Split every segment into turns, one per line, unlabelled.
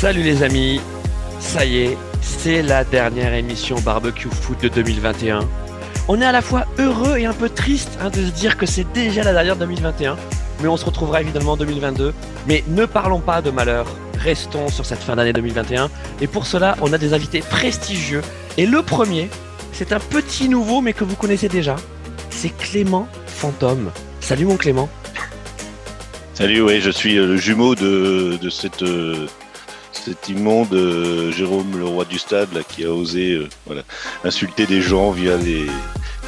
Salut les amis, ça y est, c'est la dernière émission Barbecue Foot de 2021. On est à la fois heureux et un peu triste hein, de se dire que c'est déjà la dernière 2021, mais on se retrouvera évidemment en 2022. Mais ne parlons pas de malheur, restons sur cette fin d'année 2021. Et pour cela, on a des invités prestigieux. Et le premier, c'est un petit nouveau, mais que vous connaissez déjà. C'est Clément Fantôme. Salut mon Clément.
Salut, oui, je suis le jumeau de, de cette euh, cet immonde euh, Jérôme le roi du stade là, qui a osé euh, voilà, insulter des gens via les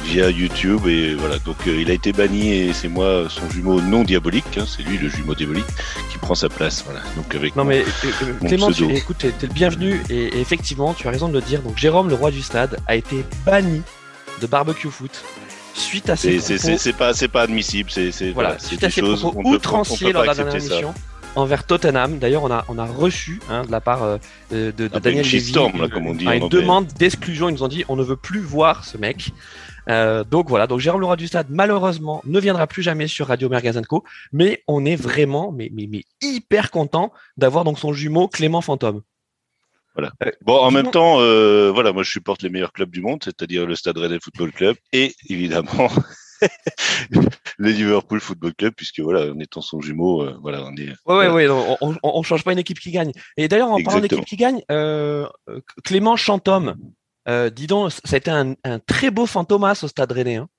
via YouTube et voilà. Donc euh, il a été banni et c'est moi son jumeau non diabolique hein, c'est lui le jumeau diabolique qui prend sa place voilà. Donc avec
non mais Clément tu, écoute t'es, le bienvenu et, et, effectivement tu as raison de le dire. Donc Jérôme le roi du stade a été banni de barbecue foot suite à ces
c'est, c'est, pas c'est pas admissible c'est,
voilà,
c'est
des choses outranciers lors de la dernière émission envers Tottenham. D'ailleurs, on a, on a reçu hein, de la part euh, de, de,
ah,
Daniel Levy
storm, là, comme on dit
une demande d'exclusion. Ils nous ont dit on ne veut plus voir ce mec. Euh, donc voilà, donc Jérôme Leroy du Stade malheureusement ne viendra plus jamais sur Radio Mergazenco, mais on est vraiment mais, mais, mais hyper content d'avoir donc son jumeau Clément Fantôme.
Voilà. Euh, bon, en même temps, euh, voilà, moi je supporte les meilleurs clubs du monde, c'est-à-dire le Stade Rennais Football Club et évidemment le Liverpool Football Club, puisque voilà, en étant son jumeau, euh, voilà, on est.
Ouais, ouais, ouais on, on, change pas une équipe qui gagne. Et d'ailleurs, en parlant d'équipe qui gagne, euh, Clément Chantôme, euh, dis donc, ça a été un, un très beau fantomas au Stade Rennais. Hein.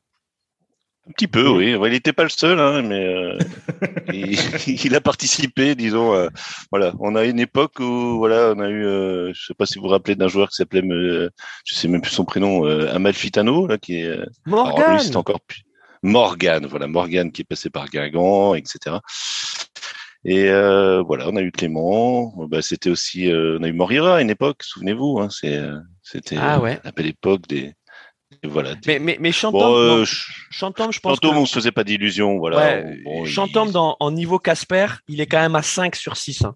Un petit peu, oui. il n'était pas le seul, hein, mais euh, il, il, a participé, disons. Euh, voilà, on a une époque où, voilà, on a eu, euh, je sais pas si vous vous rappelez d'un joueur qui s'appelait, euh, je sais même plus son prénom, Amalfitano, là, qui est.
Morgan.
c'est encore plus. Morgan, voilà, Morgan qui est passé par Guingamp, etc. Et euh, voilà, on a eu Clément. Bah, c'était aussi, euh, on a eu Morira à une époque. Souvenez-vous, hein, c'est, c'était
ah ouais.
la belle époque des, voilà.
Mais, mais, mais Chantôme, bon, euh, Chantôme, je pense.
Chantôme, que... on se faisait pas d'illusions, voilà.
Ouais, bon, Chantôme, il... dans, en niveau Casper, il est quand même à 5 sur 6. Hein.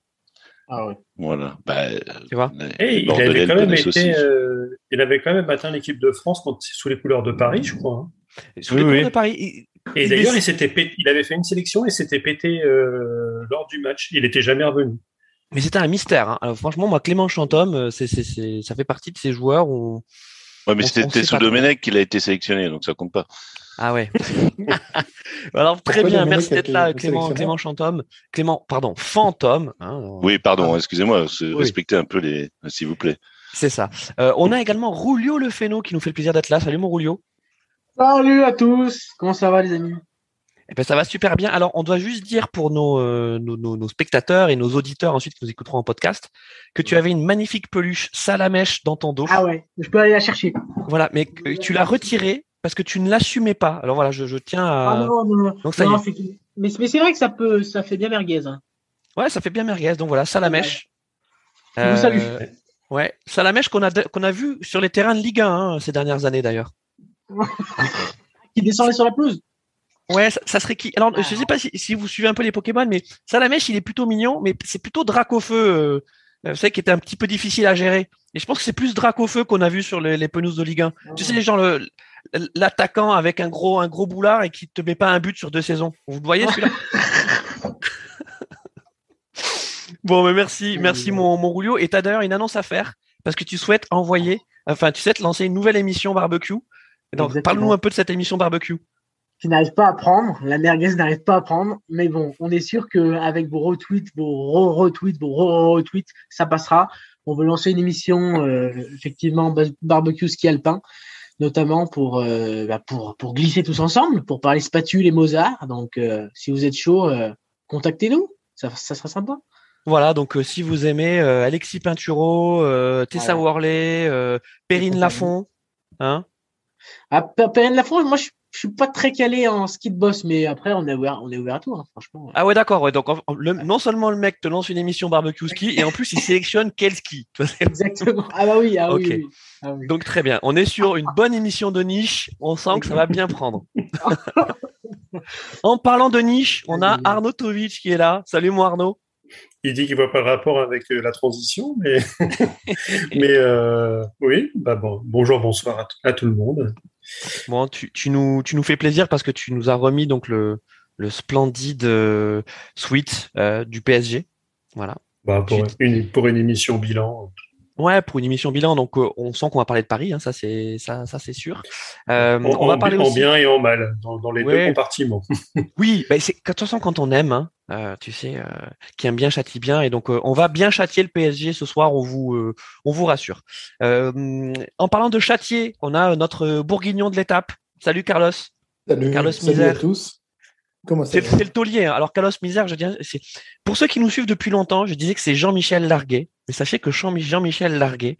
Ah ouais.
Voilà. Bah,
tu vois
Et il avait, quand même été, euh, il avait quand même atteint l'équipe de France quand, sous les couleurs de Paris, je crois. Hein.
Sous oui, les oui. de Paris. Il...
Et il d'ailleurs, il, s'était pété, il avait fait une sélection et s'était pété euh, lors du match. Il n'était jamais revenu.
Mais c'était un mystère. Hein. Alors, franchement, moi, Clément Chantôme, euh, c'est, c'est, c'est, ça fait partie de ces joueurs où
Ouais, mais c'était sous Domenech qu'il a été sélectionné, donc ça compte pas.
Ah ouais. Alors très bien, merci d'être là, Clément, Clément Chantôme, Clément, pardon, Fantôme.
Hein, oui, pardon, excusez-moi, oui. respectez un peu les, s'il vous plaît.
C'est ça. Euh, on a également Rulio Le Féno qui nous fait le plaisir d'être là. Salut mon Rulio.
Salut à tous. Comment ça va les amis?
Eh ben, ça va super bien. Alors, on doit juste dire pour nos, euh, nos, nos, nos, spectateurs et nos auditeurs ensuite qui nous écouteront en podcast que tu avais une magnifique peluche salamèche dans ton dos.
Ah ouais, je peux aller la chercher.
Voilà, mais tu l'as retirée parce que tu ne l'assumais pas. Alors voilà, je, je tiens à.
Ah non, non, non.
Donc ça
non, y est. Mais, mais c'est vrai que ça peut, ça fait bien merguez. Hein.
Ouais, ça fait bien merguez. Donc voilà, salamèche.
Ouais. Je vous salue.
Euh, ouais, salamèche qu'on a qu'on a vu sur les terrains de Ligue 1 hein, ces dernières années d'ailleurs.
qui descendait sur la pelouse.
Ouais, ça, ça, serait qui? Alors, je sais pas si, si, vous suivez un peu les Pokémon, mais Salamèche, il est plutôt mignon, mais c'est plutôt Dracofeu, euh, vous savez, qui était un petit peu difficile à gérer. Et je pense que c'est plus Dracofeu qu'on a vu sur les, les penouses de Ligue 1. Tu sais, les gens, le, l'attaquant avec un gros, un gros boulard et qui te met pas un but sur deux saisons. Vous voyez celui-là? Bon, mais merci, merci mon, mon Roulio. Et t'as d'ailleurs une annonce à faire parce que tu souhaites envoyer, enfin, tu souhaites lancer une nouvelle émission barbecue. Donc, parle-nous un peu de cette émission barbecue
qui n'arrive pas à prendre, la merguez n'arrive pas à prendre, mais bon, on est sûr qu'avec vos retweets, vos retweets, vos retweets, ça passera. On veut lancer une émission, euh, effectivement, barbecue ski alpin, notamment pour, euh, bah pour, pour glisser tous ensemble, pour parler spatule et Mozart. Donc, euh, si vous êtes chaud, euh, contactez-nous, ça, ça sera sympa.
Voilà, donc euh, si vous aimez Alexis Pinturo, Tessa voilà. Worley, Perrine Lafont, hein
ah, Perrine Lafont, moi je je suis pas très calé en ski de boss, mais après, on est ouvert, on est ouvert à tout, hein, franchement.
Ah ouais, d'accord. Ouais. Donc, le, non seulement le mec te lance une émission barbecue ski, et en plus, il sélectionne quel ski.
Exactement. Ah bah oui, ah,
okay.
oui, oui. ah oui.
Donc, très bien. On est sur une bonne émission de niche. On sent que ça va bien prendre. en parlant de niche, on a Arnaud Tovic qui est là. Salut, moi, Arnaud.
Il dit qu'il voit pas le rapport avec euh, la transition, mais, mais euh, oui, bah bon, bonjour, bonsoir à, à tout le monde.
Bon, tu, tu, nous, tu nous fais plaisir parce que tu nous as remis donc le, le splendide euh, suite euh, du PSG. Voilà.
Bah, pour, une, pour une émission bilan.
Ouais, pour une émission bilan, donc on sent qu'on va parler de Paris, hein, ça c'est ça, ça c'est sûr.
Euh, on va parler en bien et en mal dans, les deux compartiments.
oui, bah, c'est de toute façon quand on aime, hein, euh, tu sais, euh, qui aime bien châtie bien, et donc on va bien châtier le PSG ce soir, on vous on vous rassure. en parlant de châtier, on a notre bourguignon de l'étape. Salut Carlos.
Salut, Carlos salut à tous.
C'est le taulier. Hein. Alors Carlos Misère, je dis, c'est pour ceux qui nous suivent depuis longtemps, je disais que c'est Jean-Michel Larguet. Mais sachez que Jean-Michel Larguet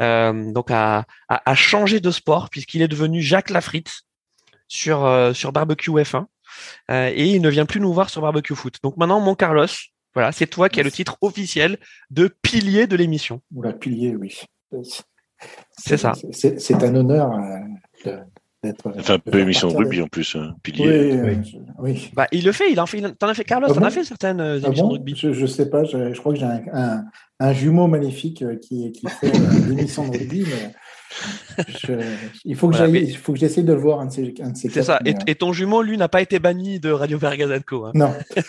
euh, donc a, a, changé de sport puisqu'il est devenu Jacques Lafritte sur euh, sur barbecue F1 euh, et il ne vient plus nous voir sur barbecue foot. Donc maintenant, mon Carlos, voilà, c'est toi qui as le titre officiel de pilier de l'émission.
Oula, pilier, oui.
C'est ça.
C'est un honneur.
De Enfin, un peu émission de rugby en plus, hein, pilier.
Oui, oui.
Bah, il le fait, il en fait. T'en as fait, Carlos, ah t'en as fait certaines euh, ah émissions de rugby.
Je, je sais pas, je, je crois que j'ai un, un, un, jumeau magnifique euh, qui, qui fait euh, l'émission de rugby. Mais je, il faut que voilà, mais... il faut que j'essaie de le voir un de ces, un de ces
C'est ça. Et, et, ton jumeau, lui, n'a pas été banni de Radio Vergazanco. Hein.
Non.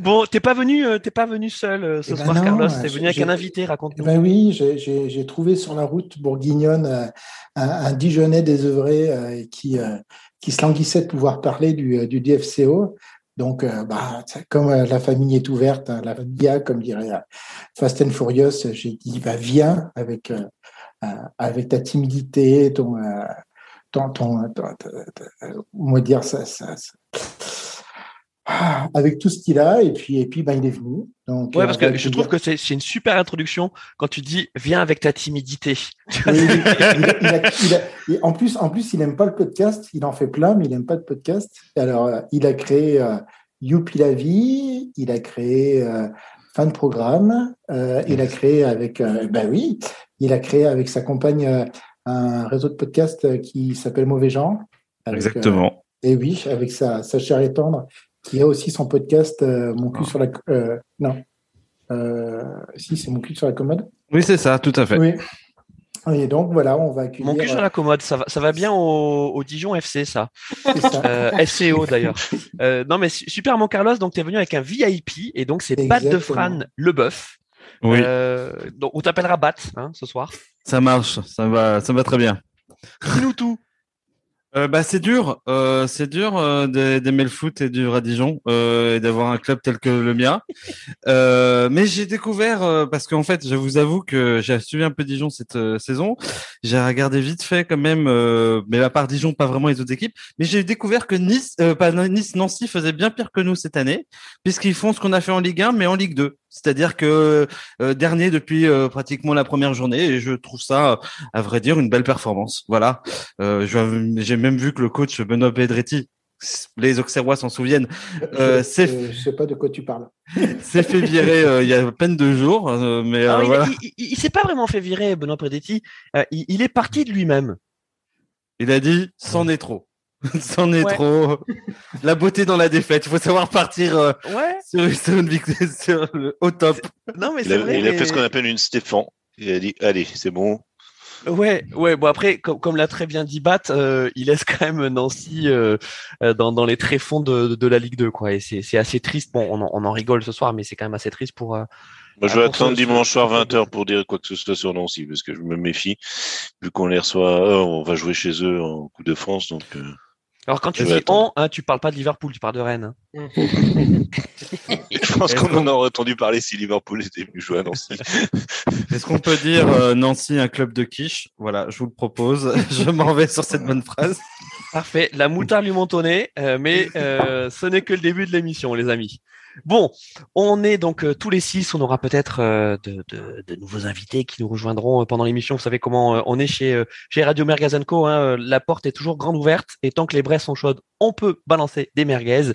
Bon, t'es pas venu, t'es pas venu seul ce eh ben soir, non, Carlos. T'es venu avec un invité, raconte-nous.
Ben oui, j'ai trouvé sur la route bourguignonne un, un Dijonais désœuvré euh, qui, euh, qui se languissait de pouvoir parler du, euh, du DFCO. Donc, bah, comme la famille est ouverte, hein, la famille comme dirait Fast and Furious, j'ai dit, bah, viens avec, avec ta timidité, ton, ton, ton, ton, on va dire ça, ça, ça ah, avec tout ce qu'il a et puis et puis ben il est venu.
Donc ouais, parce que je trouve que c'est une super introduction quand tu dis viens avec ta timidité.
en plus en plus il aime pas le podcast, il en fait plein mais il aime pas de podcast. Alors euh, il a créé euh, Youpi la vie, il a créé euh, Fan Programme, euh, il a créé avec ben oui, il a créé avec sa compagne un réseau de podcast qui s'appelle Mauvais Genre.
Exactement.
et oui, avec sa, sa chère et tendre qui a aussi son podcast euh, Mon cul ah. sur la. Euh, non. Euh, si, c'est Mon cul sur la commode.
Oui, c'est ça, tout à fait.
Oui. Et donc voilà, on va accueillir.
Mon cul sur la commode, ça va, ça va bien au, au Dijon FC, ça. ça. SCO d'ailleurs. non mais super, mon Carlos. Donc tu es venu avec un VIP et donc c'est Bat de Fran Leboeuf.
Oui.
donc on t'appellera Bat hein, ce soir.
Ça marche, ça va, ça va très bien.
Dis-nous tout
euh, bah, c'est dur, euh, c'est dur euh, d'aimer le foot et du Radijon euh, et d'avoir un club tel que le mien. Euh, mais j'ai découvert parce qu'en fait, je vous avoue que j'ai suivi un peu Dijon cette saison. J'ai regardé vite fait quand même, mais à part Dijon, pas vraiment les autres équipes. Mais j'ai découvert que Nice, pas Nice, Nancy faisait bien pire que nous cette année, puisqu'ils font ce qu'on a fait en Ligue 1, mais en Ligue 2. C'est-à-dire que euh, dernier depuis euh, pratiquement la première journée, et je trouve ça, à vrai dire, une belle performance. Voilà. Euh, J'ai même vu que le coach Benoît Pedretti, les Auxerrois s'en souviennent,
euh, je, je sais pas de quoi tu parles.
s'est fait virer il y a à peine deux jours, mais
Alors,
voilà.
Il, il, il s'est pas vraiment fait virer, Benoît Pedretti. Il, il, est parti de lui-même.
Il a dit, c'en est trop. C'en est trop. La beauté dans la défaite. Il faut savoir partir euh, sur, sur, le, au top.
Non, mais
il a,
vrai,
il a fait ce qu'on appelle une Stéphane. Il a dit Allez, c'est bon.
Ouais, ouais. Bon après, comme, comme l'a très bien dit Bat, euh, il laisse quand même Nancy euh, dans, dans les tréfonds de, de la Ligue 2, quoi. Et c'est assez triste. Bon, on en, on en, rigole ce soir, mais c'est quand même assez triste pour. Euh,
Moi, je vais attendre dimanche soir 20h pour dire quoi que ce soit sur Nancy, parce que je me méfie, vu qu'on les reçoit. on va jouer chez eux en Coupe de France, donc.
Alors quand tu dis on, hein, tu parles pas de Liverpool, tu parles de Rennes.
Je pense qu'on en aurait entendu parler si Liverpool était venu jouer à Nancy.
Est-ce qu'on peut dire euh, Nancy un club de quiche? Voilà, je vous le propose. je m'en vais sur cette bonne phrase.
Parfait. La moutarde lui montonné, euh, mais euh, ce n'est que le début de l'émission, les amis. Bon, on est donc euh, tous les six. On aura peut-être euh, de, nouveaux invités qui nous rejoindront euh, pendant l'émission. Vous savez comment on est chez chez Radio Mergazenco. Hein, la porte est toujours grande ouverte et tant que les braises sont chaudes, on peut balancer des merguez.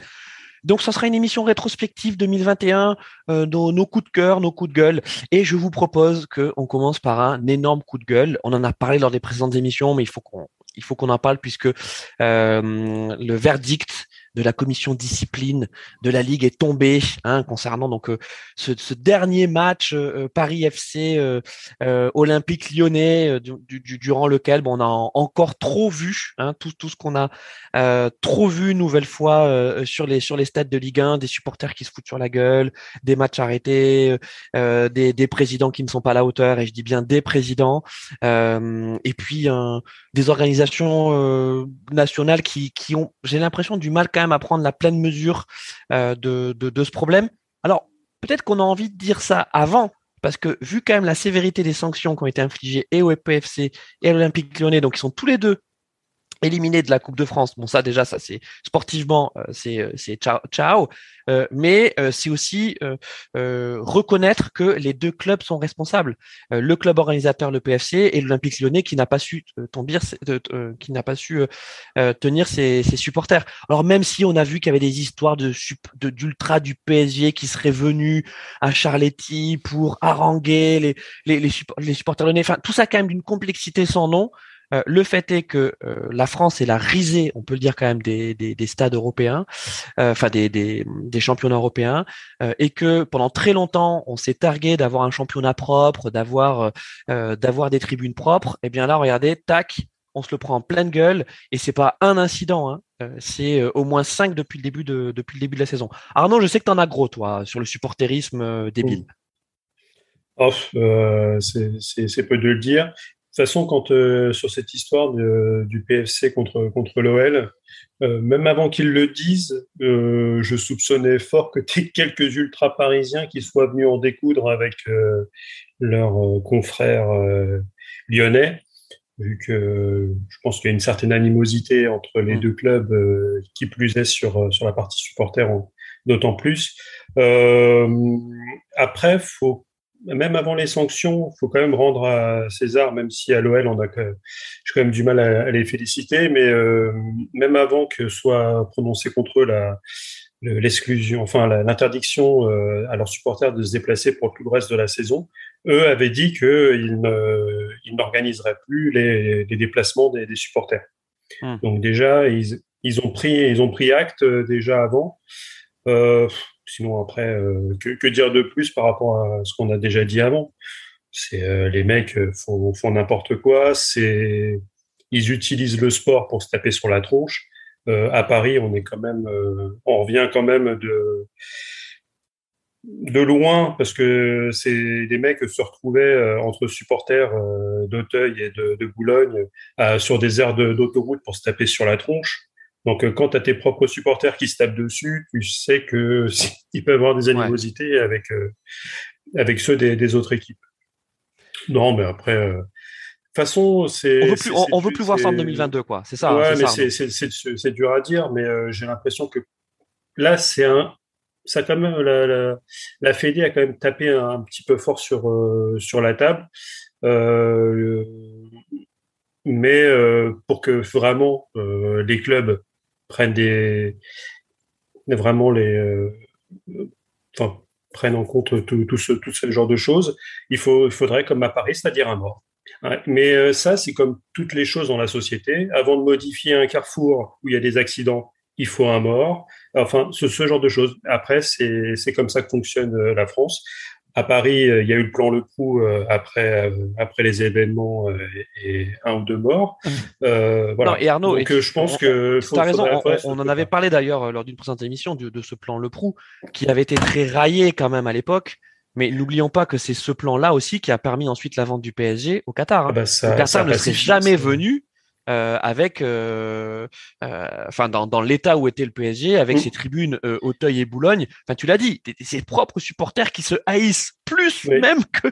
Donc, ce sera une émission rétrospective 2021, euh, nos, coups de cœur, nos coups de gueule. Et je vous propose qu'on commence par un énorme coup de gueule. On en a parlé lors des précédentes émissions, mais il faut qu'on il faut qu'on en parle puisque euh, le verdict de la commission discipline de la ligue est tombé hein, concernant donc euh, ce, dernier match euh, Paris FC Olympique Lyonnais du, du, durant lequel bon, on a encore trop vu hein, tout, tout ce qu'on a trop vu une nouvelle fois sur les sur les stades de Ligue 1 des supporters qui se foutent sur la gueule des matchs arrêtés des, des présidents qui ne sont pas à la hauteur et je dis bien des présidents et puis des organisations nationales qui, qui ont j'ai l'impression du mal à prendre la pleine mesure euh, de, de, ce problème. Alors, peut-être qu'on a envie de dire ça avant, parce que vu quand même la sévérité des sanctions qui ont été infligées et au EPFC et à l'Olympique lyonnais, donc ils sont tous les deux éliminé de la Coupe de France. Bon, ça déjà, ça c'est sportivement, euh, c'est euh, ciao, ciao. Euh, mais c'est aussi reconnaître que les deux clubs sont responsables. le club organisateur, le PFC, et l'Olympique Lyonnais qui n'a pas su tomber, qui n'a pas su tenir ses, ses, supporters. Alors même si on a vu qu'il y avait des histoires de d'ultra du PSG qui seraient venus à Charletti pour haranguer les les, les, les supporters lyonnais, enfin tout ça quand même d'une complexité sans nom. Euh, le fait est que euh, la France est la risée, on peut le dire quand même, des, des, stades européens, euh, enfin des, des, championnats européens, et que pendant très longtemps, on s'est targué d'avoir un championnat propre, d'avoir des tribunes propres. Et eh bien là, regardez, tac, on se le prend en pleine gueule, et c'est pas un incident, hein, c'est au moins cinq depuis le début de depuis le début de la saison. Arnaud, je sais que tu en as gros toi sur le supporterisme débile.
Oh, c'est peu de le dire toute façon, quand euh, sur cette histoire du PFC contre, contre l'OL, euh, même avant qu'ils le disent, euh, je soupçonnais fort que quelques ultra-parisiens qui soient venus en découdre avec leurs confrères lyonnais, vu que je pense qu'il y a une certaine animosité entre les mm. deux clubs, qui plus est sur, sur la partie supporter d'autant plus. après, faut même avant les sanctions, il faut quand même rendre à César, même si à l'OL, on a j'ai quand même du mal à, les féliciter, mais euh, même avant que soit prononcée contre eux la, l'exclusion, enfin l'interdiction euh, à leurs supporters de se déplacer pour tout le reste de la saison, eux avaient dit qu'ils n'organiseraient plus les, déplacements des, supporters. Hum. Donc déjà, ils, ils, ont pris, ils ont pris acte euh, déjà avant. Euh, Sinon, après, euh, que, dire de plus par rapport à ce qu'on a déjà dit avant? C'est euh, les mecs euh, font, n'importe quoi. Ils utilisent le sport pour se taper sur la tronche. à Paris, on est quand même, on revient quand même de loin parce que c'est des mecs se retrouvaient entre supporters d'Auteuil et de, de Boulogne sur des aires d'autoroute pour se taper sur la tronche. Donc, euh, quand tu as tes propres supporters qui se tapent dessus, tu sais que ils peuvent avoir des animosités avec, euh, avec ceux des, autres équipes. Non, mais après, euh, de toute façon, c'est.
On veut plus, on, veut plus voir ça en 2022, quoi. C'est ça.
Hein, ouais, mais c'est dur à dire, mais j'ai l'impression que là, c'est un. Ça quand même la, la, la Fédé a quand même tapé un, petit peu fort sur sur la table. mais pour que vraiment les clubs prennent des vraiment les euh, enfin, prennent en compte tout, tout, ce, tout ce genre de choses, il, faut, il faudrait comme à Paris, c'est-à-dire un mort. Mais euh, ça, c'est comme toutes les choses dans la société. Avant de modifier un carrefour où il y a des accidents, il faut un mort. Enfin, ce, ce genre de choses. Après, c'est comme ça que fonctionne euh, la France à Paris, euh, il y a eu le plan Le Prou euh, après, euh, après les événements et, un ou deux morts. Mmh.
voilà. et Arnaud,
Donc, je pense que.
Tu as raison, on, en avait parlé d'ailleurs lors d'une précédente émission de, de, ce plan Le Prou, qui avait été très raillé quand même à l'époque. Mais n'oublions pas que c'est ce plan-là aussi qui a permis ensuite la vente du PSG au Qatar. Hein. Ah bah le Qatar ne serait jamais venu avec, euh, euh, enfin dans, dans l'état où était le PSG, avec ses tribunes Auteuil et Boulogne. Enfin, tu l'as dit, ses propres supporters qui se haïssent plus même que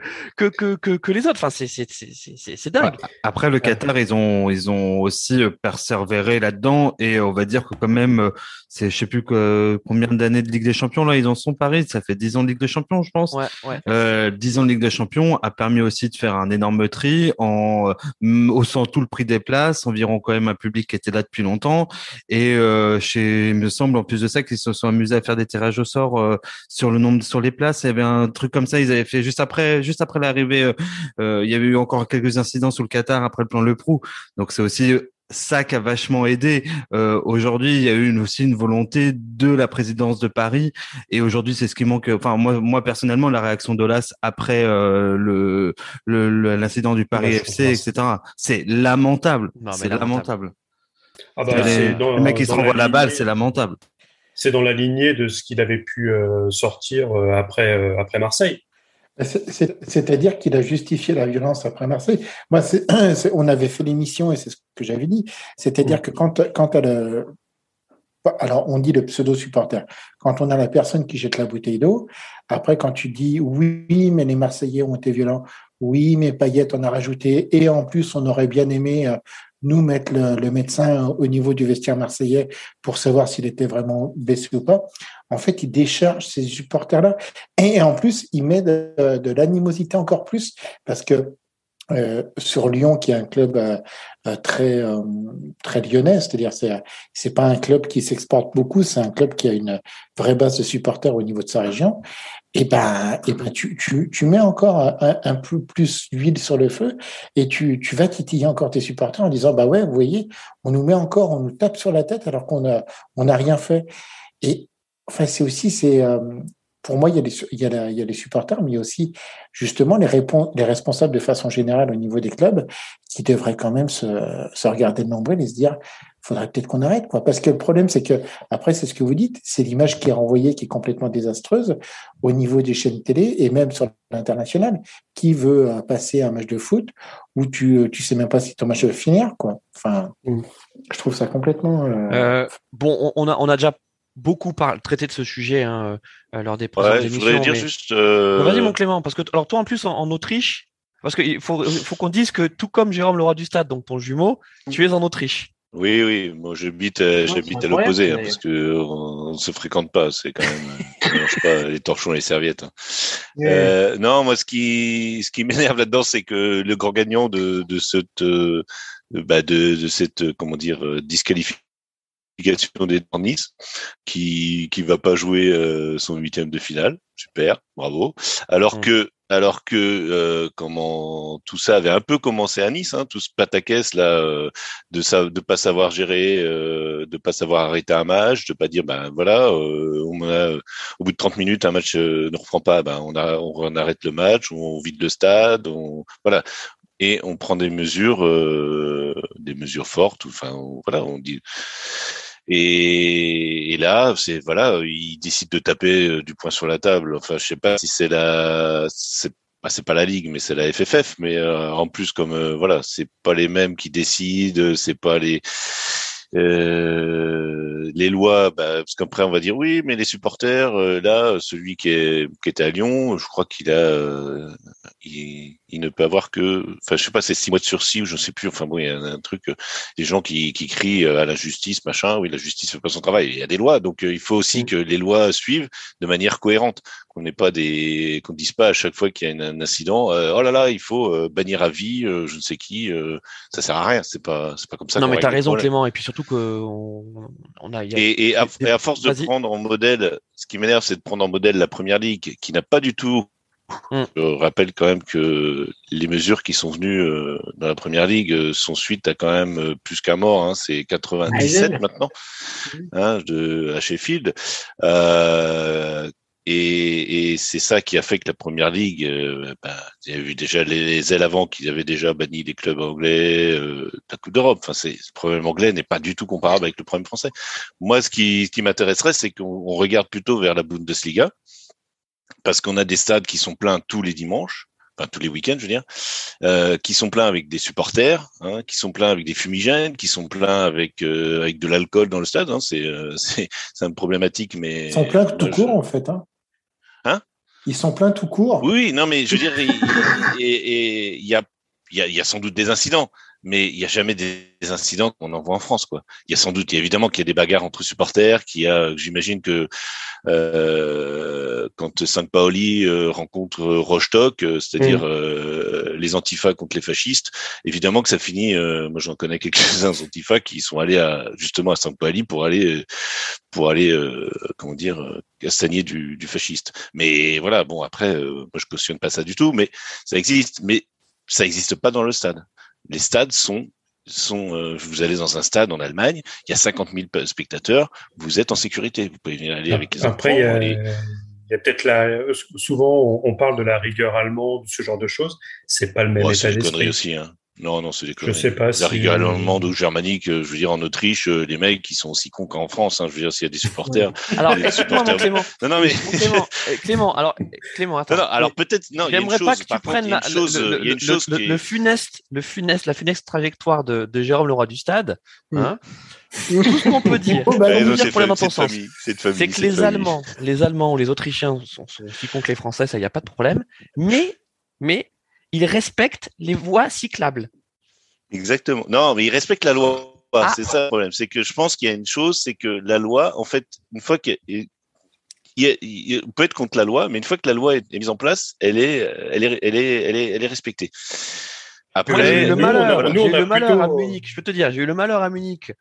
que, que, que, les autres. Enfin, c'est c'est dingue.
Après, le Qatar, ils ont ils ont aussi persévéré là-dedans et on va dire que quand même, c'est je sais plus que, combien d'années de Ligue des Champions là ils en sont Paris. Ça fait 10 ans de Ligue des Champions, je pense.
Ouais, ouais.
10 ans de Ligue des Champions a permis aussi de faire un énorme tri en haussant tout le prix des places environ quand même un public qui était là depuis longtemps. Et euh, chez, il me semble en plus de ça qu'ils se sont amusés à faire des tirages au sort euh, sur le nombre sur les places. Il y avait un truc comme ça. Ils avaient fait juste après, juste après l'arrivée. Euh, il y avait eu encore quelques incidents sous le Qatar après le plan Le Prou. Donc c'est aussi ça qui a vachement aidé. Euh, aujourd'hui, il y a eu une, aussi une volonté de la présidence de Paris, et aujourd'hui, c'est ce qui manque. Enfin, moi, moi personnellement, la réaction d'Olas après euh, le l'incident du Paris FC, etc. C'est lamentable. C'est lamentable. Ah bah, le mec qui se renvoie la, balle, c'est lamentable.
C'est dans la lignée de ce qu'il avait pu euh, sortir euh, après euh, après Marseille.
C'est-à-dire qu'il a justifié la violence après Marseille. Moi, on avait fait l'émission et c'est ce que j'avais dit. C'est-à-dire que quand, quand le, alors on dit le pseudo supporter. Quand on a la personne qui jette la bouteille d'eau, après quand tu dis oui, mais les Marseillais ont été violents, oui, mais Payet en a rajouté, et en plus on aurait bien aimé nous mettre le, médecin au niveau du vestiaire marseillais pour savoir s'il était vraiment blessé ou pas. En fait, il décharge ces supporters-là et en plus, il met de, l'animosité encore plus parce que euh, sur Lyon, qui est un club euh, euh, très très lyonnais, c'est-à-dire c'est c'est pas un club qui s'exporte beaucoup, c'est un club qui a une vraie base de supporters au niveau de sa région et eh ben, et eh ben tu, tu, tu mets encore un, peu plus d'huile sur le feu et tu, tu vas titiller encore tes supporters en disant bah ouais vous voyez on nous met encore on nous tape sur la tête alors qu'on a on n'a rien fait. Et enfin c'est aussi c'est euh, pour moi, il y, a les, il, y a il y a les supporters, mais il y a aussi justement les, les responsables de façon générale au niveau des clubs qui devraient quand même se, se regarder le nombril et se dire faudrait peut-être qu'on arrête, quoi. Parce que le problème, c'est que, après, c'est ce que vous dites, c'est l'image qui est renvoyée qui est complètement désastreuse au niveau des chaînes télé et même sur l'international. Qui veut euh, passer un match de foot où tu, euh, tu sais même pas si ton match va finir, quoi. Enfin, mm. je trouve ça complètement.
Euh... bon, on a, on a déjà beaucoup traité de ce sujet hein, lors des précédentes
émissions. Je voudrais dire juste. Vas-y,
mon Clément, parce que alors toi, en plus, en, Autriche, parce qu'il faut, faut qu'on dise que tout comme Jérôme Leroy du Stade, donc ton jumeau, tu es en Autriche.
Oui, oui, moi j'habite, euh, j'habite à l'opposé, hein, parce que on, ne se fréquente pas, c'est quand même, on mélange pas les torchons et les serviettes. Hein. Euh, non, moi ce qui, ce qui m'énerve là-dedans, c'est que le grand gagnant de, de cette, euh, bah de, de cette, comment dire, euh, disqualification des Nice, qui qui va pas jouer son huitième de finale, super, bravo. Alors mmh. que alors que euh, comment tout ça avait un peu commencé à Nice, hein, tout ce pataquès là euh, de ça, de pas savoir gérer, euh, de pas savoir arrêter un match, de pas dire ben voilà, euh, au bout de 30 minutes un match ne reprend pas, ben on, a, arrête le match, on vide le stade, on voilà. Et on prend des mesures, des mesures fortes, enfin voilà, on dit et, et là, c'est voilà, il décide de taper euh, du poing sur la table. Enfin, je sais pas si c'est la, c'est bah, pas la ligue, mais c'est la FFF. Mais euh, en plus, comme euh, voilà, c'est pas les mêmes qui décident, c'est pas les euh, les lois, bah, parce qu'après on va dire oui, mais les supporters, euh, là, celui qui, est, qui était à Lyon, je crois qu'il a, euh, il, il, ne peut avoir que, enfin, je sais pas, c'est six mois de sursis ou je ne sais plus. Enfin bon, il y a un, truc, des gens qui, qui crient à la justice, machin. Oui, la justice fait pas son travail. Il y a des lois, donc il faut aussi mm. que les lois suivent de manière cohérente qu'on n'ait pas des, qu'on dise pas à chaque fois qu'il y a un, incident, oh là là, il faut bannir à vie, je ne sais qui, ça sert à rien. C'est pas, c'est pas comme ça.
Non, mais t'as raison, Clément. Et puis surtout que on,
a. Et, à, force de prendre en modèle, ce qui m'énerve, c'est de prendre en modèle la première ligue, qui n'a pas du tout. Hmm. Je rappelle quand même que les mesures qui sont venues euh, dans la première ligue euh, sont suite à quand même euh, plus qu'un mort. Hein, c'est 97 maintenant hein, de à Sheffield. Euh, et, et c'est ça qui a fait que la première ligue, euh, ben, il y a eu déjà les, ailes avant qui avaient déjà banni les clubs anglais euh, la Coupe d'Europe. Enfin, c'est le problème anglais n'est pas du tout comparable avec le problème français. Moi, ce qui, ce qui m'intéresserait, c'est qu'on regarde plutôt vers la Bundesliga parce qu'on a des stades qui sont pleins tous les dimanches enfin tous les week-ends, je veux dire, euh, qui sont pleins avec des supporters, hein, qui sont pleins avec des fumigènes, qui sont pleins avec euh, avec de l'alcool dans le stade. Hein, c'est euh, c'est c'est une problématique, mais
ils sont pleins tout court en fait. Hein.
hein?
Ils sont pleins tout court.
Oui, non, mais je veux dire, et il y a il y a, y a sans doute des incidents, mais il n'y a jamais des incidents qu'on en voit en France. Quoi. Il y a sans doute, évidemment qu'il y a des bagarres entre supporters, qu'il y a, j'imagine que euh, quand Saint-Paoli euh, rencontre Rostock, euh, c'est-à-dire mm. euh, les antifas contre les fascistes, évidemment que ça finit. Euh, moi, j'en connais quelques-uns antifas qui sont allés à, justement à Saint-Paoli pour aller pour aller comment dire castagner du, du fasciste. Mais voilà, bon après, moi je cautionne pas ça du tout, mais ça existe. Mais ça n'existe pas dans le stade. Les stades sont sont, euh, vous allez dans un stade en Allemagne, il y a 50 000 spectateurs, vous êtes en sécurité. Vous pouvez venir aller avec les
Après,
enfants.
il y a,
aller-
il y a peut-être la. Souvent, on parle de la rigueur allemande, ce genre de choses. C'est pas le même
Ouais,
état d'esprit.
aussi. Hein. Non, non, c'est des
Je
conneries.
sais pas
La
si-
rigueur allemande ou germanique, euh, je veux dire, en Autriche, euh, les mecs, qui sont aussi cons qu'en France. Hein, je veux dire, s'il y a des supporters.
Alors,
supporters-
Clément.
Non, non, mais.
Mon Clément, euh, Clément, alors, Clément, attends.
Non, non, alors peut-être. Non, il
J'aimerais pas que tu prennes
il
la-
chose,
le,
il y a une
le-
chose
le-
qui est-
le funeste, le funeste, la funeste trajectoire de, de Jérôme Leroy du Stade. Hein Tout ce qu'on peut dire,
Oh, bah,
Eh, non, c'est
pour dans ton sens. que les
famille.
Allemands, les Allemands ou les Autrichiens sont, sont aussi cons que les Français, ça y a pas de problème. Mais, mais ils respectent les voies cyclables.
Exactement. Non, mais ils respectent la loi.
Ah.
C'est ça le problème. C'est que je pense qu'il y a une chose, c'est que la loi, en fait, une fois a- on peut être contre la loi, mais une fois que la loi est, est mise en place, elle est, elle est, elle est, elle est, elle est respectée.
Moi,
Après,
j'ai eu le
nous,
malheur,
on a- nous,
j'ai
on
eu
a
le malheur à Munich. Je peux te dire, j'ai eu le malheur à Munich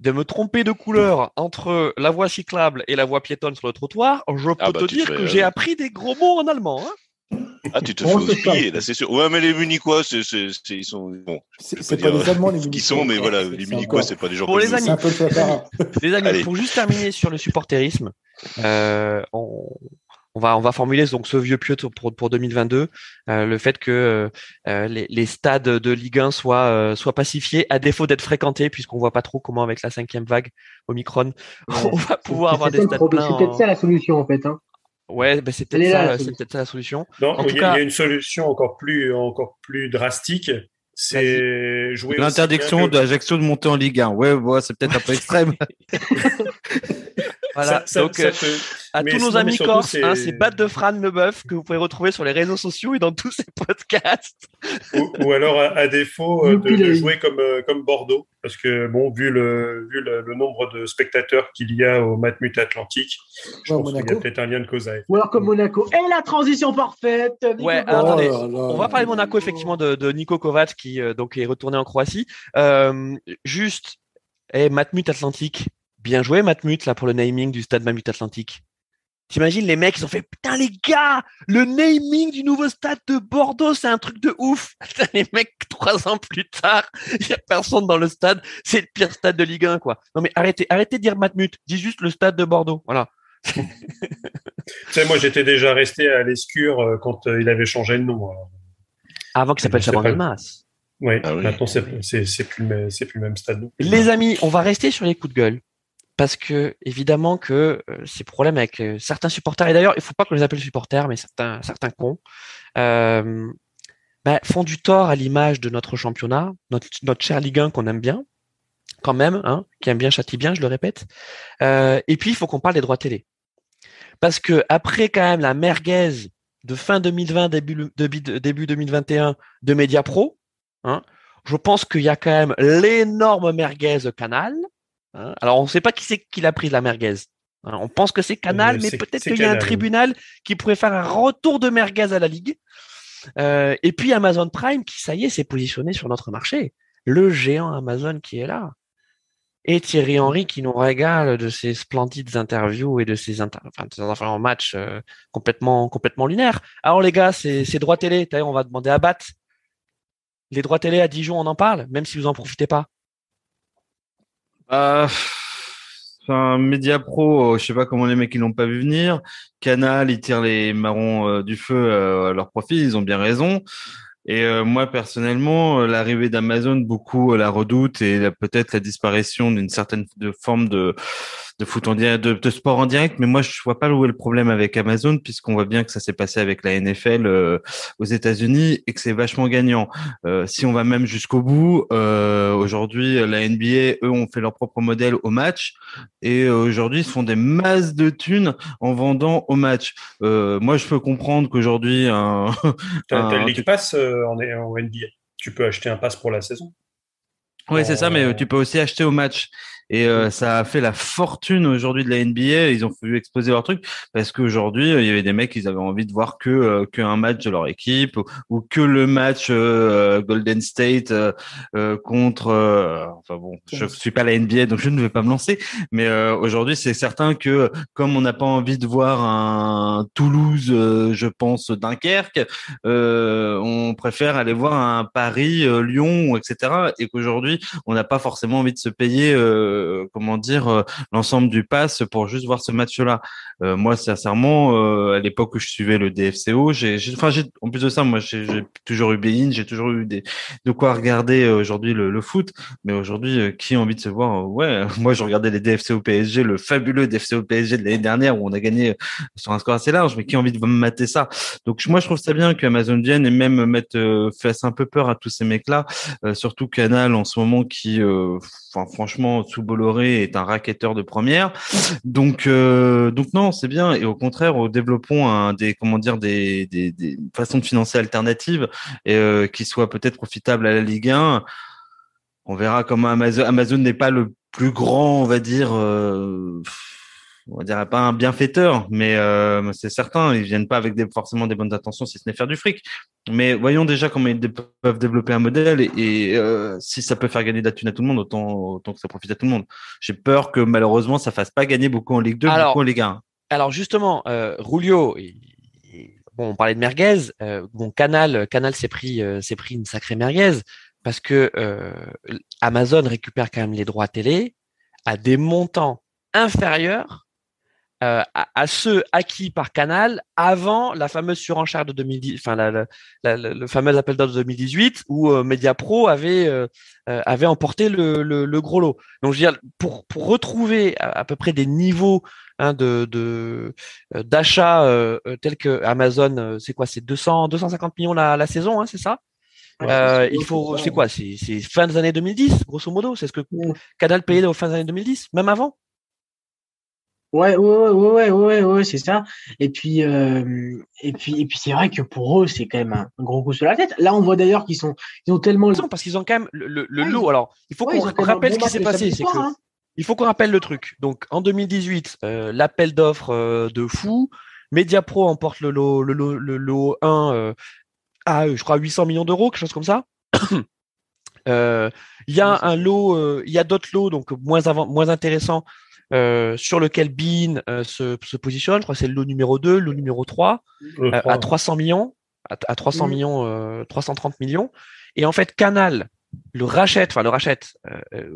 de me tromper de couleur entre la voie cyclable et la voie piétonne sur le trottoir. Je peux
Ah bah,
te dire
fais,
que
euh,
j'ai appris des gros mots en allemand. hein.
Ah, tu te fais oublier, là, c'est sûr. Ouais, mais les Munichois, c'est, c'est, c'est- ils sont, bon,
C'est pas des Allemands, les
ce qu'ils
Munichois.
sont, mais voilà,
C'est-
les Munichois, c'est pas des gens
Pour
comme
les amis.
C'est un peu le Fatara.
Les amis, pour juste terminer sur le supporterisme, euh, on, on va on va formuler donc ce vieux pieu pour pour 2022, euh, le fait que euh, les, les stades de Ligue 1 soient euh, soient pacifiés à défaut d'être fréquentés puisqu'on voit pas trop comment avec la cinquième vague Omicron on va pouvoir avoir des stades pleins.
C'est peut-être
en-
ça la solution en fait. Hein.
Ouais, ben c'est peut-être ça, c'est
solution.
peut-être ça la solution.
Non,
En
il
tout
y, a-
cas-
il y a une solution encore plus, encore plus drastique. C'est jouer.
L'interdiction
que-
d'Ajaccio de monter en Ligue 1. Ouais, ouais, c'est peut-être un peu extrême.
Voilà.
Ça- ça-
donc
ça
euh,
peut-
à
mais
tous nos amis
surtout,
corses,
c'est-
hein, Bat de Fran Leboeuf que vous pouvez retrouver sur les réseaux sociaux et dans tous ces podcasts.
ou, ou alors à, à défaut euh, de, jouer comme euh, comme Bordeaux, parce que bon, vu le vu le, le nombre de spectateurs qu'il y a au Matmut Atlantique, je
Ouais, au
pense qu'il y a peut-être un lien de cause à.
Ou alors comme Monaco. Et la transition parfaite. Nico
Ouais,
Kovac.
attendez.
Oh là là.
On va parler de Monaco effectivement de, de Nico Kovac qui euh, donc est retourné en Croatie. Euh, juste, eh, Matmut Atlantique, bien joué Matmut là pour le naming du stade Matmut Atlantique. T'imagines les mecs ils ont fait putain les gars le naming du nouveau stade de Bordeaux c'est un truc de ouf. Les mecs trois ans plus tard il y a personne dans le stade c'est le pire stade de Ligue 1 quoi. Non mais arrêtez arrêtez de dire Matmut dis juste le stade de Bordeaux voilà.
Tu sais, moi j'étais déjà resté à l'Escure euh, quand euh, il avait changé de nom. alors.
Avant qu'il s'appelle
C'est
Chaban
pas-
Delmas.
Ouais,
Ah oui.
maintenant c'est plus le plus le même stade.
Les amis, on va rester sur les coups de gueule. Parce que, évidemment, que euh, ces problèmes avec euh, certains supporters, et d'ailleurs, il faut pas qu'on les appelle supporters, mais certains, certains cons, euh, bah, font du tort à l'image de notre championnat, notre, notre cher Ligue 1 qu'on aime bien, quand même, hein, qui aime bien, châtie bien, je le répète. Euh, et puis, il faut qu'on parle des droits télé. Parce que après, quand même, la merguez de fin 2020, début, début, début 2021 de Mediapro, hein, je pense qu'il y a quand même l'énorme merguez Canal. Hein. Alors, on ne sait pas qui c'est qui l'a pris la merguez. hein. On pense que c'est Canal, mais peut-être qu'il y a un tribunal qui pourrait faire un retour de merguez à la Ligue. Euh, et puis Amazon Prime qui, ça y est, s'est positionné sur notre marché. Le géant Amazon qui est là. Et Thierry Henry qui nous régale de ses splendides interviews et de ses, inter... enfin, de ses enfin, en match euh, complètement, complètement lunaires. Alors les gars, c'est c'est droits télé. D'ailleurs, on va demander à Bat. Les droits télé à Dijon, on en parle, même si vous en profitez pas.
Euh, Enfin, Media Pro, euh, je sais pas comment les mecs ils l'ont pas vu venir. Canal, ils tirent les marrons euh, du feu euh, à leur profit, ils ont bien raison. Et moi personnellement, l'arrivée d'Amazon, beaucoup la redoutent et peut-être la disparition d'une certaine forme de de foot en direct, de, de sport en direct. Mais moi, je vois pas où est le problème avec Amazon, puisqu'on voit bien que ça s'est passé avec la NFL euh, aux États-Unis et que c'est vachement gagnant. Euh, si on va même jusqu'au bout, euh, aujourd'hui, la NBA, eux, ont fait leur propre modèle au match et aujourd'hui, ils se font des masses de thunes en vendant au match. Moi, je peux comprendre qu'aujourd'hui, un,
T'as
un-
le League Pass en, en NBA. Tu peux acheter un pass pour la saison.
Oui, c'est ça, mais tu peux aussi acheter au match. Et euh, ça a fait la fortune aujourd'hui de la NBA. Ils ont voulu exposer leur truc parce qu'aujourd'hui, il y avait des mecs, ils avaient envie de voir que euh, qu'un match de leur équipe ou, que le match euh, Golden State contre. enfin bon, je suis pas la NBA, donc je ne vais pas me lancer. Mais aujourd'hui, c'est certain que comme on n'a pas envie de voir un Toulouse, je pense Dunkerque, on préfère aller voir un Paris, Lyon, etc. Et qu'aujourd'hui, on n'a pas forcément envie de se payer euh, comment dire, euh, l'ensemble du pass pour juste voir ce match-là. Euh, moi, sincèrement, à l'époque où je suivais le DFCO, j'ai, enfin, j'ai, en plus de ça, moi, j'ai, toujours eu Bein, j'ai toujours eu des, de quoi regarder aujourd'hui le, foot. Mais aujourd'hui, qui a envie de se voir Ouais, moi, je regardais les DFCO PSG, le fabuleux DFCO PSG de l'année dernière où on a gagné sur un score assez large. Mais qui a envie de me mater ça? Donc, moi, je trouve ça bien qu'Amazon vienne et même mettre fasse un peu peur à tous ces mecs-là, surtout Canal en ce moment qui, enfin, franchement, sous Bolloré est un racketteur de première. Donc, euh, donc non, c'est bien. Et au contraire, développons un, des, comment dire, des, des, des façons de financer alternatives et, euh, qui soient peut-être profitables à la Ligue 1. On verra comment Amazon, Amazon n'est pas le plus grand, on va dire. Euh, on dirait pas un bienfaiteur, mais euh, c'est certain, ils viennent pas avec des, forcément des bonnes intentions si ce n'est faire du fric. Mais voyons déjà comment ils peuvent développer un modèle et, euh, si ça peut faire gagner de la thune à tout le monde, autant, autant que ça profite à tout le monde. J'ai peur que malheureusement ça fasse pas gagner beaucoup en Ligue 2, beaucoup en Ligue 1.
Alors justement, euh, Rulio, bon, on parlait de merguez, euh, bon Canal, Canal s'est pris, s'est pris une sacrée merguez parce que Amazon récupère quand même les droits télé à des montants inférieurs euh, à, ceux acquis par Canal avant la fameuse surenchère de 2010, enfin le fameux appel d'offres de 2018 où euh, Mediapro avait euh, avait emporté le, le, gros lot. Donc je veux dire pour pour retrouver à, peu près des niveaux hein, de d'achat tels que Amazon, c'est quoi, c'est 200 250 millions la, la saison, hein, c'est ça? Il faut, c'est quoi, c'est fin des années 2010, grosso modo, c'est ce que Canal payait aux fins des années 2010, même avant?
Ouais, ouais, ouais, ouais, ouais, ouais, c'est ça. Et puis, euh, et puis, et puis, c'est vrai que pour eux, c'est quand même un, gros coup sur la tête. Là, on voit d'ailleurs qu'ils sont, ils ont tellement.
Parce qu'ils ont quand même le, le, lot. Alors, il faut qu'on rappelle ce qui s'est passé. C'est que, hein. il faut qu'on rappelle le truc. Donc, en 2018, euh, l'appel d'offres euh, de fou. Mediapro emporte le lot, le lot, le lot 1 à, je crois, 800 millions d'euros, quelque chose comme ça. Il y a un lot, il y a d'autres lots, donc moins avant, moins intéressants euh, sur lequel Bean euh, se, se, positionne. Je crois que c'est le lot numéro 2, le lot numéro 3, euh, à 300 millions, à, 300 millions, 330 millions. Et en fait, Canal le rachète, enfin le rachète,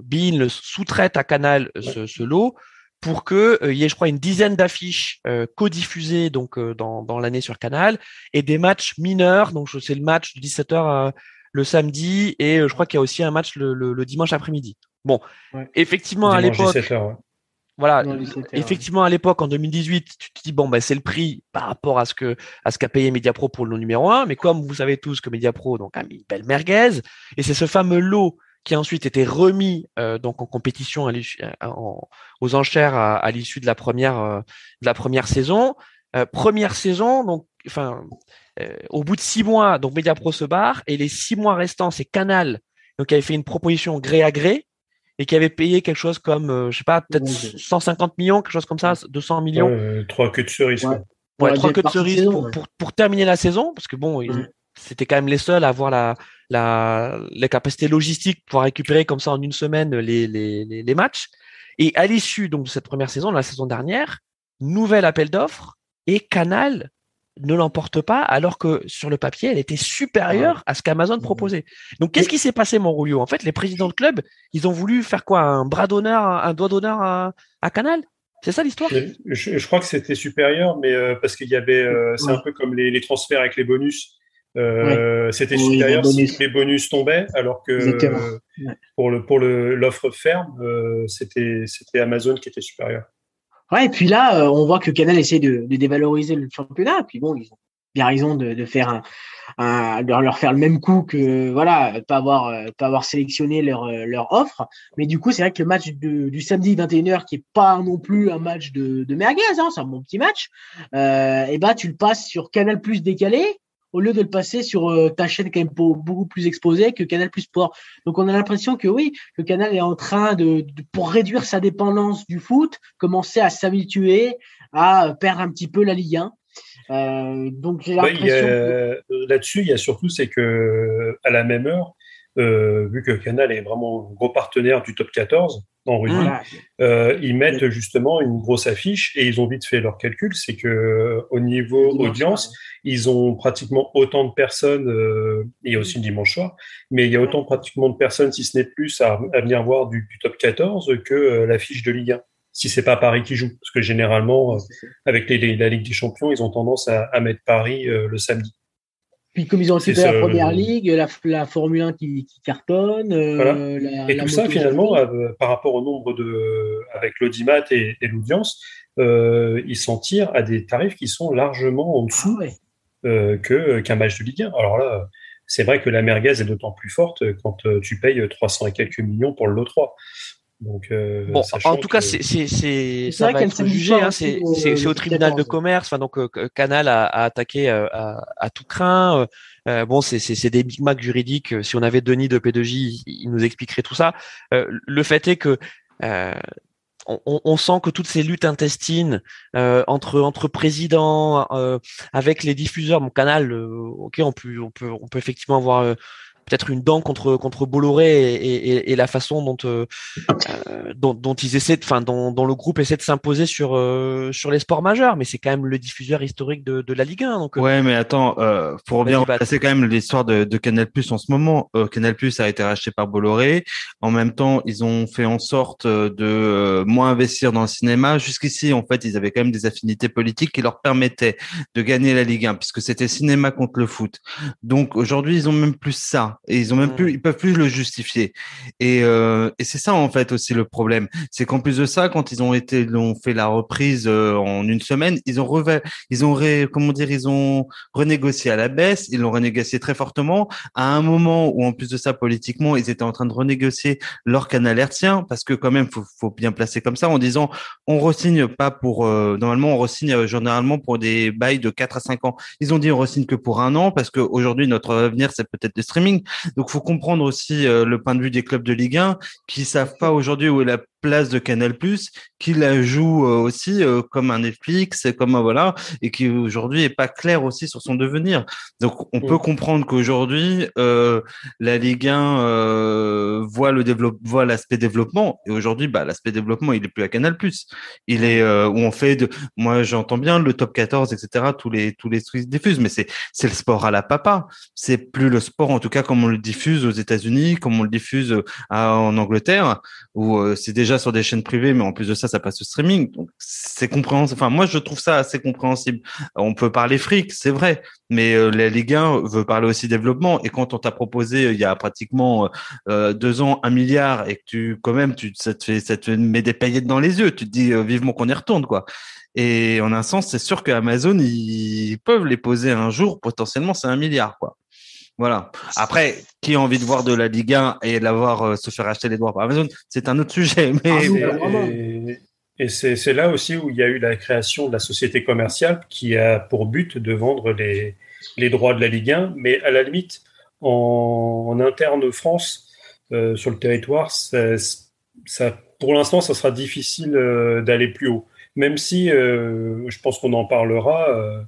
Bean le sous-traite à Canal ce, ce, lot pour que il y ait, je crois, une dizaine d'affiches co-diffusées donc dans, dans l'année sur Canal et des matchs mineurs. Donc c'est le match de 17h le samedi et je crois qu'il y a aussi un match le, le, dimanche après-midi. Bon, effectivement à l'époque, voilà, effectivement à l'époque en 2018, tu te dis bon ben c'est le prix par rapport à ce que à ce qu'a payé Mediapro pour le lot numéro un, mais comme vous savez tous que Mediapro donc a mis une belle merguez et c'est ce fameux lot qui a ensuite été remis euh, donc en compétition à euh, aux enchères à, l'issue de la première euh, de la première saison. première saison donc enfin au bout de six mois donc Mediapro se barre et les six mois restants c'est Canal donc qui avait fait une proposition gré à gré et qui avait payé quelque chose comme, euh, je sais pas, peut-être 150 millions, quelque chose comme ça, 200 millions.
Euh, trois queues de cerise.
Ouais, trois queues de cerise pour, pour, pour, terminer la saison, parce que bon, c'était quand même les seuls à avoir la, la, la capacité logistique pour récupérer comme ça en une semaine les, les, les, les matchs. Et à l'issue donc de cette première saison, de la saison dernière, nouvel appel d'offres et Canal ne l'emporte pas, alors que sur le papier, elle était supérieure à ce qu'Amazon proposait. Donc, qu'est-ce qui s'est passé, Monroulio En fait, les présidents de club, ils ont voulu faire quoi? Un bras d'honneur, un doigt d'honneur à, Canal? C'est ça l'histoire?
Je, crois que c'était supérieur, mais euh, parce qu'il y avait, euh, c'est un peu comme les, transferts avec les bonus. Euh, c'était supérieur si les bonus tombaient, alors que pour le pour l'offre ferme, c'était c'était Amazon qui était supérieur.
Ouais, et puis là, euh, on voit que Canal essaie de, de, dévaloriser le championnat. Puis bon, ils ont bien raison de, de faire un, un, de leur faire le même coup que voilà, pas avoir euh, pas avoir sélectionné leur euh, leur offre. Mais du coup, c'est vrai que le match du samedi 21h, qui est pas non plus un match de, de merguez, hein, c'est un bon petit match. Euh, et ben, tu le passes sur Canal Plus décalé au lieu de le passer sur euh, ta chaîne quand même beaucoup plus exposée que Canal Plus Sport. Donc on a l'impression que oui, le Canal est en train de, pour réduire sa dépendance du foot, commencer à s'habituer à perdre un petit peu la Ligue 1. Euh, donc j'ai l'impression.
Là-dessus, il y a surtout c'est que à la même heure, euh, vu que Canal est vraiment un gros partenaire du top 14 en rugby, euh, ils mettent justement une grosse affiche et ils ont vite fait leur calcul, c'est que au niveau audience, ils ont pratiquement autant de personnes, euh, il y a aussi le dimanche soir, mais il y a autant pratiquement de personnes, si ce n'est plus, à, venir voir du, top 14 que euh, l'affiche de Ligue 1 si c'est pas Paris qui joue. Parce que généralement, avec les, la Ligue des Champions, ils ont tendance à, à mettre Paris le samedi.
Puis comme ils ont aussi la première ligue, la, Formule 1 qui, cartonne.
Euh, et tout ça, finalement, euh, par rapport au nombre de. avec l'audimat et, l'audience, euh, ils s'en tirent à des tarifs qui sont largement en dessous ah que, qu'un match de Ligue 1. Alors là, c'est vrai que la merguez est d'autant plus forte quand tu payes 300 et quelques millions pour le lot 3. Donc,
euh, bon, en tout cas, c'est c'est ça va être jugé. Hein, c'est c'est au tribunal de commerce. Enfin, donc euh, Canal a, a attaqué euh, à, à, tout craint. Euh, bon, c'est c'est des big macs juridiques. Si on avait Denis de P2J, il nous expliquerait tout ça. le fait est que on, on, sent que toutes ces luttes intestines euh, entre entre présidents, euh, avec les diffuseurs, mon canal, ok, on peut on peut on peut effectivement avoir peut-être une dent contre contre Bolloré et, et, et la façon dont, euh, euh dont, dont ils essaient, enfin dont, dont, le groupe essaie de s'imposer sur euh, sur les sports majeurs, mais c'est quand même le diffuseur historique de, de la Ligue 1. Donc
ouais, mais attends, euh, pour bien c'est quand même l'histoire de, de Canal Plus en ce moment. Canal Plus a été racheté par Bolloré. En même temps, ils ont fait en sorte de moins investir dans le cinéma. Jusqu'ici, en fait, ils avaient quand même des affinités politiques qui leur permettaient de gagner la Ligue 1, puisque c'était cinéma contre le foot. Donc aujourd'hui, ils ont même plus ça et ils ont même plus, ils peuvent plus le justifier. Et, euh, et c'est ça en fait aussi le problème, c'est qu'en plus de ça, quand ils ont été, ils ont fait la reprise euh, en une semaine, ils ont revé, ils ont ré, comment dire, ils ont renégocié à la baisse, ils l'ont renégocié très fortement à un moment où en plus de ça politiquement, ils étaient en train de renégocier leur canal hertzien parce que quand même faut, faut bien placer comme ça en disant on resigne pas pour euh, normalement on resigne euh, généralement pour des bails de 4 à 5 ans. Ils ont dit on resigne que pour un an parce qu'aujourd'hui notre avenir c'est peut-être le streaming. Donc, faut comprendre aussi euh, le point de vue des clubs de Ligue 1 qui savent pas aujourd'hui où est la place de Canal+, qui la joue euh, aussi euh, comme un Netflix, comme un voilà, et qui aujourd'hui est pas clair aussi sur son devenir. Donc on peut comprendre qu'aujourd'hui euh, la Ligue 1 euh, voit le développe, voit l'aspect développement, et aujourd'hui bah l'aspect développement il est plus à Canal+. Il est où on fait de, moi j'entends bien le top 14 etc. Tous les tous les trucs diffusent, mais c'est c'est le sport à la papa. C'est plus le sport en tout cas comme on le diffuse aux États-Unis, comme on le diffuse en Angleterre, où c'est déjà sur des chaînes privées, mais en plus de ça, ça passe au streaming. Donc, c'est compréhensible. Enfin, moi, je trouve ça assez compréhensible. On peut parler fric, c'est vrai, mais euh, la Ligue 1 veut parler aussi développement. Et quand on t'a proposé, euh, il y a pratiquement euh, deux ans, un milliard, et que tu, quand même, tu, ça te fait, ça te met des paillettes dans les yeux. Tu te dis vivement qu'on y retourne, quoi. Et en un sens, c'est sûr que Amazon, ils peuvent les poser un jour. Potentiellement, c'est un milliard, quoi. Voilà. Après, qui a envie de voir de la Ligue 1 et de la voir euh, se faire acheter les droits par Amazon, c'est un autre sujet. Mais,
ah, et, c'est là aussi où il y a eu la création de la société commerciale qui a pour but de vendre les, les droits de la Ligue 1, mais à la limite, en, en interne France, euh, sur le territoire, ça, ça pour l'instant, ça sera difficile euh, d'aller plus haut. Même si, euh, je pense qu'on en parlera, euh,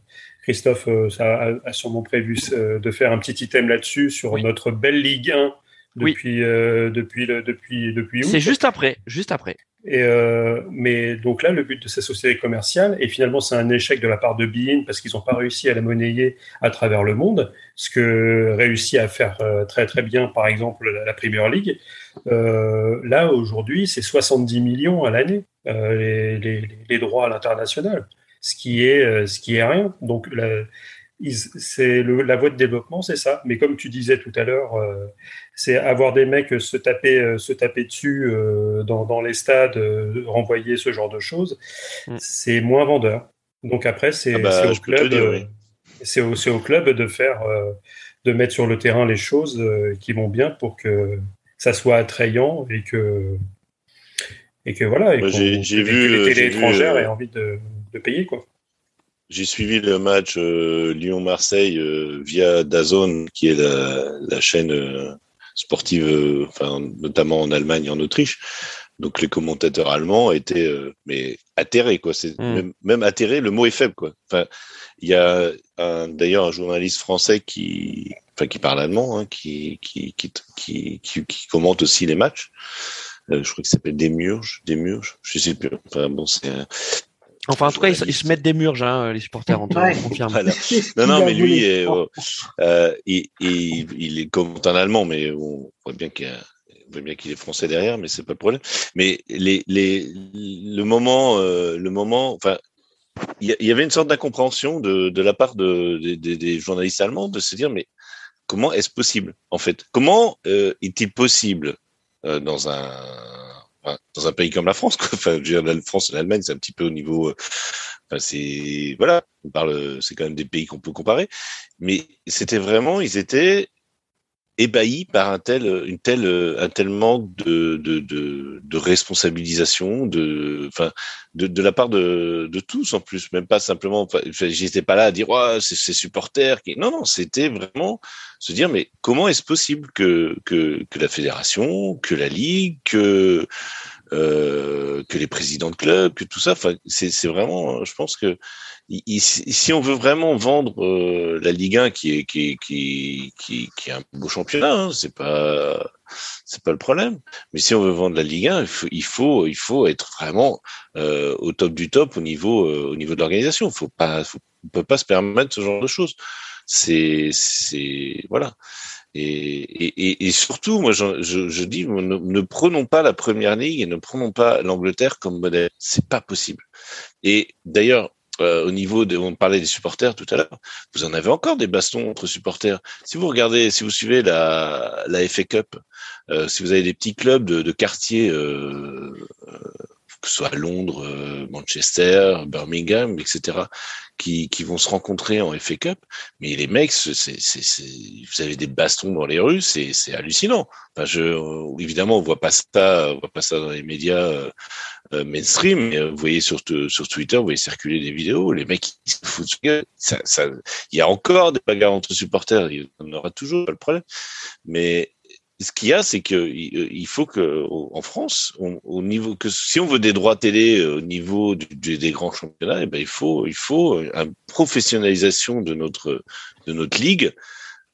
Christophe euh, ça a, sûrement prévu euh, de faire un petit item là-dessus sur notre belle Ligue 1 depuis, euh, depuis, le, depuis, depuis
C'est juste après, juste après.
Et mais donc là, le but de ces sociétés commerciales, et finalement c'est un échec de la part de Bein parce qu'ils n'ont pas réussi à la monnayer à travers le monde, ce que réussit à faire très très bien par exemple la, Premier League. là aujourd'hui, c'est 70 millions à l'année les, les, les, droits à l'international ce qui est, euh, ce qui est rien. Donc, la, c'est la voie de développement, c'est ça. Mais comme tu disais tout à l'heure, euh, c'est avoir des mecs se taper, euh, se taper dessus dans, dans, les stades, renvoyer ce genre de choses, mm. c'est moins vendeur. Donc après, c'est ah bah, au club, c'est au, au, club de faire, de mettre sur le terrain les choses qui vont bien pour que ça soit attrayant et que et que voilà.
j'ai vu, les télé
étrangères aient envie de de payer quoi.
j'ai suivi le match euh, Lyon-Marseille euh, via Dazone, qui est la, la chaîne euh, sportive, euh, enfin, notamment en Allemagne et en Autriche. Donc les commentateurs allemands étaient euh, mais atterrés quoi. C'est
Mm.
même, même atterrés, le mot est faible quoi. Enfin, il y a d'ailleurs un journaliste français qui, enfin qui parle allemand, hein, qui, qui, qui, qui, qui, qui commente aussi les matchs. Euh, je crois qu'il s'appelle Demurge, Demurge, je sais plus. Enfin bon, c'est un-
Enfin, en tout cas, ils, se- ils se mettent des murges, hein, les supporters, on te
Ouais.
confirme.
Voilà. Non, non, mais lui, est, euh, euh, il, il, il est comme en allemand, mais on voit bien qu'il y a- on voit bien qu'il est français derrière, mais c'est pas le problème. Mais les, les, le moment, euh, le moment, enfin, il y, avait une sorte d'incompréhension de, de la part de, des- journalistes allemands de se dire, mais comment est-ce possible, en fait? Comment euh, est-il possible euh, dans un dans un pays comme la France, quoi. Enfin, je veux dire, la France et l'Allemagne, c'est un petit peu au niveau. euh, Enfin, c'est voilà, on parle, c'est quand même des pays qu'on peut comparer, mais c'était vraiment, ils étaient ébahis par un tel, une telle, un tel manque de, de, de, de responsabilisation, de, enfin, de, de la part de, de tous en plus, même pas simplement. Enfin, j'étais pas là à dire, ouais, c'est ces supporters qui. Non, non, c'était vraiment se dire, mais comment est-ce possible que, que, que la fédération, que la ligue, que euh, que les présidents de clubs, que tout ça. Enfin, c'est vraiment, je pense que si on veut vraiment vendre euh, la Ligue 1, qui est qui qui qui qui est un beau championnat, hein, c'est pas c'est pas le problème. Mais si on veut vendre la Ligue 1, il faut il faut, il faut être vraiment euh, au top du top au niveau euh, au niveau de l'organisation. Faut pas, faut, on peut pas se permettre ce genre de choses. C'est c'est voilà. Et, et, et surtout, moi, je, je, je dis, ne, ne prenons pas la première ligue et ne prenons pas l'Angleterre comme modèle. C'est pas possible. Et d'ailleurs, euh, au niveau de, on parlait des supporters tout à l'heure, vous en avez encore des bastons entre supporters. Si vous regardez, si vous suivez la, la FA Cup, euh, si vous avez des petits clubs de, de quartier, euh, que ce soit Londres, euh, Manchester, Birmingham, etc., qui, qui vont se rencontrer en FA Cup, mais les mecs, c'est, c'est, vous avez des bastons dans les rues, c'est, c'est hallucinant. Enfin, je, euh, évidemment, on voit pas ça, on voit pas ça dans les médias euh, mainstream. Mais, vous voyez sur, Twitter, vous voyez circuler des vidéos, les mecs ils se foutent. Ça, ça, il y a encore des bagarres entre supporters, il y en aura toujours pas le problème. Mais ce qu'il y a, c'est que il faut que en France, au niveau que si on veut des droits télé au niveau des grands championnats, eh ben il faut il faut une professionnalisation de notre de notre ligue.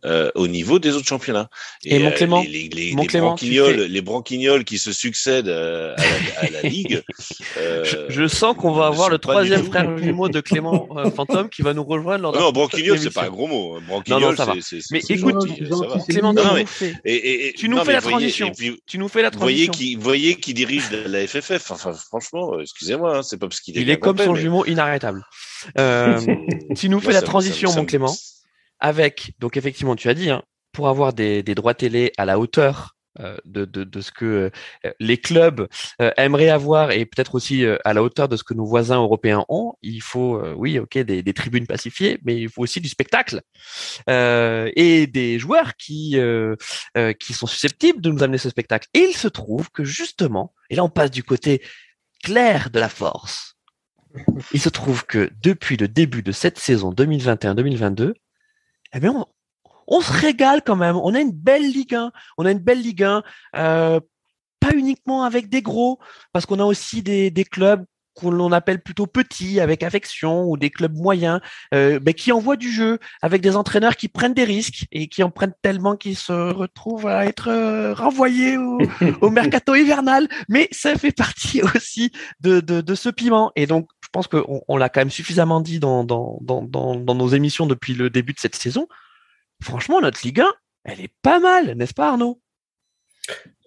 Euh, au niveau des autres championnats.
Et, et mon Clément,
les, les, les,
mon
les
Clément,
branquignoles,
fais...
les branquignoles qui se succèdent à, à, la, à la, ligue.
Euh, je, je, sens qu'on va avoir le troisième frère jumeau de Clément euh, Fantôme qui va nous rejoindre lors.
Non, branquignol, c'est pas un gros mot. Branquignol,
non, non, ça va.
C est, c est,
mais écoute,
gentil, ça va.
Clément, non, mais, fait, et, et, tu nous fais la transition.
Voyez, puis,
tu nous fais la
Voyez
transition.
qui, voyez qui dirige la FFF. Enfin, franchement, excusez-moi, hein, c'est pas parce qu'il est.
Il est comme son jumeau inarrêtable. Euh, tu nous fais la transition, mon Clément, avec donc effectivement, tu as dit. Hein, pour avoir des, droits télé à la hauteur euh, de, ce que euh, les clubs euh, aimeraient avoir et peut-être aussi à la hauteur de ce que nos voisins européens ont, il faut, oui, ok, des, des, tribunes pacifiées, mais il faut aussi du spectacle et des joueurs qui qui sont susceptibles de nous amener ce spectacle. Et il se trouve que justement, et là on passe du côté clair de la force. Il se trouve que depuis le début de cette saison 2021-2022, eh bien, on, on se régale quand même. On a une belle Ligue 1. On a une belle Ligue 1, euh, pas uniquement avec des gros, parce qu'on a aussi des, des clubs qu'on appelle plutôt petits, avec affection, ou des clubs moyens, euh, mais qui envoient du jeu, avec des entraîneurs qui prennent des risques et qui en prennent tellement qu'ils se retrouvent à être euh, renvoyés au, au, mercato hivernal. Mais ça fait partie aussi de, de, de ce piment. Et donc, pense qu'on on, l'a quand même suffisamment dit dans, dans, dans, dans, dans nos émissions depuis le début de cette saison franchement, notre Ligue 1, elle est pas mal, n'est-ce pas, Arnaud?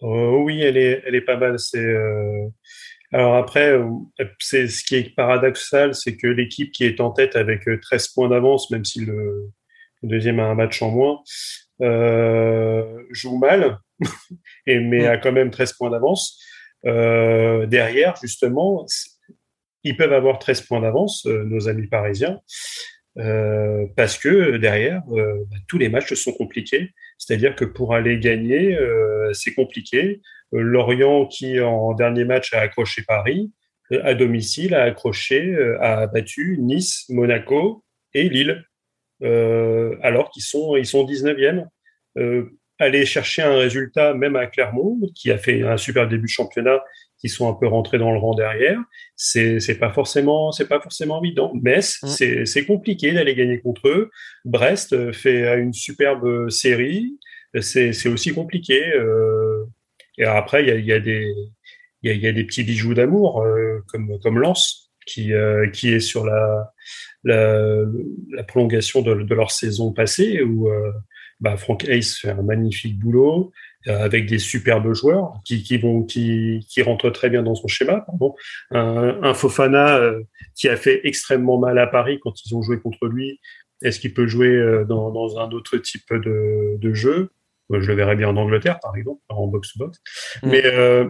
Oh, Oui, elle est, elle est pas mal. C'est euh... alors après, c'est ce qui est paradoxal, c'est que l'équipe qui est en tête avec 13 points d'avance, même si le, le, deuxième a un match en moins, euh, joue mal, et mais a quand même 13 points d'avance. Euh, derrière, justement, ils peuvent avoir 13 points d'avance, nos amis parisiens. Euh, parce que derrière, euh, bah, tous les matchs sont compliqués. C'est-à-dire que pour aller gagner, euh, c'est compliqué. Lorient, qui en dernier match a accroché Paris, à domicile, a accroché, a battu Nice, Monaco et Lille, alors qu'ils sont, ils sont 19e. aller chercher un résultat même à Clermont, qui a fait un super début de championnat, qui sont un peu rentrés dans le rang derrière, c'est c'est pas forcément c'est pas forcément évident. Metz, mm. c'est c'est compliqué d'aller gagner contre eux. Brest fait une superbe série, c'est c'est aussi compliqué. Euh, et après il y a, y a des il y a, y a, des petits bijoux d'amour euh, comme comme Lens qui euh, qui est sur la la, la prolongation de, de, leur saison passée où bah, Frank Hayes fait un magnifique boulot. Euh, avec des superbes joueurs qui, qui vont qui, qui rentrent très bien dans son schéma. Pardon. Un, un Fofana euh, qui a fait extrêmement mal à Paris quand ils ont joué contre lui. Est-ce qu'il peut jouer euh, dans, dans, un autre type de, de jeu? Je le verrais bien en Angleterre, par exemple, en box-box. Mm. Mais euh,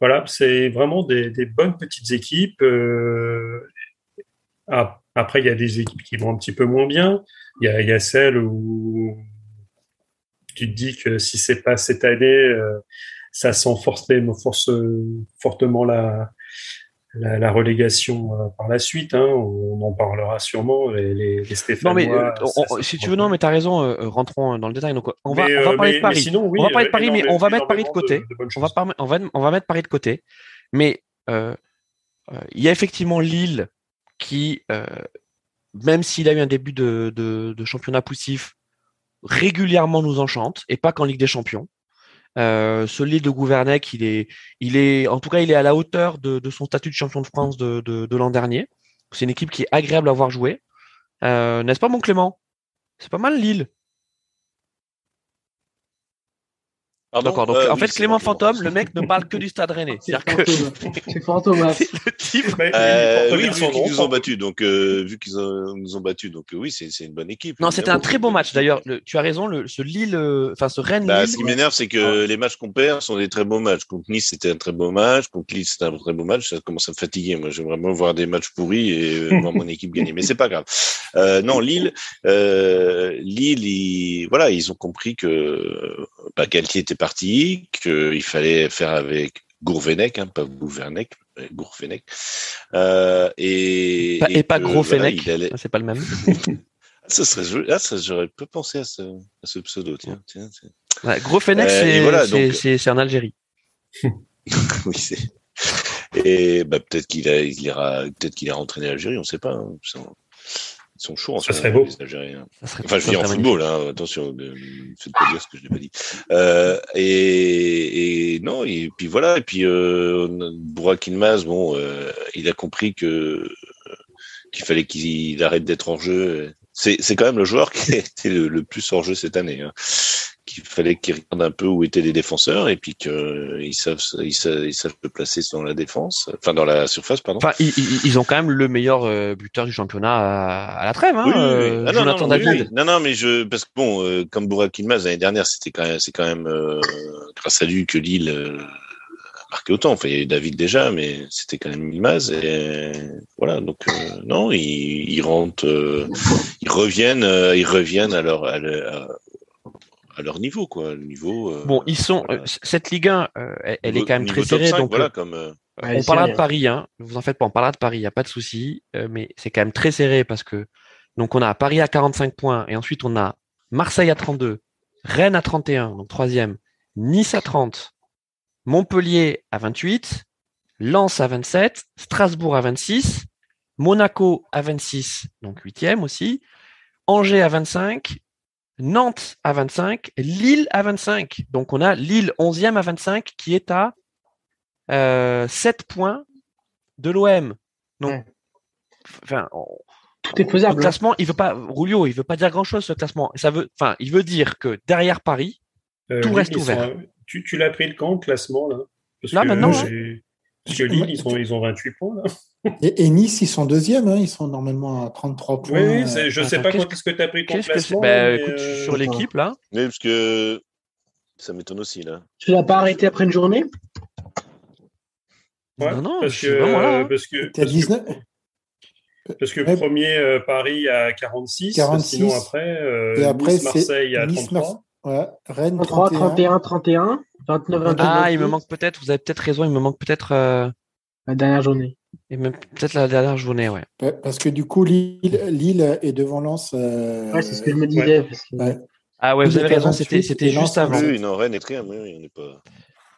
voilà, c'est vraiment des, des, bonnes petites équipes. Euh, après, il y a des équipes qui vont un petit peu moins bien. Il y a, il y a celles où tu te dis que si c'est pas cette année, euh, ça sent force, fortement la, la, relégation euh, par la suite. Hein. on en parlera sûrement. Les, les,
Stéphanois, non, mais euh, si tu veux, non, mais t'as raison. rentrons dans le détail. Donc, on va, on va parler de Paris. Sinon, oui, on va parler de Paris, mais on va mettre Paris de côté. on, va on, va, on va mettre Paris de côté. Mais il y a effectivement Lille qui, même s'il a eu un début de, de championnat poussif, régulièrement nous enchante et pas qu'en Ligue des Champions. Euh, ce Lille de Gouvernec, il est, il est, en tout cas, il est à la hauteur de, son statut de champion de France de l'an dernier. C'est une équipe qui est agréable à voir jouer. Euh, N'est-ce pas, mon Clément? C'est pas mal Lille. D'accord. Donc, euh, en fait, Clément Fantôme, le mec ne parle que du Stade Rennais.
C'est que... Fantôme.
le type. Euh, oui, vu qu'ils nous ont battus, donc euh, vu qu'ils nous ont battus, donc oui, c'est une bonne équipe.
Non, c'était un très beau match. D'ailleurs, tu as raison. Le, ce Lille, enfin ce Rennes.
Bah, ce qui m'énerve, c'est que les matchs qu'on perd sont des très beaux matchs. Contre Nice, c'était un très beau match. Contre Lille, c'était un très beau match. Ça commence à me fatiguer. Moi, j'aimerais vraiment voir des matchs pourris et voir mon équipe gagner. Mais c'est pas grave. non, Lille, Lille, ils, voilà, ils ont compris que bah, Galtier était parti, qu'il fallait faire avec Gourvenec, hein, pas Gouvernec, Gourvenec. Euh, et,
et, pas Grosvenec, c'est pas le même.
ça serait joli. Ah, j'aurais pas pensé à ce, à ce pseudo. Tiens,
euh, c'est voilà, en Algérie.
oui, c'est. Et bah, peut-être qu'il il ira, peut-être qu'il a entraîné l'Algérie, on ne sait pas. Hein. Ils sont chauds en
ça serait beau.
les Algériens. enfin, je dis en football, hein, attention, ne faites pas dire ce que je n'ai pas dit. Euh, et, et, non, et puis voilà, et puis euh, Burak bon, euh, il a compris que qu'il fallait qu'il arrête d'être en jeu. C'est, c'est quand même le joueur qui a été le, le plus hors jeu cette année. Hein qu'il fallait qu'ils regardent un peu où étaient les défenseurs et puis qu'ils savent, ils savent, ils savent se placer dans la défense, enfin dans la surface, pardon.
Enfin, ils, ils ont quand même le meilleur euh, buteur du championnat à, la trêve, hein, oui,
euh, ah, Jonathan non, non, David. non, non, mais je, parce que bon, euh, comme Burak Ilmaz l'année dernière, c'était quand même, c'est quand même grâce à lui que Lille a marqué autant. Enfin, il y a eu David déjà, mais c'était quand même Ilmaz et voilà. Donc non, ils, ils rentrent, ils reviennent, ils reviennent à leur, à leur à leur niveau, quoi. Le niveau.
Euh, bon, ils sont. Euh, cette Ligue 1, euh, elle, est quand même très serrée. donc,
voilà, comme,
on parlera de Paris, hein. Vous en faites pas, on parlera de Paris, il n'y a pas de souci. mais c'est quand même très serré parce que donc on a Paris à 45 points et ensuite on a Marseille à 32, Rennes à 31, donc troisième, Nice à 30, Montpellier à 28, Lens à 27, Strasbourg à 26, Monaco à 26, donc huitième aussi, Angers à 25, Nantes à 25, Lille à 25. Donc on a Lille 11e à 25 qui est à euh, 7 points de l'OM. Donc, enfin,
tout est faisable.
Le hein. classement, il veut pas, Rulio, il veut pas dire grand chose ce classement. Ça veut, enfin, il veut dire que derrière Paris, euh, tout reste ouvert.
tu, tu l'as pris le camp, le classement là?
Là maintenant.
Parce que Lille, ils, sont, ils ont 28 points. Là.
Et, Nice, ils sont deuxième, hein, ils sont normalement à 33 points.
Oui, oui je ne sais pas qu'est-ce que tu as pris comme classement.
Bah, écoute, euh... Sur l'équipe, là.
Oui, parce que ça m'étonne aussi, là.
Tu l'as pas arrêté après une journée?
Ouais, Non, non, parce que. Hein. Parce que,
parce 19
parce que ouais. premier euh, Paris à 46, 46 sinon après, euh, et après nice, Marseille à nice, 33.
Ouais, Rennes
33, 31, 31, 29, 29.
Ah, il me manque peut-être, vous avez peut-être raison, il me manque peut-être. Euh...
La dernière journée.
Et même peut-être la dernière journée, ouais.
Pa- Parce que du coup, Lille, Lille est devant Lens. euh,
Ouais, c'est ce que je me disais. parce que-
ouais.
Ah ouais, vous avez
est
raison, c'était
28
c'était juste avant.
27.
Oui, non, Rennes est quatrième, oui, oui, on n'est pas.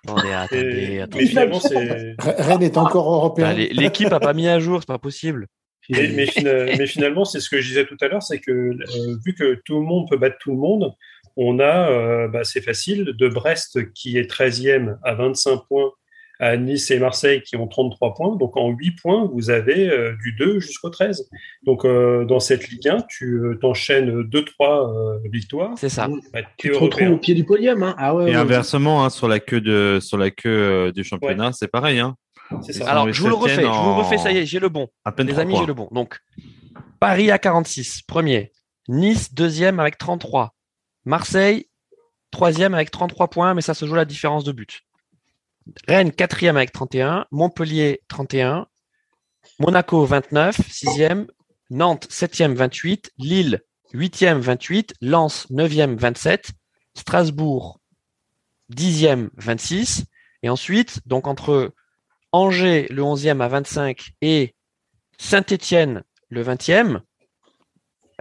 Attendez,
Et-
attendez, attendez.
mais finalement, c'est.
Re- Rennes est encore européen.
L'équipe a pas mis à jour, c'est pas possible.
Mais, mais fina- mais finalement, c'est ce que je disais tout à l'heure, c'est que euh, vu que tout le monde peut battre tout le monde, on a, euh, bah, c'est facile, de Brest qui est 13e à 25 points, à Nice et Marseille qui ont 33 points. Donc en 8 points, vous avez euh, du 2 jusqu'au 13. Donc euh, dans cette Ligue 1, tu euh, t'enchaînes 2-3 euh, victoires.
C'est ça.
Bah,
Tu te retrouves au pied du podium. Hein. Ah ouais,
Et
ouais,
inversement, hein, sur la queue de sur la queue euh, du championnat, c'est pareil. Hein.
Ça.
Alors, je vous le refais, je vous le refais, ça y est, j'ai le bon.
À peine
Les amis, j'ai le bon. Donc, Paris à 46, premier. Nice, deuxième avec 33. Marseille, troisième avec 33 points, mais ça se joue la différence de but. Rennes, quatrième avec 31. Montpellier, 31. Monaco, 29, sixième. Nantes, septième, 28. Lille, huitième, 28. Lens, neuvième, 27. Strasbourg, dixième, 26. Et ensuite, donc entre Angers, le 11e à 25, et Saint-Étienne, le 20e,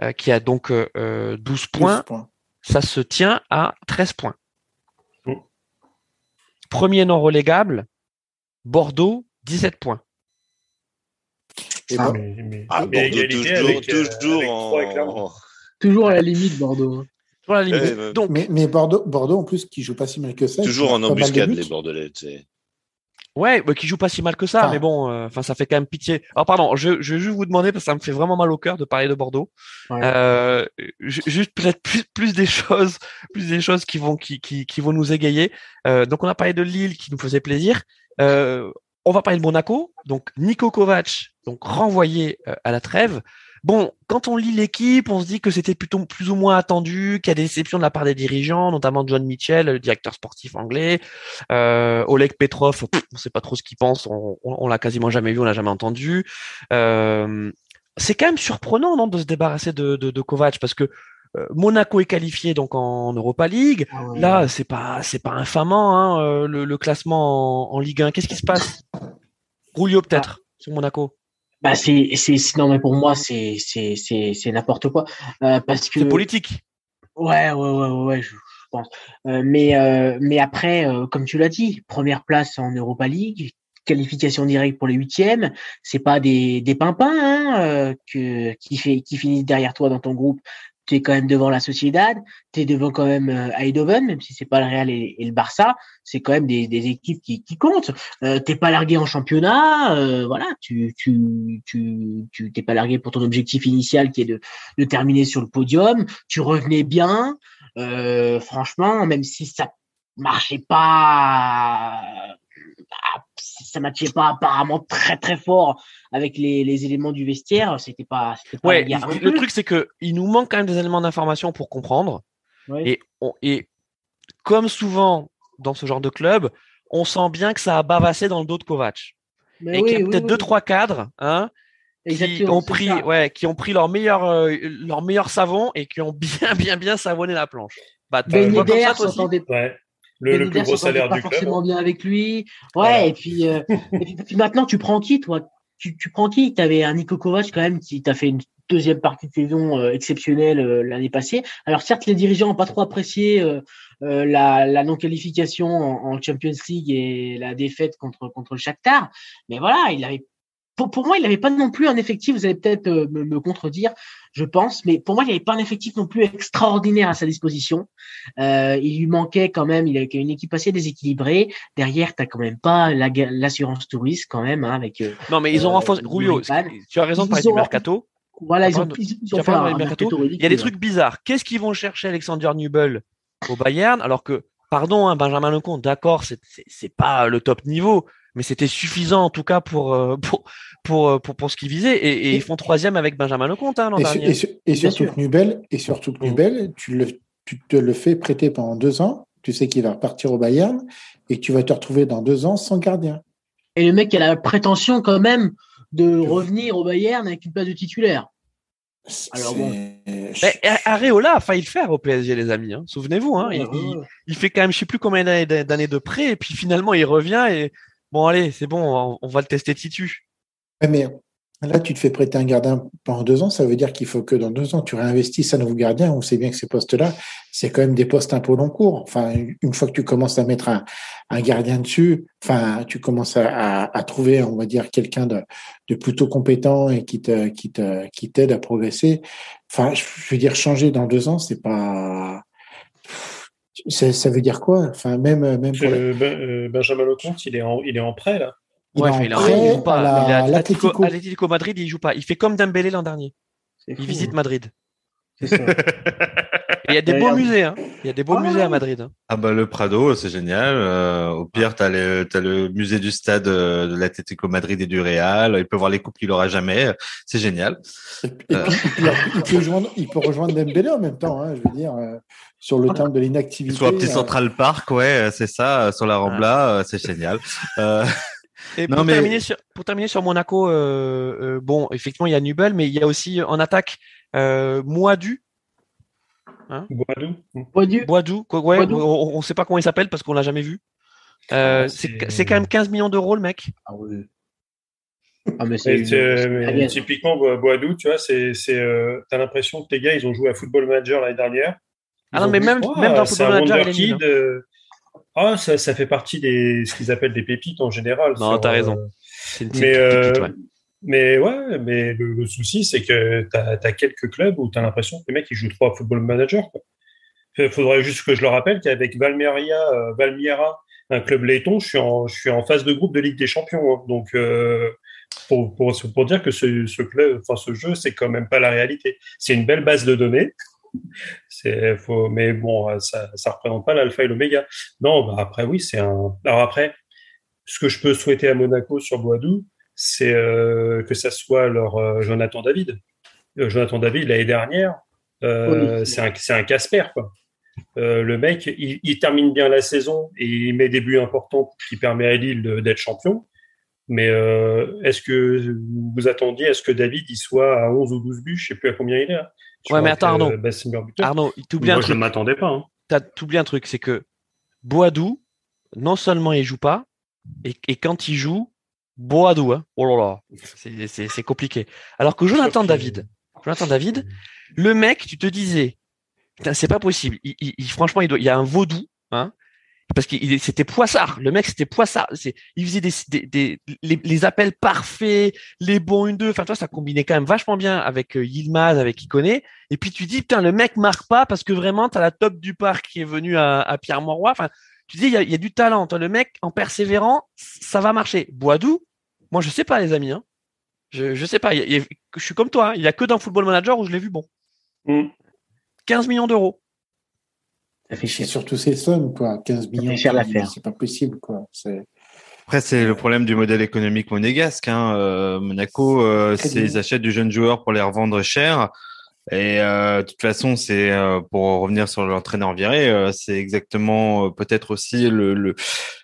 euh, qui a donc euh, euh, 12 points,
12 points.
ça se tient à 13 points. Premier non relégable, Bordeaux, 17 points.
Et
Ah,
bon,
Mais, mais-
Ah,
mais
Bordeaux, toujours,
avec,
toujours
avec
en.
Toujours à la limite, Bordeaux. hein.
Sur la limite. Donc,
mais, mais Bordeaux, Bordeaux, en plus, qui joue pas si mal que ça.
Toujours en embuscade, les Bordelais.
Ouais, bah, qui joue pas si mal que ça,
Ah.
mais bon, euh, enfin, ça fait quand même pitié. Alors, pardon, je, je vais juste vous demander parce que ça me fait vraiment mal au cœur de parler de Bordeaux.
Ouais.
Euh, ju- juste peut-être plus, plus des choses, plus des choses qui vont qui, qui, qui vont nous égayer. Euh, donc, on a parlé de Lille qui nous faisait plaisir. Euh, on va parler de Monaco. Donc, Nico Kovac, donc renvoyé à la trêve. Bon, quand on lit l'équipe, on se dit que c'était plutôt plus ou moins attendu, qu'il y a des déceptions de la part des dirigeants, notamment John Mitchell, le directeur sportif anglais, euh, Oleg Petrov, pff, on sait pas trop ce qu'il pense, on, on, on l'a quasiment jamais vu, on l'a jamais entendu. Euh, c'est quand même surprenant, non, de se débarrasser de, de, de Kovac, parce que euh, Monaco est qualifié donc en Europa League.
Ah ouais.
Là, c'est pas c'est pas infamant hein, le, le classement en, en Ligue 1. Qu'est-ce qui se passe? Rouillot peut-être sur Monaco.
Bah c'est non mais pour moi c'est c'est c'est c'est n'importe quoi. Euh, parce que
C'est politique.
ouais ouais ouais ouais, ouais je, je pense. Euh, mais euh, mais après euh, comme tu l'as dit première place en Europa League qualification directe pour les huitièmes c'est pas des des pimpins hein, euh, que qui fait qui finissent derrière toi dans ton groupe tu es quand même devant la Sociedad tu es devant quand même euh, Eindhoven même si c'est pas le Real et, et le Barça c'est quand même des des équipes qui qui comptent euh, t'es pas largué en championnat, euh, voilà, tu tu tu tu t'es pas largué pour ton objectif initial qui est de de terminer sur le podium. Tu revenais bien, euh, franchement, même si ça marchait pas, ça matchait pas apparemment très très fort avec les les éléments du vestiaire, c'était pas pas
Ouais, le
plus.
truc c'est que il nous manque quand même des éléments d'information pour comprendre.
Ouais.
Et, on, et comme souvent dans ce genre de club, on sent bien que ça a bavassé dans le dos de Kovac.
Mais
et qu'il y a
oui,
peut-être
oui.
deux trois cadres, hein, qui ont pris,
ça.
ouais, qui ont pris leur meilleur, euh, leur meilleur savon et qui ont bien, bien, bien savonné la planche. Bah,
Ben Yedder s'entendait
Ouais. Le, le plus gros salaire
pas
du club.
forcément
hein.
bien avec lui. Ouais,
Voilà.
et puis, euh, et puis, puis maintenant, tu prends qui, toi? Tu, tu prends qui? T'avais un Nico Kovac quand même qui t'a fait une deuxième partie de saison euh, exceptionnelle euh, l'année passée. Alors certes, les dirigeants n'ont pas trop apprécié euh, euh, la, la non-qualification en, en Champions League et la défaite contre contre le Shakhtar, mais voilà, il avait pour, pour moi, il n'avait pas non plus un effectif. Vous allez peut-être euh, me, me contredire, je pense, mais pour moi, il n'avait pas un effectif non plus extraordinaire à sa disposition. Euh, il lui manquait quand même, il avait une équipe assez déséquilibrée. Derrière, t'as quand même pas la- l'assurance touriste quand même, hein, avec euh,
Non, mais ils ont
Euh,
renforcé.
pas-
tu as raison de parler du mercato.
voilà, ils ont, ils,
tu
ont fait un,
mercato.
mercato
Il y a des trucs bizarres. Qu'est-ce qu'ils vont chercher Alexander Nubel au Bayern alors que, pardon, hein, Benjamin Lecomte, d'accord, c'est pas le top niveau, mais c'était suffisant en tout cas pour euh, pour pour euh, pour, pour ce qu'ils visaient et, et ils font troisième avec Benjamin Lecomte hein, l'an
Et, su-
dernier.
et su- et surtout que Nubel, et surtout que
Mm.
Nubel, tu, le, tu te le fais prêter pendant deux ans. Tu sais qu'il va repartir au Bayern et tu vas te retrouver dans deux ans sans gardien.
Et le mec, a la prétention quand même de revenir au Bayern avec une place de titulaire. Alors bon.
Mais Areola a failli le faire au PSG, les amis. Hein. Souvenez-vous, hein, il,
Ouais, ouais,
il-
ouais.
il fait quand même je sais plus combien d'années d'années de prêt et puis finalement il revient et Bon, allez, c'est bon, on, va le tester Titu.
Mais là, tu te fais prêter un gardien pendant deux ans, ça veut dire qu'il faut que dans deux ans, tu réinvestisses un nouveau gardien. On sait bien que ces postes-là, c'est quand même des postes un peu long cours. Enfin, une fois que tu commences à mettre un, gardien dessus, enfin, tu commences à trouver, on va dire, quelqu'un de, de plutôt compétent et qui te, qui te, qui t'aide à progresser. Enfin, je veux dire, changer dans deux ans, c'est pas, ça, ça veut dire quoi? Enfin, même, même pour
Euh, Ben- euh, Benjamin Lecomte, il est en, il est en prêt là.
il
Ouais,
est en
il, est en-
prêt
il joue pas.
à la-
il est à
l'Atlético.
Madrid, il joue pas. Il fait comme Dembélé l'an dernier. Il
fou,
visite
hein.
Madrid. Il y a des beaux
il
musées. Hein. Il y a des beaux
Ah,
musées à Madrid. hein.
Ah bah le Prado, c'est génial. Euh, au pire, t'as le t'as le musée du stade euh, de l'Atlético Madrid et du Real. Il peut voir les coupes qu'il aura jamais. C'est génial.
Et puis, il, peut, il peut joindre- il peut rejoindre Dembélé en même temps, hein, je veux dire, euh, sur le terme de l'inactivité.
Sur un petit
euh,
Central Park, ouais, c'est ça, sur la Rambla, euh, c'est génial. Euh,
Et
Non,
pour,
mais-
terminer sur, pour terminer sur Monaco, euh, euh, bon, effectivement, il y a Nubel, mais il y a aussi en attaque euh, Moadu.
Boadou.
Boidu,
Boadou, quoi, ouais,
Boadou.
on ne sait pas comment il s'appelle parce qu'on l'a jamais vu. Euh,
Ah,
c'est quand même 15 millions d'euros le mec.
Ah oui. Ah, mais c'est bien.
typiquement, Bo- Boadou, tu vois, c'est, c'est, euh, t'as l'impression que les gars, ils ont joué à Football Manager l'année dernière.
Ah non, mais même,
Ah,
même dans Football Manager, il est
wonder
nul.
kid, euh, Ah, ça, ça fait partie des ce qu'ils appellent des pépites en général.
Non, t'as
euh,
raison. C'est une, c'est
mais,
une petite
euh,
pépite, ouais.
Mais ouais, mais le, souci, c'est que t'as as quelques clubs où t'as l'impression que les mecs ils jouent trop à Football Manager. Quoi. Il faudrait juste que je le rappelle qu'avec Valmeria, euh, Valmiera, un club laiton, je suis en, phase de groupe de Ligue des Champions. hein. Donc, euh, pour, dire que ce, club, ce jeu, c'est quand même pas la réalité. C'est une belle base de données. Mais bon, ça, ça représente pas l'alpha et l'oméga. Non, bah après oui, c'est un. Alors après, ce que je peux souhaiter à Monaco sur Boadou, c'est euh, que ça soit leur euh, Jonathan David. Euh, Jonathan David l'année dernière, euh,
Oui.
c'est un, c'est un Casper quoi. Euh, le mec, il, il termine bien la saison et il met des buts importants qui permet à Lille d'être champion. Mais euh, est-ce que vous attendiez à ce que David il soit à 11 ou 12 buts? Je sais plus à combien il est. là. Je
Ouais, mais attends, Arnaud.
bah.
Arnaud, t'oublies un
Moi, je ne m'attendais pas. hein.
T'as- T'oublies un truc, c'est que Boadou, non seulement il joue pas, et, et quand il joue, Boadou, hein, oh là là, c'est- compliqué. Alors que Jonathan David, Jonathan David, le mec, tu te disais, c'est pas possible. Il, il- il- franchement, il, doit, il y a un vaudou, hein, parce que c'était Poissard. Le mec, c'était Poissard. C'est- Il faisait des, des, des- les, les appels parfaits, les bons une deux. Enfin, toi, ça combinait quand même vachement bien avec euh, Yilmaz, avec Iconé. Et puis tu dis, putain, le mec marque pas parce que vraiment, t'as la top du parc qui est venue à, à Pierre Mauroy. Enfin, tu dis, il y a, il y a du talent. Toi, le mec, en persévérant, ça va marcher. Boadou, moi, je sais pas, les amis. Hein. Je, je sais pas. Il y a- il y a- je suis comme toi. hein. Il y a que dans Football Manager où je l'ai vu bon.
Mm.
15 millions d'euros.
Ça fait
surtout ces sommes, quoi. 15 millions.
cher l'affaire.
C'est pas possible, quoi. C'est
Après, c'est le problème du modèle économique monégasque. Hein. Euh, Monaco, euh, ils achètent du jeune joueur pour les revendre cher. Et euh, de toute façon, c'est euh, pour revenir sur l'entraîneur viré, euh, c'est exactement euh, peut-être aussi le, le,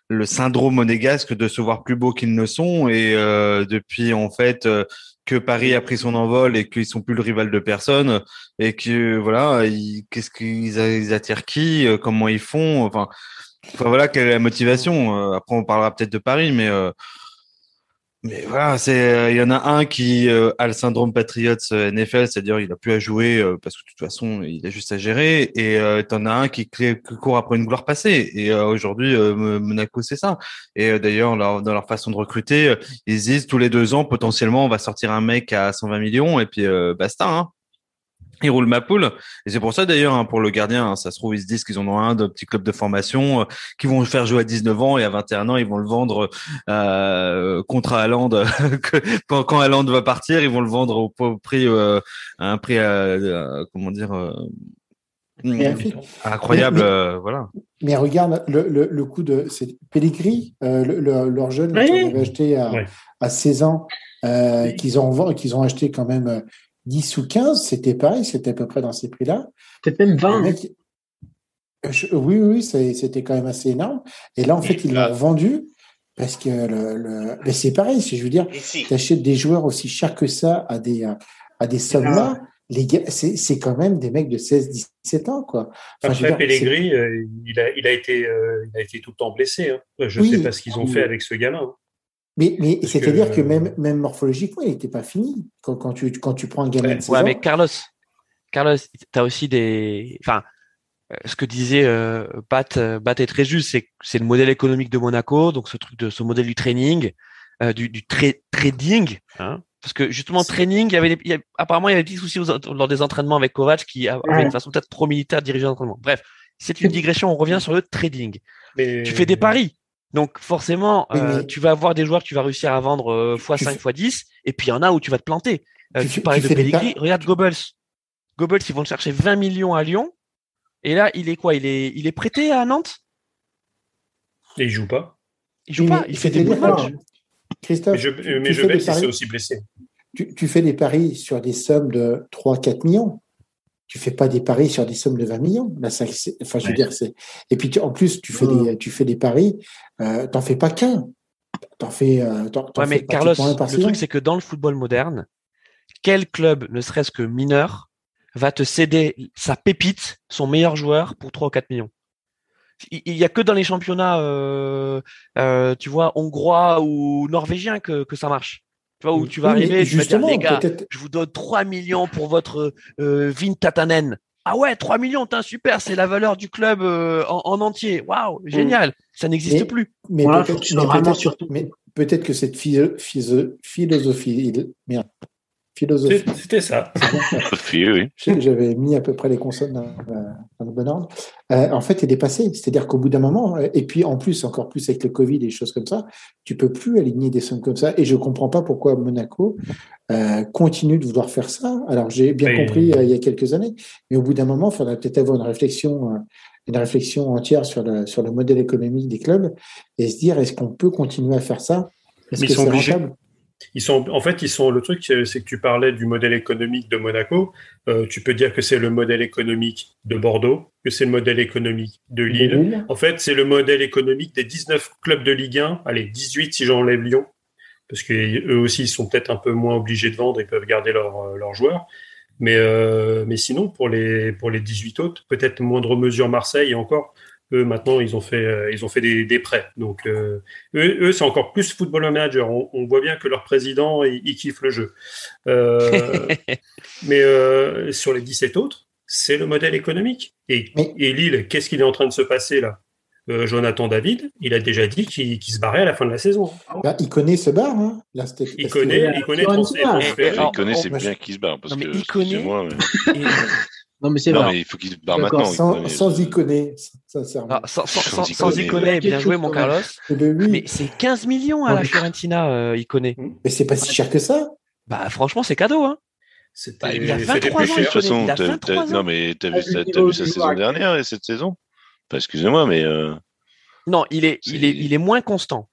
le syndrome monégasque de se voir plus beau qu'ils ne sont. Et euh, depuis en fait euh, que Paris a pris son envol et qu'ils sont plus le rival de personne et que voilà, qu'est-ce qu'ils ils attirent qui, euh, comment ils font, enfin. Enfin voilà quelle est la motivation. Euh, après on parlera peut-être de Paris, mais euh, mais voilà, c'est euh, il y en a un qui euh, a le syndrome Patriots euh, NFL, c'est-à-dire il a plus à jouer parce que de toute façon il a juste à gérer, et euh, t'en as un qui, court après une gloire passée. Et aujourd'hui Monaco c'est ça. Et d'ailleurs leur- dans leur façon de recruter, ils se disent tous les deux ans potentiellement on va sortir un mec à 120 millions et puis basta. Hein. Ils roulent ma poule. Et c'est pour ça d'ailleurs, hein, pour le gardien, hein, ça se trouve, ils se disent qu'ils en ont un de petit club de formation, euh, qui vont le faire jouer à 19 ans et à 21 ans, ils vont le vendre euh, contre Haaland. quand, quand Haaland va partir, ils vont le vendre au, au prix, euh, à un prix, euh, euh, comment dire, euh,
fait,
incroyable.
Mais- mais-
euh, voilà.
Mais regarde, le, le, le coup de. Pellegrini, euh, le- le- leur jeune
Oui.
qu'ils avaient acheté à,
Ouais.
à 16 ans, euh, qu'ils ont, qu'ils ont acheté quand même euh, 10 ou 15, c'était pareil, c'était à peu près dans ces prix-là.
Peut-être même
Le
20.
mec- euh, je- oui, oui, c'était quand même assez énorme. Et là, en fait, ils
Ah.
l'ont vendu parce que le, le... mais c'est pareil, si je veux dire, tu achètes des joueurs aussi chers que ça à des, à des sommes là. les gars, c'est quand même des mecs de 16, 17 ans, quoi.
Après, Pellegrini, euh, il, a, il, a été, euh, il a été tout le temps blessé. Hein. Je ne sais pas ce qu'ils ont fait avec ce gamin. Hein.
Mais, mais c'est-à-dire que, même, même morphologiquement, il n'était pas fini quand, quand, tu, quand tu prends un gamin
ouais, de mais Carlos, Carlos, tu as aussi des. Enfin, euh, ce que disait euh, Pat, Bat est très juste, c'est c'est le modèle économique de Monaco, donc ce truc de ce modèle du training, du, du trading, hein, parce que justement training, il y avait, apparemment il y avait des soucis lors des entraînements avec Kovac qui avait une façon peut-être trop militaire de diriger l'entraînement. Bref, c'est une digression. On revient sur le trading. Tu fais des paris, donc forcément, euh, tu vas avoir des joueurs que tu vas réussir à vendre x5, x10, et puis il y en a où tu vas te planter. Euh, tu, parlais de Pellegrini, regarde Goebbels. Goebbels, ils vont chercher 20 millions à Lyon, et là, il est quoi? Il est, il est prêté à Nantes?
Et il joue pas.
Il joue pas. Il fait des bons matchs.
Christophe,
mais je, mais s'est aussi blessé.
Tu, fais des paris sur des sommes de 3-4 millions. Tu fais pas des paris sur des sommes de 20 millions. enfin, je veux dire, c'est. Et puis, en plus, tu fais des, tu fais des paris. Euh, t'en fais pas qu'un. T'en fais. Euh,
ouais, mais Carlos, le truc, c'est que dans le football moderne, quel club, ne serait-ce que mineur, va te céder sa pépite, son meilleur joueur, pour 3 ou 4 millions? Il y a que dans les championnats, euh, euh, tu vois, hongrois ou norvégiens que, que ça marche. Tu vois, où tu vas arriver, tu vas dire, les gars, je vous donne 3 millions pour votre euh, Tatanen. Ah ouais, 3 millions, super, c'est la valeur du club euh, en, entier. Waouh, mm. génial. Ça n'existe plus.
Mais peut-être que cette philosophie, merde, philosophie.
C'était ça.
oui.
J'avais mis à peu près les consonnes dans, le bon ordre. Euh, en fait, il est dépassé. C'est-à-dire qu'au bout d'un moment, euh, et puis en plus, encore plus avec le Covid et des choses comme ça, tu peux plus aligner des sommes comme ça. Et je comprends pas pourquoi Monaco euh, continue de vouloir faire ça. Alors, j'ai bien compris il y a quelques années, mais au bout d'un moment, il faudrait peut-être avoir une réflexion une réflexion entière sur le, sur le modèle économique des clubs et se dire est-ce qu'on peut continuer à faire ça? Est-ce que c'est rentable?
Ils sont, en fait, ils sont. Le truc, c'est que tu parlais du modèle économique de Monaco. Euh, tu peux dire que c'est le modèle économique de Bordeaux, que c'est le modèle économique de Lille. En fait, c'est le modèle économique des 19 clubs de Ligue 1. Allez, 18 si j'enlève Lyon, parce qu'eux aussi, ils sont peut-être un peu moins obligés de vendre, ils peuvent garder euh, leurs joueurs. Mais, euh, mais sinon, pour les, pour les 18 autres, peut-être moindre mesure Marseille et encore, eux, maintenant, ils ont fait, euh, ils ont fait des, prêts. Donc, euh, eux, c'est encore plus football manager. On, voit bien que leur président, il, kiffe le jeu. Euh, mais sur les 17 autres, c'est le modèle économique. Et, et Lille, qu'est-ce qu'il est en train de se passer là? Jonathan David, il a déjà dit qu'il se barrait à la fin de la saison.
Bah, il connaît ce bar, hein
il, connaît, il connaît,
il connaît, c'est bien qu'il se barre. Parce que,
il connaît.
Non, mais c'est vrai. il faut qu'il se barre maintenant.
Sans, sans iconer,
sincèrement. Ah, sans, sans, sans, iconer, bien joué, mon Carlos. Mais c'est 15 millions à la Fiorentina, euh, iconé.
Mais c'est pas si cher que ça.
Bah, franchement, c'est cadeau, hein.
Bah, il a 23 ans. De toute façon,
non, mais t'as vu, as vu sa saison dernière et cette saison? Excusez-moi, mais. Euh...
Non, il est, il, est, il est moins constant.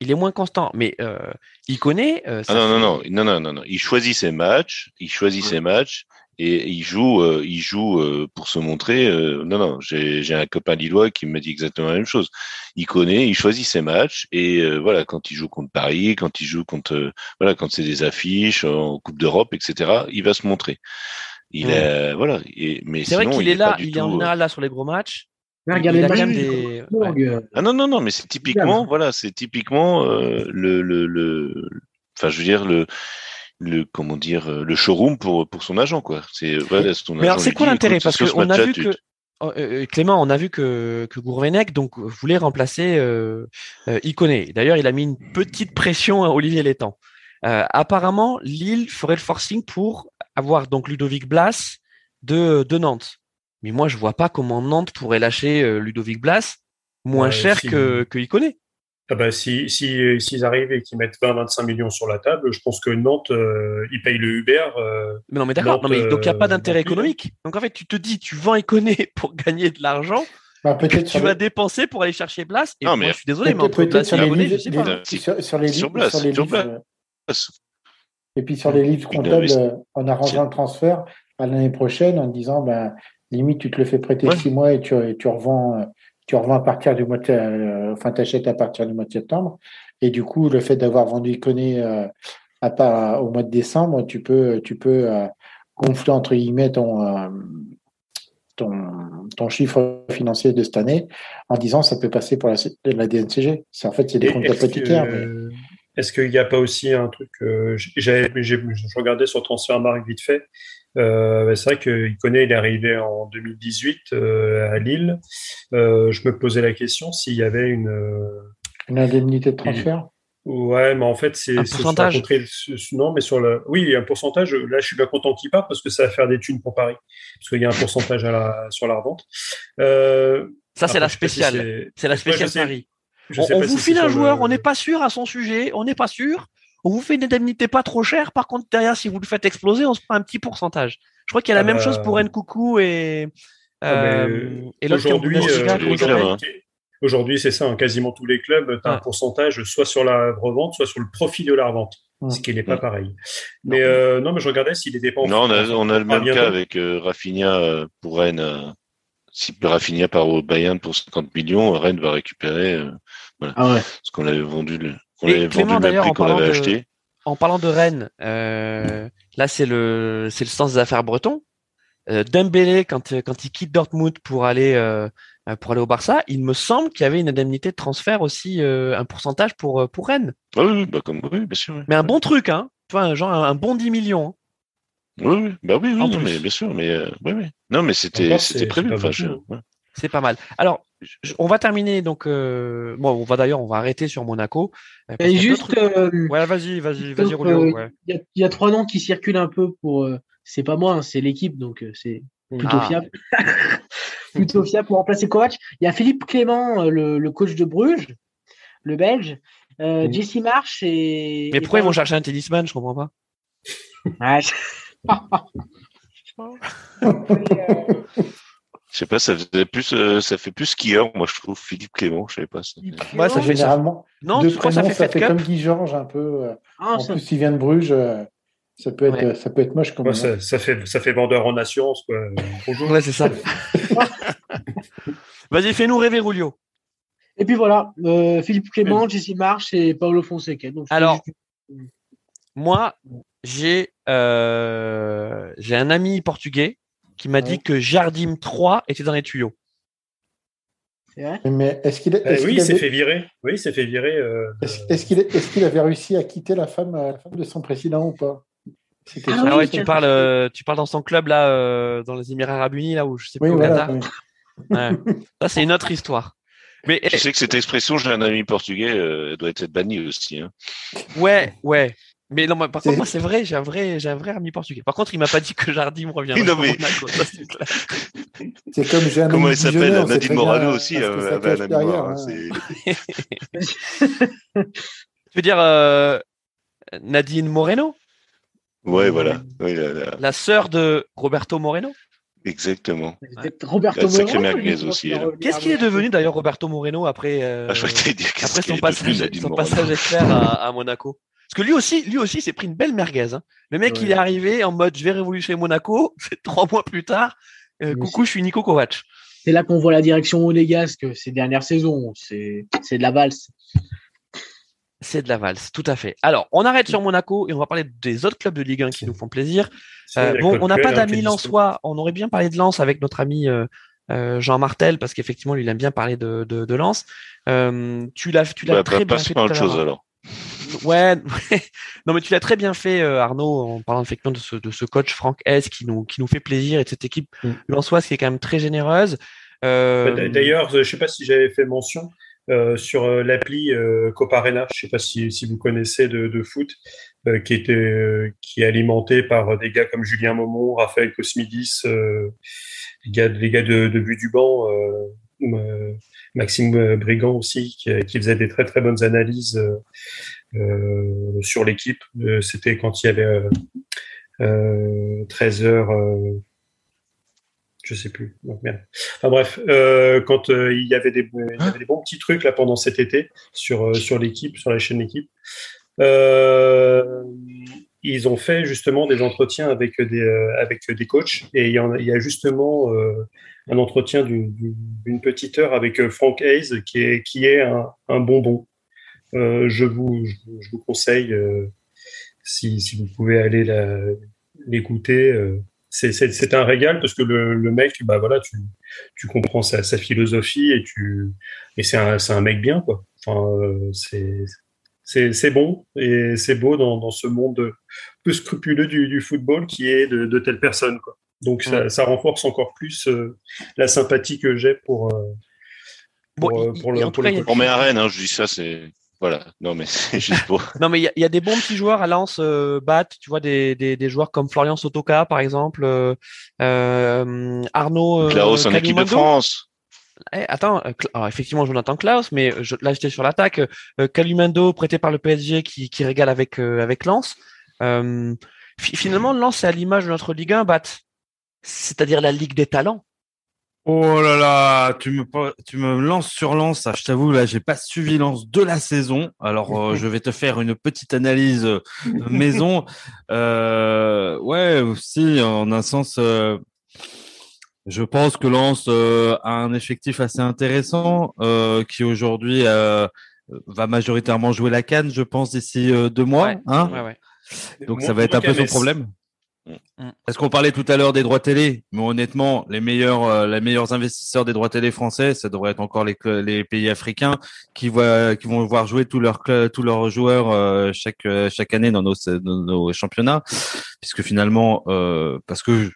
Il est moins constant, mais euh, il connaît. Euh,
ah non, non, non, non, non, non, non, Il choisit ses matchs. Il choisit ses matchs et il joue, euh, il joue euh, pour se montrer. Euh, non, non, j'ai un copain lillois qui me dit exactement la même chose. Il connaît, il choisit ses matchs et voilà, quand il joue contre Paris, quand il joue contre, voilà, quand c'est des affiches en Coupe d'Europe, etc., il va se montrer. Il est, voilà. Et, mais
c'est vrai qu'il est là, il est en général là sur les gros matchs.
regardez il a quand des...
Ah non non non, mais c'est typiquement, voilà, c'est typiquement le, le, le, enfin je veux dire le le comment dire euh, le showroom pour pour son agent quoi. C'est voilà,
Mais alors c'est quoi l'intérêt? Parce qu'on a vu que oh, euh, euh, Clément, on a vu que que Gourvenec donc voulait remplacer euh, Iconé. D'ailleurs, il a mis une petite pression à Olivier Létang. apparemment, Lille ferait le forcing pour avoir donc Ludovic Blas de de Nantes. Mais moi, je vois pas comment Nantes pourrait lâcher Ludovic Blas moins cher que que Iconé.
Ah bah, si s'ils si, arrivent et qu'ils mettent 20-25 millions sur la table, je pense que Nantes, euh, ils payent le Uber. Euh,
mais non, mais d'accord. donc il n'y a pas d'intérêt économique. Donc en fait, tu te dis, tu vends Iconé pour gagner de l'argent. Bah, que tu vas dépenser pour aller chercher place. Et non, mais je suis désolé, mais et abonné, je sais pas.
Sur, les livres, sur les livres, et puis sur les livres comptables, en arrangeant le transfert à l'année prochaine, en disant, ben, limite, tu te le fais prêter six mois et tu, tu revends euh, tu revends à partir du mois de, euh, enfin, t'achètes à partir du mois de septembre. Et du coup, le fait d'avoir vendu Iconé euh, à part, au mois de décembre, tu peux, tu peux euh, gonfler entre guillemets ton, euh, ton, ton chiffre financier de cette année en disant ça peut passer pour la, la DNCG. C'est en fait c'est des comptes apothicaires.
Est-ce qu'il n'y a pas aussi un truc euh, j'ai, Je regardais sur Transfermarkt vite fait. Euh, c'est vrai qu'il connaît, il est arrivé en 2018 euh, à Lille. Euh, je me posais la question s'il y avait une
une indemnité de transfert.
Ouais, mais en fait, c'est
un pourcentage.
non, mais sur le, oui, un pourcentage. Là, je suis bien content qu'il parte parce que ça va faire des thunes pour Paris, parce qu'il y a un pourcentage à la, sur la revente.
Euh, ça, c'est la spéciale. c'est la spéciale Paris. on, vous file un joueur, on n'est pas sûr à son sujet, on n'est pas sûr. On vous fait une indemnité pas trop chère. Par contre, derrière, si vous le faites exploser, on se prend un petit pourcentage. Je crois qu'il y a la même chose pour. Nkoukou et,
ah, euh, et l'autre aujourd'hui, euh, Aujourd'hui, c'est ça, hein, quasiment tous les clubs, tu as un pourcentage soit sur la revente, soit sur le profit de la revente, ce qui n'est pas pareil. Mais non. Euh, non, mais je regardais s'il n'était pas
en Non, on a, on a le même cas avec euh, Rafinha euh, pour Rennes. Euh, si Rafinha part au Bayern pour 50 millions, Rennes va récupérer voilà, ah ouais. ce qu'on avait vendu, qu'on avait vendu le même prix qu'on avait acheté.
En parlant de Rennes, là c'est le c'est le sens des affaires breton. Dembélé quand quand il quitte Dortmund pour aller euh, pour aller au Barça, il me semble qu'il y avait une indemnité de transfert aussi, euh, un pourcentage pour, euh, pour Rennes.
Ah oui, bah comme, oui, bien sûr.
Mais un bon truc, hein. Tu vois, genre un, bon 10 millions. Hein.
Oui, oui, bah oui, oui mais bien sûr, mais oui, oui. Non, mais c'était, c'était prévu. Enfin,
C'est pas mal. Alors, on va terminer donc. bon, on va d'ailleurs, on va arrêter sur Monaco.
Et juste.
ouais, vas-y, vas-y, vas-y,
Il y, a trois noms qui circulent un peu pour. c'est pas moi, hein, c'est l'équipe, donc c'est plutôt ah. fiable. plutôt fiable pour remplacer Kovac. Il y a Philippe Clément, euh, le, coach de Bruges, le Belge. Euh, Jesse Marsh et.
Mais pourquoi ils vont chercher un tennisman Je comprends pas.
je... sais pas, ça fait plus, euh, ça fait plus skieur, moi je trouve Philippe Clément, je savais pas. Ça.
Ouais, ça fait généralement. Non, de prénom, ça fait, ça fait comme Guy Georges un peu. Ah, en ça... plus, il vient de Bruges. Ça peut être, ça peut être moche comme
ça, ça, fait, ça fait vendeur en assurance, quoi.
Bonjour. Ouais, c'est ça. Vas-y, fais-nous rêver, Rulio.
Et puis voilà, euh, Philippe Clément, Jesse March et Paolo Fonseca. Donc,
Alors, moi, j'ai euh, j'ai un ami portugais qui m'a dit que Jardim 3 était dans les tuyaux.
Vrai? Mais est-ce qu'il est,
oui, il s'est fait virer. Oui, il s'est fait virer. Euh,
est-ce, qu'il est, avait réussi à quitter la femme, la femme de son président ou pas?
Ah, ah ouais, tu parles, euh, tu parles dans son club là, euh, dans les Émirats Arabes Unis là où je sais plus au Qatar. Ouais. Ça c'est une autre histoire.
Mais je sais que cette expression, j'ai un ami portugais, euh, elle doit être bannie aussi. Hein.
Ouais, ouais. Mais non, par contre, moi, c'est vrai, j'ai un vrai, j'ai un vrai ami portugais. Par contre, il m'a pas dit que Jardim revient.
Non, mais...
c'est comme j'ai un
Comment elle s'appelle Nadine Morano aussi avait un ami hein,
Tu veux dire Nadine Moreno?
Ouais, voilà.
la, sœur de Roberto Moreno?
Exactement.
Roberto
Moreno. aussi.
Qu'est-ce qu'il est devenu d'ailleurs Roberto Moreno après, euh, ah, après son, passage, son passage expert à, Monaco? Parce que lui aussi, lui aussi, s'est pris une belle merguez. Hein. Le mec, il est arrivé en mode je vais révolutionner Monaco. Trois mois plus tard, euh, coucou, je suis Nico Kovac.
C'est là qu'on voit la direction monégasque ces dernières saisons. C'est de la valse.
C'est de la valse, tout à fait. Alors, on arrête sur Monaco et on va parler des autres clubs de Ligue 1 qui nous font plaisir. Euh, bon, on n'a pas d'amis lensois. On aurait bien parlé de Lens avec notre ami euh, euh, Jean Martel parce qu'effectivement, lui, il aime bien parler de, de, de Lens. tu l'as, tu l'as très bien fait.
autre chose alors.
Ouais, non mais tu l'as très bien fait Arnaud en parlant effectivement de ce, de ce coach Franck S qui nous qui nous fait plaisir et de cette équipe mm. lensoise qui est quand même très généreuse.
D'ailleurs, je sais pas si j'avais fait mention, euh, sur euh, l'appli euh, Coparena. Je ne sais pas si, si, vous connaissez de, de foot, euh, qui était euh, qui est alimenté par des gars comme Julien Momon, Raphaël Cosmidis, les gars, les gars de, de but du banc, Maxime Brigand aussi, qui, qui, faisait des très très bonnes analyses sur l'équipe. C'était quand il y avait 13 heures je sais plus. Enfin bref, euh, quand euh, il, y avait des, bons petits trucs là pendant cet été sur euh, sur l'équipe, sur la chaîne équipe. Euh, ils ont fait justement des entretiens avec des avec des coachs et il y, a, il y a justement un entretien d'une petite heure avec Frank Hayes qui est qui est un, un bonbon. Je vous je, vous conseille si, si vous pouvez aller l'écouter. Euh, c'est un régal parce que le, le, mec, bah voilà, tu, tu comprends sa, sa philosophie et tu et c'est un, un mec bien quoi. Enfin, euh, c'est c'est bon et c'est beau dans, dans ce monde peu scrupuleux du, du football qui est de, de telles personnes quoi. Donc ça, ça, renforce encore plus euh, la sympathie que j'ai pour, euh,
pour, bon, pour, le, pour le
On met à Rennes, hein, je dis ça, c'est voilà, non mais c'est juste pour.
non mais il y, y, a des bons petits joueurs à Lens, euh, Bat, tu vois des, des, des, joueurs comme Florian Sotoka par exemple, euh, euh Arnaud.
Klaus en équipe de France.
Eh, attends, alors, effectivement Jonathan Klaus, mais je, là j'étais sur l'attaque. Calumendo prêté par le PSG qui, qui régale avec avec Lens. finalement Lens c'est à l'image de notre Ligue 1, Bat, c'est-à-dire la Ligue des talents.
Oh là là, tu me tu me lances sur lance. Je t'avoue là, j'ai pas suivi lance de la saison. Alors euh, je vais te faire une petite analyse euh, maison. Euh, ouais, aussi en un sens, euh, je pense que Lance a un effectif assez intéressant qui aujourd'hui va majoritairement jouer la canne, je pense d'ici deux mois.
Ouais,
hein
ouais, ouais.
Donc ça va être un peu son problème. Est-ce qu'on parlait tout à l'heure des droits télé, mais honnêtement, les meilleurs, euh, les meilleurs investisseurs des droits télé français, ça devrait être encore les, pays africains qui vont voir jouer tous leurs joueurs euh, chaque année dans nos, championnats, puisque finalement, euh, parce que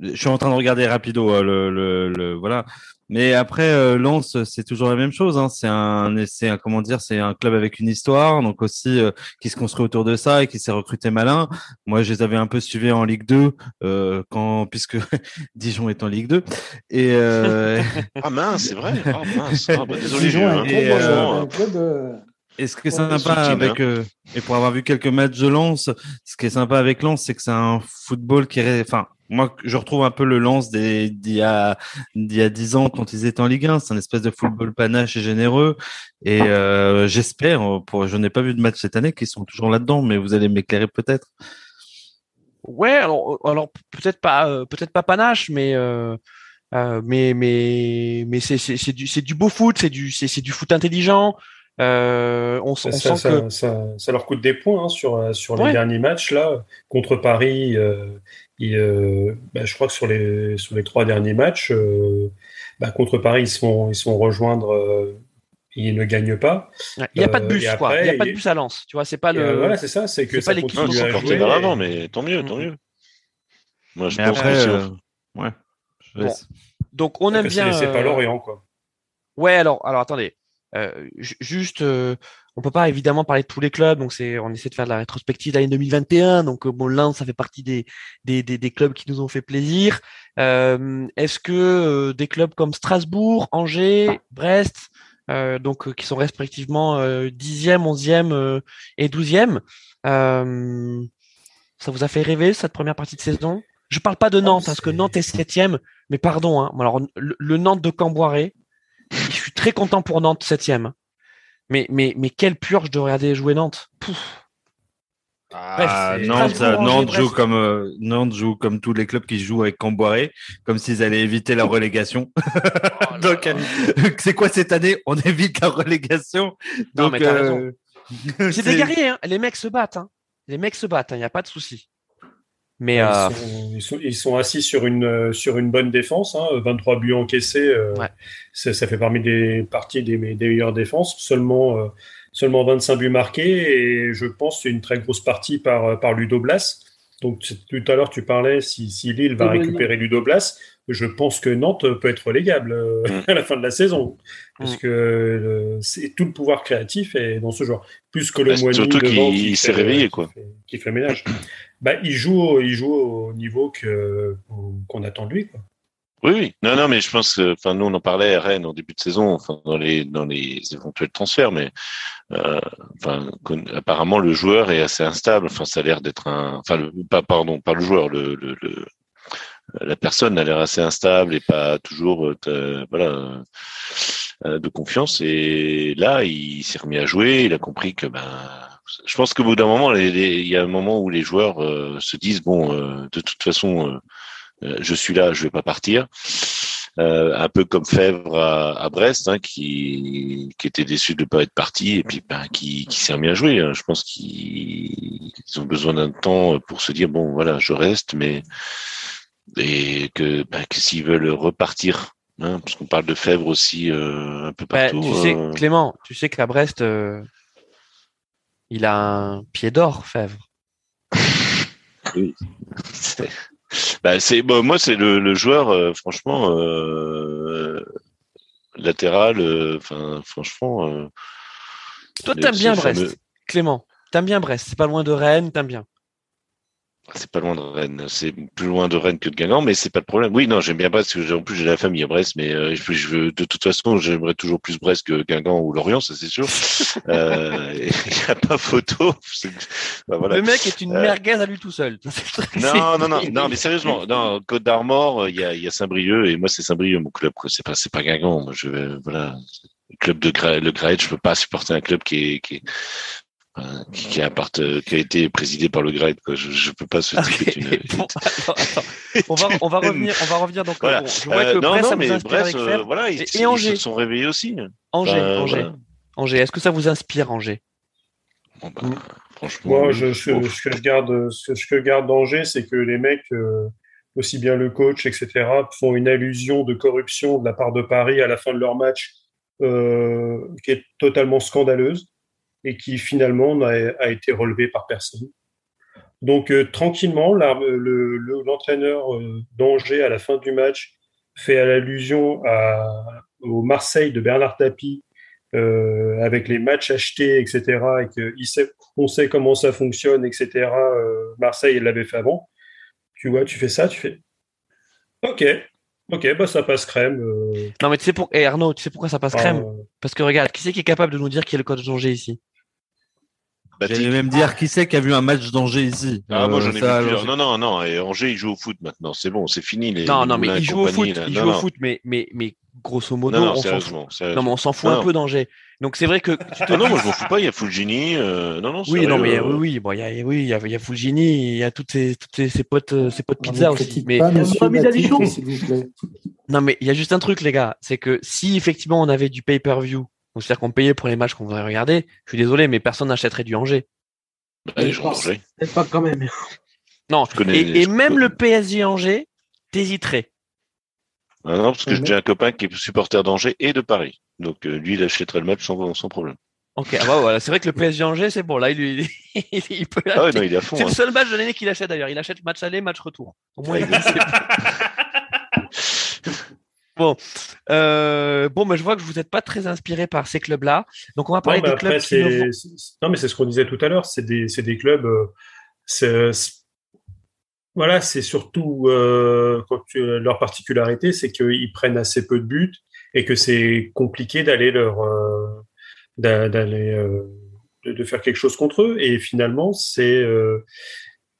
je, suis en train de regarder rapido le voilà, mais après, euh, Lens, c'est toujours la même chose. Hein. C'est un, c'est un, comment dire, c'est un club avec une histoire, donc aussi euh, qui se construit autour de ça et qui s'est recruté malin. Moi, je les avais un peu suivis en Ligue 2 euh, quand, puisque Dijon est en Ligue 2. Et euh...
ah mince, c'est vrai. Ah mince. Ah, bah, désolé. Dijon est un
club. Euh, et ce qui est sympa avec hein. et pour avoir vu quelques matchs de Lens, ce qui est sympa avec Lens, c'est que c'est un football qui est, enfin, moi, je retrouve un peu le lance d'il y a d'il y a dix ans quand ils étaient en Ligue 1. C'est un espèce de football panache et généreux. Et euh, j'espère, je n'ai pas vu de match cette année, qu'ils sont toujours là-dedans, mais vous allez m'éclairer peut-être.
Ouais, alors, alors peut-être pas, euh, peut-être pas panache, mais euh, euh, mais mais mais c'est c'est du c'est du beau foot, c'est du c'est du foot intelligent. Euh, on,
ça,
on
ça,
sent que
ça, ça, leur coûte des points hein, sur sur les ouais. derniers matchs là contre Paris. Euh, et, euh, bah, je crois que sur les sur les trois derniers matchs, euh, bah, contre Paris, ils sont ils sont rejoindre. Euh, ils ne gagnent pas.
Il n'y a pas de bus, quoi. Après, il n'y a pas de bus à Lens. Tu vois, c'est pas le.
voilà, c'est ça. C'est que
ça
pas
continue
à jouer. vers l'avant, mais tant mieux, tant mieux. Moi, je mais pense après, que euh...
ouais.
Bon. Donc, on aime bien.
C'est pas Lorient, quoi.
Ouais, alors, alors attendez. Euh, juste, euh, on peut pas évidemment parler de tous les clubs, donc c'est, on essaie de faire de la rétrospective de l'année 2021. Donc euh, bon, Lens, ça fait partie des, des, des, clubs qui nous ont fait plaisir. Euh, est-ce que euh, des clubs comme Strasbourg, Angers, Brest, donc qui sont respectivement dixième, onzième et douzième, ça vous a fait rêver cette première partie de saison? Je parle pas de Nantes, parce que Nantes est septième, mais pardon. Hein, alors le, le Nantes de Camboiré je suis très content pour Nantes septième. Mais mais mais quelle purge de regarder jouer Nantes. Pouf.
Ah, Bref, Nantes, Nantes joue comme euh, Nantes joue comme tous les clubs qui jouent avec Camboiré, comme s'ils allaient éviter la relégation. Oh Donc euh, c'est quoi cette année? On évite la relégation.
Non
Donc,
mais t'as euh... raison. C'est des guerriers, hein. les mecs se battent. Hein. Les mecs se battent, il hein. n'y a pas de souci. Mais
ils,
euh...
sont, ils, sont, ils, sont, assis sur une, sur une bonne défense, hein, 23 buts encaissés, euh,
ouais.
ça, ça, fait parmi des parties des, des meilleures défenses, seulement, euh, seulement 25 buts marqués, et je pense c'est une très grosse partie par, par Ludo Blas. Donc tout à l'heure tu parlais si, si Lille va oui, récupérer oui. Ludo Blas, je pense que Nantes peut être relégable euh, à la fin de la saison, parce que euh, c'est tout le pouvoir créatif est dans ce joueur, plus que le
bah, Surtout qu'il s'est réveillé quoi,
qui fait, qui fait ménage. Bah, il joue, il joue au niveau que qu'on attend de lui.
Oui, oui, non, non, mais je pense que, enfin, nous on en parlait à Rennes en début de saison, enfin, dans les dans les éventuels transferts, mais euh, apparemment le joueur est assez instable. Enfin, ça a l'air d'être un, enfin, pas pardon, pas le joueur, le, le, la personne a l'air assez instable et pas toujours, euh, voilà, euh, de confiance. Et là, il s'est remis à jouer. Il a compris que ben je pense qu'au bout d'un moment, il y a un moment où les joueurs euh, se disent bon, euh, de toute façon, euh, je suis là, je vais pas partir. un peu comme Fèvre à, Brest, hein, qui, qui était déçu de ne pas être parti et puis ben, qui, qui s'est bien joué. Hein. Je pense qu'ils ont besoin d'un temps pour se dire bon voilà, je reste, mais et que, ben, que s'ils veulent repartir Hein, parce qu'on parle de Fèvre aussi euh, un peu bah, partout.
tu sais, euh. Clément, tu sais qu'à Brest, euh, il a un pied d'or, Fèvre.
oui. Bah, c'est bon, moi c'est le, joueur franchement latéral enfin franchement
toi t'aimes bien Brest Clément t'aimes bien Brest c'est pas loin de Rennes t'aimes bien
c'est pas loin de Rennes. C'est plus loin de Rennes que de Guingamp, mais c'est pas le problème. Oui, non, j'aime bien Brest parce que en plus j'ai la famille à Brest, mais euh, je, veux, de toute façon, j'aimerais toujours plus Brest que Guingamp ou Lorient, ça c'est sûr. euh, il n'y a pas photo.
voilà. Le mec est une euh, merguez à lui tout seul.
non, non, non, non, mais sérieusement, non, Côte d'Armor, il y a, il y a Saint-Brieuc et moi c'est Saint-Brieuc mon club. C'est pas, c'est pas Guingamp. Moi, je vais, voilà, le club de Gra le Graet, je peux pas supporter un club qui est, qui est qui, a qui a été présidé par le GRED. Je ne peux pas se
okay. on, va, on, va revenir, on va revenir donc. Voilà. je vois que euh, non, Brest, non, mais avec Brest, euh,
voilà, ils, et, Angers. ils se sont réveillés aussi.
Angers, Angers. Voilà. Angers. Est-ce que ça vous inspire, Angers?
Bon, bah, Franchement, moi, je, ce, ce, que je garde, ce, ce que je garde d'Angers, c'est que les mecs, euh, aussi bien le coach, etc., font une allusion de corruption de la part de Paris à la fin de leur match, euh, qui est totalement scandaleuse et qui finalement n'a a été relevé par personne. Donc euh, tranquillement, l'entraîneur euh, d'Angers à la fin du match fait allusion au Marseille de Bernard Tapie euh, avec les matchs achetés, etc. Et qu'on sait, on sait comment ça fonctionne, etc. Euh, Marseille, il l'avait fait avant. Tu vois, tu fais ça, tu fais OK, ok, bah ça passe crème. Euh...
Non, mais tu sais pour... Et Arnaud, tu sais pourquoi ça passe ah, crème? Parce que regarde, qui c'est qui est capable de nous dire qui est le coach d'Angers ici?
Bah, J'allais même dire qui c'est qui a vu un match d'Angers ici.
Ah, moi j'en ai euh, vu plusieurs. Non, non, non. Et Angers, il joue au foot maintenant. C'est bon, c'est fini. Les,
non, non, mais il joue au foot. Il joue au foot, mais, mais, mais grosso modo,
non, non,
on
s'en fout.
Non, mais on s'en fout un peu d'Angers. Donc c'est vrai que.
Tu te ah non, moi je m'en fous pas. Il y a Fulgini. Euh... Non, non.
Oui, non, mais oui, oui. Bon, il y a, oui, il y a, il y a Fulgini. Il y a toutes ses, toutes ses, ses potes, euh, ses potes pizza aussi. Mais
pas, s'il vous plaît.
Non, mais il y a juste un truc, les gars, c'est que si effectivement on avait du pay-per-view, c'est-à-dire qu'on payait pour les matchs qu'on voudrait regarder, je suis désolé, mais personne n'achèterait du Angers.
Allez, je
Peut-être pas quand même.
Non, et, et même le PSG Angers, t'hésiterais.
Ah non, parce que j'ai un copain qui est supporter d'Angers et de Paris. Donc euh, lui, il achèterait le match sans, sans problème.
Ok, ah bah voilà, c'est vrai que le PSG Angers, c'est bon. Là, il, il, peut.
Ah ouais, non, il est à fond.
C'est
hein.
le seul match de l'année qu'il achète d'ailleurs. Il achète match aller, match retour. Au moins, il Bon, euh, bon, mais je vois que vous n'êtes pas très inspiré par ces clubs-là. Donc, on va parler des clubs. Qui
Non, mais c'est ce qu'on disait tout à l'heure. C'est des, des, clubs. Euh, voilà, c'est surtout euh, leur particularité, c'est qu'ils prennent assez peu de buts et que c'est compliqué d'aller leur euh, d'aller euh, de, faire quelque chose contre eux. Et finalement, c'est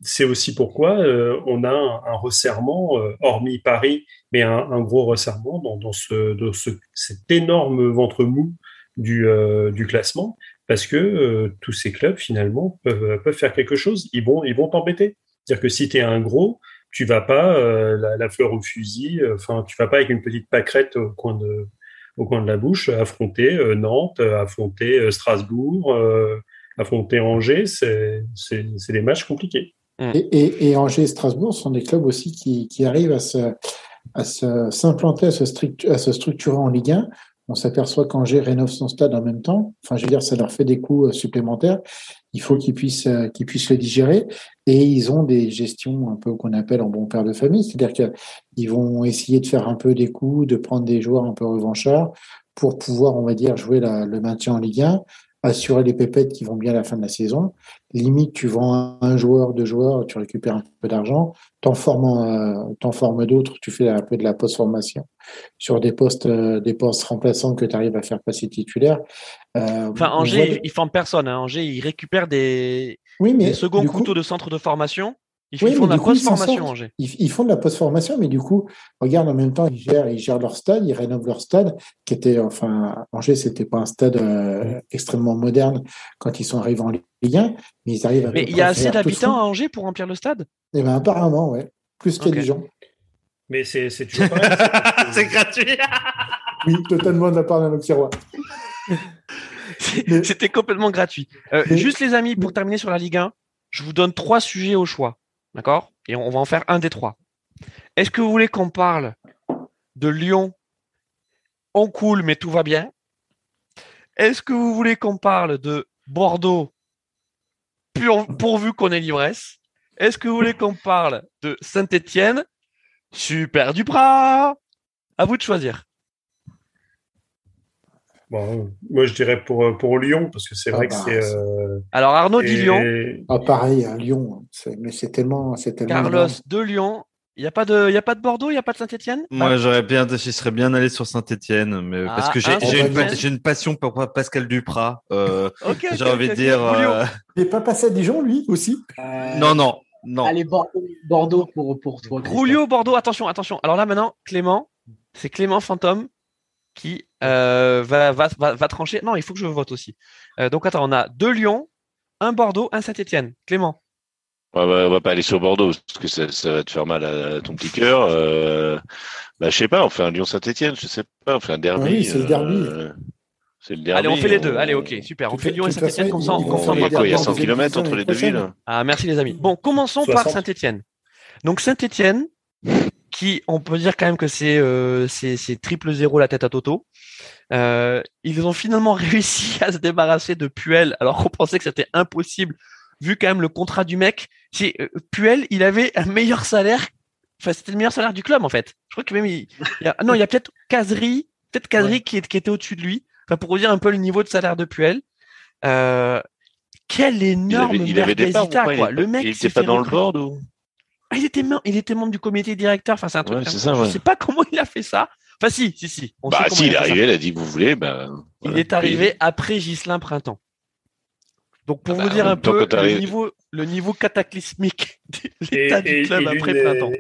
c'est aussi pourquoi on a un, resserrement, hormis Paris, mais un, un gros resserrement dans, dans, ce, dans ce, cet énorme ventre mou du, du classement, parce que tous ces clubs finalement peuvent, peuvent faire quelque chose. Ils vont ils vont t'embêter. C'est-à-dire que si tu es un gros, tu vas pas euh, la, la, fleur au fusil, euh, enfin tu vas pas avec une petite pâquerette au coin de au coin de la bouche affronter euh, Nantes, affronter Strasbourg, affronter Angers, c'est des matchs compliqués.
Mm. Et, et, et, Angers et Strasbourg sont des clubs aussi qui, qui arrivent à se à s'implanter, à, se à se structurer en Ligue 1 on s'aperçoit qu'Angers rénove son stade en même temps. Enfin, je veux dire, ça leur fait des coûts supplémentaires il faut qu'ils puissent euh, qu'ils puissent le digérer et ils ont des gestions un peu qu'on appelle en bon père de famille, c'est-à-dire qu'ils vont essayer de faire un peu des coups, de prendre des joueurs un peu revanchards pour pouvoir, on va dire, jouer la, le maintien en Ligue 1 assurer les pépettes qui vont bien à la fin de la saison. Limite, tu vends un joueur, deux joueurs, tu récupères un peu d'argent. T'en formes, euh, formes d'autres, tu fais un peu de la post-formation sur des postes, euh, des postes remplaçants que tu arrives à faire passer titulaire.
Euh, enfin, Angers, il, forme personne. Hein. Angers, il récupère des, oui, mais des seconds couteaux de centre de formation ils, font de la post-formation, Angers.
Ils, font de la post-formation, mais du coup, regarde, en même temps, ils gèrent, ils gèrent leur stade, ils rénovent leur stade, qui était, enfin, Angers, c'était pas un stade euh, extrêmement moderne quand ils sont arrivés en Ligue 1, mais ils arrivent à.
Mais il y a assez d'habitants à Angers pour remplir le stade?
Eh ben, apparemment, ouais. Plus qu'il y a des gens.
Mais c'est c'est toujours pareil.
c'est gratuit.
Oui, totalement de la part d'un Auxerrois.
C'était complètement gratuit. Euh, Juste les amis, pour terminer sur la Ligue 1, je vous donne trois sujets au choix. D'accord? Et on va en faire un des trois. Est-ce que vous voulez qu'on parle de Lyon? On coule, mais tout va bien. Est-ce que vous voulez qu'on parle de Bordeaux? Pur- pourvu qu'on ait l'ivresse Est-ce que vous voulez qu'on parle de Saint-Étienne? Super Duprat À vous de choisir.
Bon, moi, je dirais pour, pour Lyon, parce que c'est
Ah
vrai
bah,
que c'est. euh,
Alors Arnaud dit
et-
Lyon.
Ah, pareil, à Lyon. c'est- Mais c'est tellement, c'est tellement.
Carlos
énorme.
de Lyon. Il n'y a, pas de- y a pas de Bordeaux, il n'y a pas de Saint-Etienne
Moi, j'aurais bien, je serais bien allé sur Saint-Etienne, mais
Ah,
parce que j'ai
un
j'ai une, une passion pour Pascal Duprat. Euh, j'ai envie de dire. euh,
Il n'est pas passé à Dijon, lui aussi?
Euh,
Non, non, non.
Allez, Bordeaux, Bordeaux pour, pour toi.
Rulio, Bordeaux, attention, attention. Alors là maintenant, Clément, c'est Clément Fantôme qui euh, va, va, va, va trancher. Non, il faut que je vote aussi. Euh, donc attends, on a deux Lyon, un Bordeaux, un Saint-Etienne. Clément.
On va, on va pas aller sur Bordeaux parce que ça, ça va te faire mal à ton petit cœur. Euh, bah, je sais pas, on fait un Lyon-Saint-Etienne, je sais pas, on fait un derby.
Oui, c'est le derby.
euh, c'est le derby.
Allez, on fait les deux.
on-
Allez, ok, super. On fait Lyon et Saint-Etienne comme ça. on
quoi, il y a
derbies
100
en
km entre les deux villes
Ah, merci les amis. Bon, commençons par
60.
Saint-Etienne. Donc Saint-Etienne, qui, on peut dire quand même que c'est euh, c'est c'est triple zéro la tête à Toto. Euh, ils ont finalement réussi à se débarrasser de Puel, alors qu'on pensait que c'était impossible, vu quand même le contrat du mec. Si, euh, Puel, il avait un meilleur salaire, enfin c'était le meilleur salaire du club en fait. Je crois que même il, il y a, non, il y a peut-être Casery, peut-être qui, est- qui était au-dessus de lui. Enfin pour vous dire un peu le niveau de salaire de Puel. Euh, quel
Il
énorme
avait, il avait des parts
quoi.
Il,
Le mec
il était pas dans le board ou?
Ah, il était membre, il était membre du comité directeur. Enfin, c'est un truc.
Ouais, ça,
Je sais pas comment il a fait ça. Enfin, si, si, si. On
Bah, si, il est arrivé, il a dit vous voulez, bah.
Il est arrivé après Gislain Printemps. Donc, pour
Ah
vous
bah,
dire un peu le niveau, le niveau cataclysmique de l'état
et-
du club
et
après
des-
Printemps.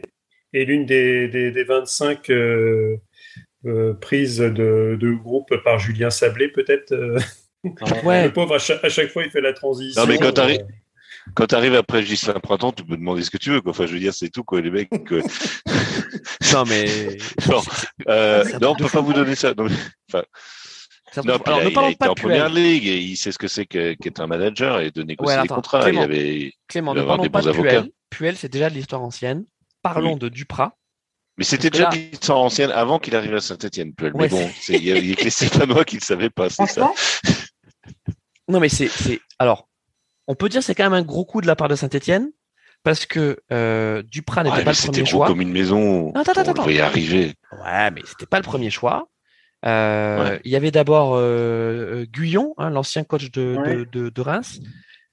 et l'une des, des, des 25 euh, euh, prises de, de groupe par Julien Sablé, peut-être. euh,
Ouais.
Le pauvre, à chaque, à chaque fois, il fait la transition.
Non, mais quand t'arrives- Quand t'arrives après Gislain Printemps, tu peux demander ce que tu veux, quoi. Enfin, je veux dire, c'est tout, quoi, les mecs. que-
Non, mais.
Euh, non, on
de
peut pas vous donner ça. Non, mais-
ça-
non,
Alors,
il a-
ne
il a
parlons
été
pas de
en première
Puel.
ligue et il sait ce que c'est qu'être un manager et de négocier
Ouais,
les
attends,
contrats.
Clément.
Il y avait...
Clément,
Il
ne
va avoir
parlons
des
pas
bons
de
avocats.
Puel. Puel, c'est déjà de l'histoire ancienne. Parlons
Oui.
de Duprat.
Mais c'était déjà l'histoire ancienne avant qu'il arrive à Saint-Etienne, Puel.
Ouais,
mais bon, c'est- il y a il y a que les Stéphanois qui ne le savaient pas, c'est ça.
Non, mais c'est, c'est, alors, on peut dire que c'est quand même un gros coup de la part de Saint-Etienne parce que euh, Duprat n'était
Ouais,
pas le
c'était
premier
gros
choix.
comme une maison.
Attends, attends,
on le
attends.
voyait arriver.
Ouais, mais c'était pas le premier choix. Euh,
Ouais.
Il y avait d'abord euh, Guyon, hein, l'ancien coach de,
Ouais.
de, de, de Reims,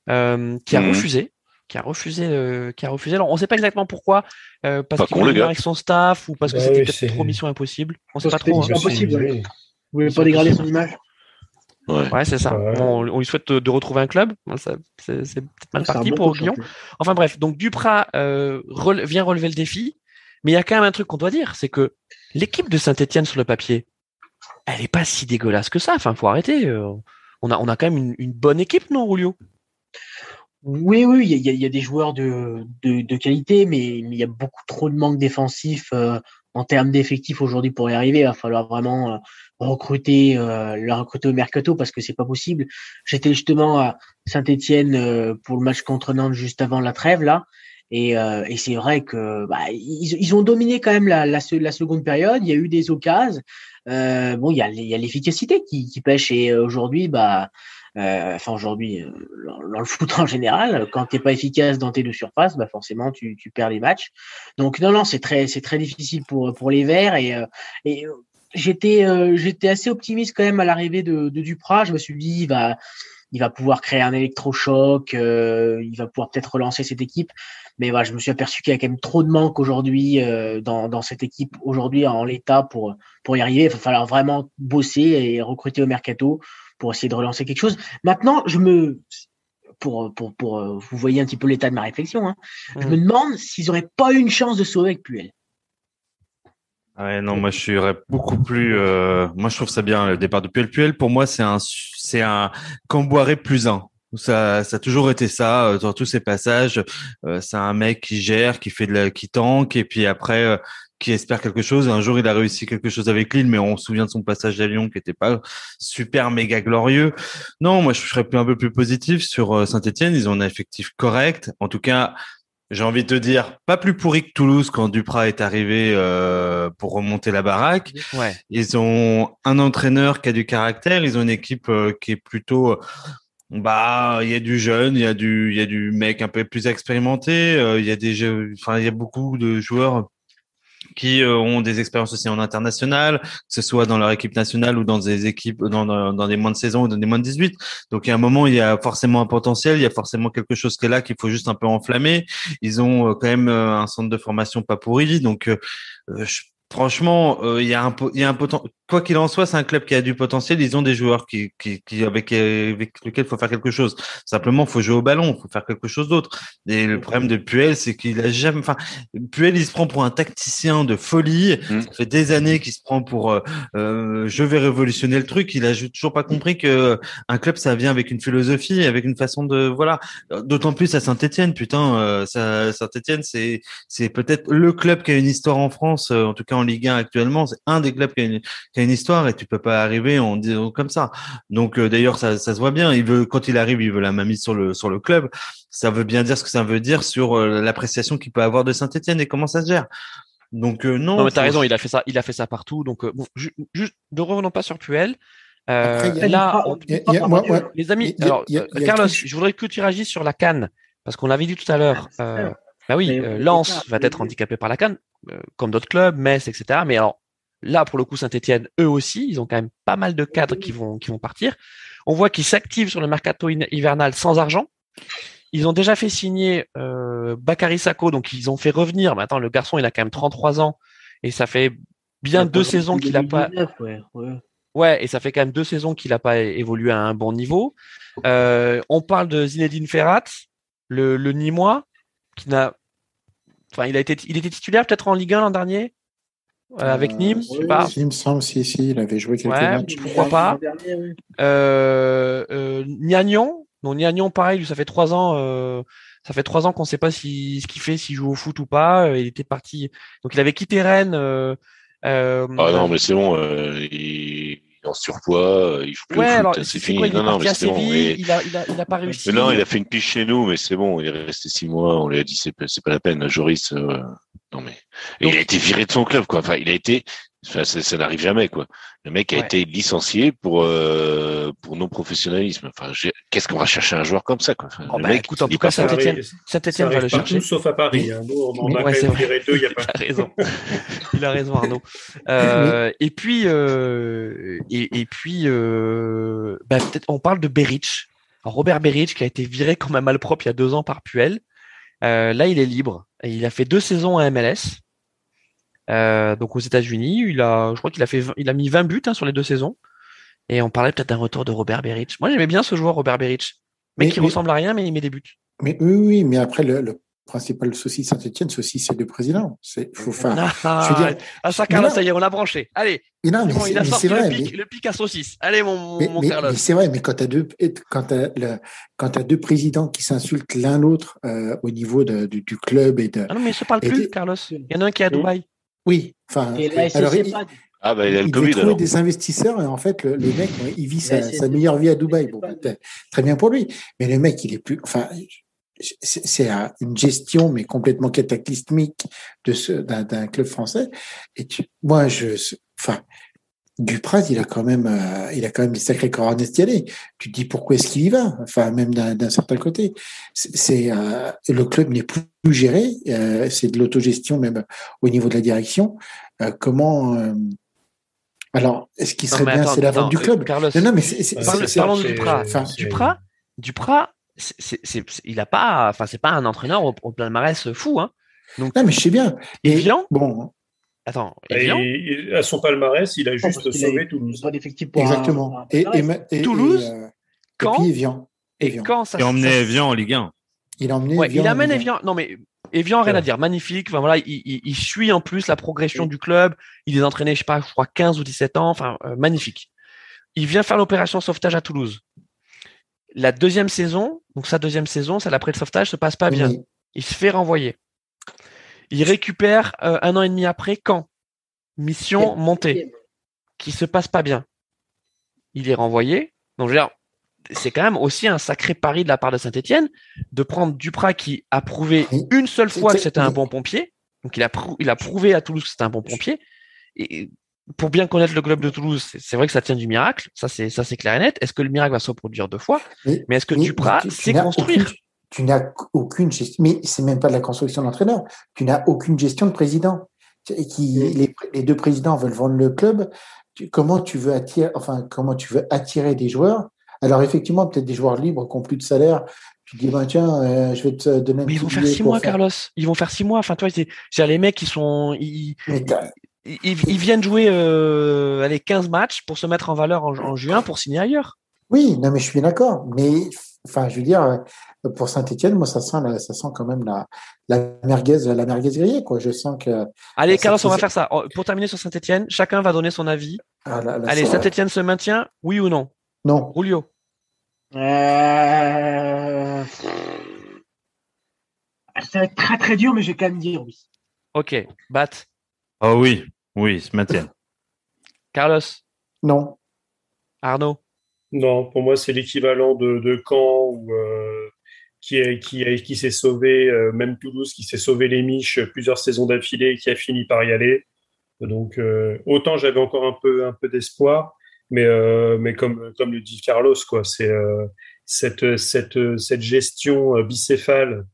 euh, qui a
Mhm.
refusé, qui a refusé, euh, qui a refusé. Alors on sait pas exactement pourquoi, euh, parce
Pas
qu'il
con,
voulait
le
venir
gars.
avec son staff ou parce que
Bah
c'était
oui,
peut-être trop mission impossible. On sait
Parce
pas trop.
c'est
hein.
impossible,
oui.
Vous voulez pas dégrader son image
Ouais.
Ouais, c'est ça.
Ouais.
On, on lui souhaite de retrouver un club. Ça, C'est peut-être mal parti
bon
pour
plus.
Enfin bref, donc Duprat euh, rele- vient relever le défi, mais il y a quand même un truc qu'on doit dire, c'est que l'équipe de Saint-Etienne sur le papier, elle est pas si dégueulasse que ça. Enfin, faut arrêter. euh, on a, on a quand même une, une bonne équipe, non, Rulio
Oui, oui, il y a- y, des joueurs de, de, de qualité, mais mais il y a beaucoup trop de manque défensif euh, en termes d'effectifs aujourd'hui pour y arriver. Il va falloir vraiment euh, recruter, euh, le recruter au mercato parce que c'est pas possible. J'étais justement à Saint-Étienne pour le match contre Nantes juste avant la trêve là, et, euh, et c'est vrai que bah, ils, ils ont dominé quand même la, la, la seconde période. Il y a eu des occasions. Euh, bon, il y a, l'efficacité qui, qui pêche et euh, aujourd'hui, bah euh, enfin aujourd'hui, euh, dans, dans le foot en général, quand t'es pas efficace dans tes deux surfaces, bah forcément tu, tu perds les matchs. Donc non non, c'est très c'est très difficile pour pour les Verts et euh, et euh, j'étais euh, j'étais assez optimiste quand même à l'arrivée de, de Duprat. Je me suis dit il va il va pouvoir créer un électrochoc, euh, il va pouvoir peut-être relancer cette équipe. Mais voilà, je me suis aperçu qu'il y a quand même trop de manque aujourd'hui euh, dans, dans cette équipe aujourd'hui en l'état pour pour y arriver. Il va falloir vraiment bosser et recruter au mercato pour essayer de relancer quelque chose. Maintenant, je me pour pour pour euh, vous voyez un petit peu l'état de ma réflexion. Hein, Je
Mhm.
me demande s'ils auraient pas eu une chance de sauver avec Puel.
Ouais, non, moi je serais beaucoup plus. euh, Moi je trouve ça bien le départ de Puel. Puel pour moi c'est un c'est un Camboiré plus un. Ça, ça a toujours été ça euh, dans tous ces passages. Euh, c'est un mec qui gère, qui fait de la, qui tank, et puis après euh, qui espère quelque chose. Un jour, il a réussi quelque chose avec Lille, mais on se souvient de son passage à Lyon qui était pas super méga glorieux. Non, moi, je serais un peu plus positif sur Saint-Etienne. Ils ont un effectif correct. En tout cas, j'ai envie de te dire, pas plus pourri que Toulouse quand Duprat est arrivé euh, pour remonter la baraque.
Ouais.
Ils ont un entraîneur qui a du caractère. Ils ont une équipe euh, qui est plutôt, bah, il y a du jeune, il y a du, il y a du mec un peu plus expérimenté. euh, Il y a des, jeux- enfin, il y a beaucoup de joueurs qui euh, ont des expériences aussi en international, que ce soit dans leur équipe nationale ou dans des équipes, dans, dans, dans des moins de saison ou dans des moins de 18. Donc, il y a un moment, il y a forcément un potentiel, il y a forcément quelque chose qui est là qu'il faut juste un peu enflammer. Ils ont euh, quand même euh, un centre de formation pas pourri. Donc, euh, franchement, euh, il y a un, il y a un potentiel. Quoi qu'il en soit, c'est un club qui a du potentiel. Ils ont des joueurs qui, qui, qui avec, avec lesquels il faut faire quelque chose. Simplement, il faut jouer au ballon, il faut faire quelque chose d'autre. Et le problème de Puel, c'est qu'il a jamais, enfin, Puel, il se prend pour un tacticien de folie.
Mm.
Ça fait des années qu'il se prend pour euh, euh, je vais révolutionner le truc. Il a toujours pas compris que un club, ça vient avec une philosophie, avec une façon de voilà. D'autant plus à Saint-Étienne, putain, euh, Saint-Étienne, c'est c'est peut-être le club qui a une histoire en France, euh, en tout cas en Ligue 1 actuellement. C'est un des clubs qui a une, qui a une histoire et tu peux pas arriver en disant comme ça. Donc euh, d'ailleurs, ça, ça se voit bien. Il veut quand il arrive, il veut la mainmise sur le sur le club. Ça veut bien dire ce que ça veut dire sur euh, l'appréciation qu'il peut avoir de Saint-Étienne et comment ça se gère. Donc euh, non.
Non, mais t'as raison, il a fait ça, il a fait ça partout. Donc, euh, bon, ju- juste, ne revenons pas sur Puel. Euh, là, les amis, alors, Carlos, je voudrais que tu réagisses sur la canne, parce qu'on l'avait dit tout à l'heure.
Ah,
Euh, bah oui, euh, Lens va être handicapé par la canne, euh, comme d'autres clubs, Metz, etc. Mais alors, là, pour le coup, Saint-Etienne, eux aussi, ils ont quand même pas mal de cadres qui vont, qui vont partir. On voit qu'ils s'activent sur le mercato hivernal sans argent. Ils ont déjà fait signer euh, Bakary Sako, donc ils ont fait revenir. Maintenant, le garçon, il a quand même 33 ans et ça fait bien deux saisons qu'il a pas.
2019, ouais, ouais.
Ouais, et ça fait quand même deux saisons qu'il a pas évolué à un bon niveau. Euh, on parle de Zinedine Ferrat, le, le Nîmois, qui n'a, enfin, il a été, il était titulaire peut-être en Ligue 1 l'an dernier avec
Euh,
Nîmes, je sais pas.
Il me semble, si, si, il avait joué quelques
Ouais.
matchs.
Pourquoi pas
L'an dernier, oui.
Euh, euh, Niagnon, non Niagnon, pareil, ça fait trois ans. Euh, ça fait trois ans qu'on ne sait pas si, ce qu'il fait, s'il joue au foot ou pas. Il était parti, donc il avait quitté Rennes. Euh, euh,
Ah non, mais c'est bon, euh, il est en surpoids, il joue plus
ouais,
au foot,
alors
c'est fini.
quoi Il
non, non,
parti
mais
à
c'est bon.
Séville.
Et-
Il a, il a, il a pas réussi.
Mais non, il a fait une piche chez nous, mais c'est bon, il est resté six mois, on lui a dit c'est pas la peine, Joris. Non mais et
Donc-
il a été viré de son club, quoi. Enfin, il a été, enfin, ça, ça n'arrive jamais, quoi. Le mec a
Ouais.
été licencié pour euh, pour non professionnalisme. Enfin, qu'est-ce qu'on va chercher un joueur comme ça, quoi? Enfin,
Oh,
le
bah,
mec,
écoute, en tout cas, ça Saint-Etienne
ça
va le
partout,
chercher.
sauf à Paris. hein. Nous, on en a quand même viré deux il y a pas
Il a raison. Il a raison, Arnaud. Euh, et puis, euh, et, et puis, euh, bah, peut-être, on parle de Beric. Alors, Robert Beric, qui a été viré comme un malpropre il y a deux ans par Puel. Euh, là, il est libre. Et il a fait deux saisons à MLS. Euh, donc aux États-Unis, il a, je crois qu'il a fait, 20 il a mis 20 buts hein, sur les deux saisons. Et on parlait peut-être d'un retour de Robert Beric. Moi, j'aimais bien ce joueur, Robert Beric. Mais
Mais-
qui
mais-
ressemble à rien, mais il met des buts.
Mais oui, oui, mais après, le, le principal souci de Saint-Etienne, c'est aussi c'est le président. C'est, faut,
Ah,
je veux dire-
ah, ça,
Mais
Carlos,
non.
ça y est, on a branché. Allez,
mais non, mais
Bon,
c'est,
il a sorti
vrai.
le, pic,
mais-
le pic à saucisse. Allez, mon,
Mais,
mon
mais-
Carlos.
mais c'est vrai, mais quand tu as deux, quand t'as le, quand t'as deux présidents qui s'insultent l'un l'autre euh, au niveau de, du, du club et de,
Ah non, mais il se parle
Et
plus, Carlos. Il y en a un qui est à. Dubaï.
oui, enfin,
Et
alors il,
pas-
Ah bah il a le
il devait
Covid
trouver
alors.
des investisseurs et en fait le, le mec, il vit sa, sa meilleure vie à Dubaï. Bon, très bien pour lui, mais le mec, il est plus, enfin, c'est c'est un- une gestion mais complètement cataclysmique de ce d'un club français. Et tu, moi, je, enfin. Dupraz, il a quand même, euh, il a quand même des sacrés coronets d'y aller. Tu te dis pourquoi est-ce qu'il y va? Enfin, même d'un certain côté, c'est euh, le club n'est plus géré. euh, c'est de l'autogestion même au niveau de la direction. Euh, comment Alors, est-ce qu'il
Non,
serait bien
attends,
C'est la vente du club?
Carlos,
Non, non, mais
parlons de Duprat.
enfin,
Duprat, Duprat, c'est, c'est, c'est- il a pas, enfin, c'est pas un entraîneur au, au palmarès fou, hein. Donc,
Non, mais je sais bien. Mais
Evian,
bon,
attends,
Et
Evian,
il- à son palmarès, il a juste
a
sauvé Toulouse.
pas d'effectif pour un-
exactement.
un
Et, et, et-
Toulouse,
et, euh, et
quand
puis Evian.
et
Evian.
quand ça
Et emmené
ça-
Evian en Ligue 1.
Il a emmené
Ouais,
Evian
il amène. Evian. Non, mais Evian, rien à dire. Magnifique. Enfin, voilà, il, il, il suit en plus la progression du club. Il est entraîné, je sais pas, je crois 15 ou 17 ans. Enfin, euh, magnifique. Il vient faire l'opération sauvetage à Toulouse. La deuxième saison, donc sa deuxième saison, celle après le sauvetage, se passe pas bien.
Oui,
Il se fait renvoyer. Il récupère euh, un an et demi après quand? Mission montée, qui se passe pas bien. Il est renvoyé. Donc, je veux dire, c'est quand même aussi un sacré pari de la part de Saint-Etienne de prendre Duprat qui a prouvé une seule fois que c'était un bon pompier. Donc il a, prou- il a prouvé à Toulouse que c'était un bon pompier. Et pour bien connaître le club de Toulouse, c'est- vrai que ça tient du miracle. Ça, c'est ça, c'est clair et net. Est-ce que le miracle va se reproduire deux fois?
Mais-
Mais est-ce que
mais-
Duprat
tu- tu
sait construire?
aucune- Tu n'as aucune gestion, mais c'est même pas de la construction d'entraîneur. Tu n'as aucune gestion de président. Qui,
Oui.
les, les deux présidents veulent vendre le club. Tu- comment tu veux attirer, enfin, comment tu veux attirer des joueurs? Alors effectivement, peut-être des joueurs libres qui ont plus de salaire. Tu te dis, ben, tiens, euh, je vais te donner un
Mais ils vont faire six mois,
faire-
Carlos. Ils vont faire six mois. Enfin, toi, c'est c'est les mecs qui sont, ils, ils, ils viennent jouer euh, allez, 15 matchs pour se mettre en valeur en, en juin pour signer ailleurs.
Oui, non, mais je suis d'accord. Mais enfin, je veux dire, euh, pour Saint-Etienne, moi, ça sent, la- ça sent quand même la, la merguez, la merguez grillée, quoi. Je sens que
Allez,
Ça,
Carlos, on va faire ça. Oh, Pour terminer sur Saint-Etienne, chacun va donner son avis.
ah, là, là,
Allez, Saint-Etienne se maintient, oui ou non?
Non.
Julio
Euh... Ça va être très très dur, mais je vais quand même dire oui.
Ok. Bat.
Oh oui, oui, ils se maintiennent.
Carlos?
Non.
Arnaud?
Non, pour moi, c'est l'équivalent de, de Caen ou euh, qui, est- qui, qui s'est sauvé, euh, même Toulouse qui s'est sauvé les miches plusieurs saisons d'affilée et qui a fini par y aller. Donc, euh, autant j'avais encore un peu, un peu d'espoir, mais, euh, mais comme, comme le dit Carlos, quoi, c'est euh, cette, cette, cette gestion bicéphale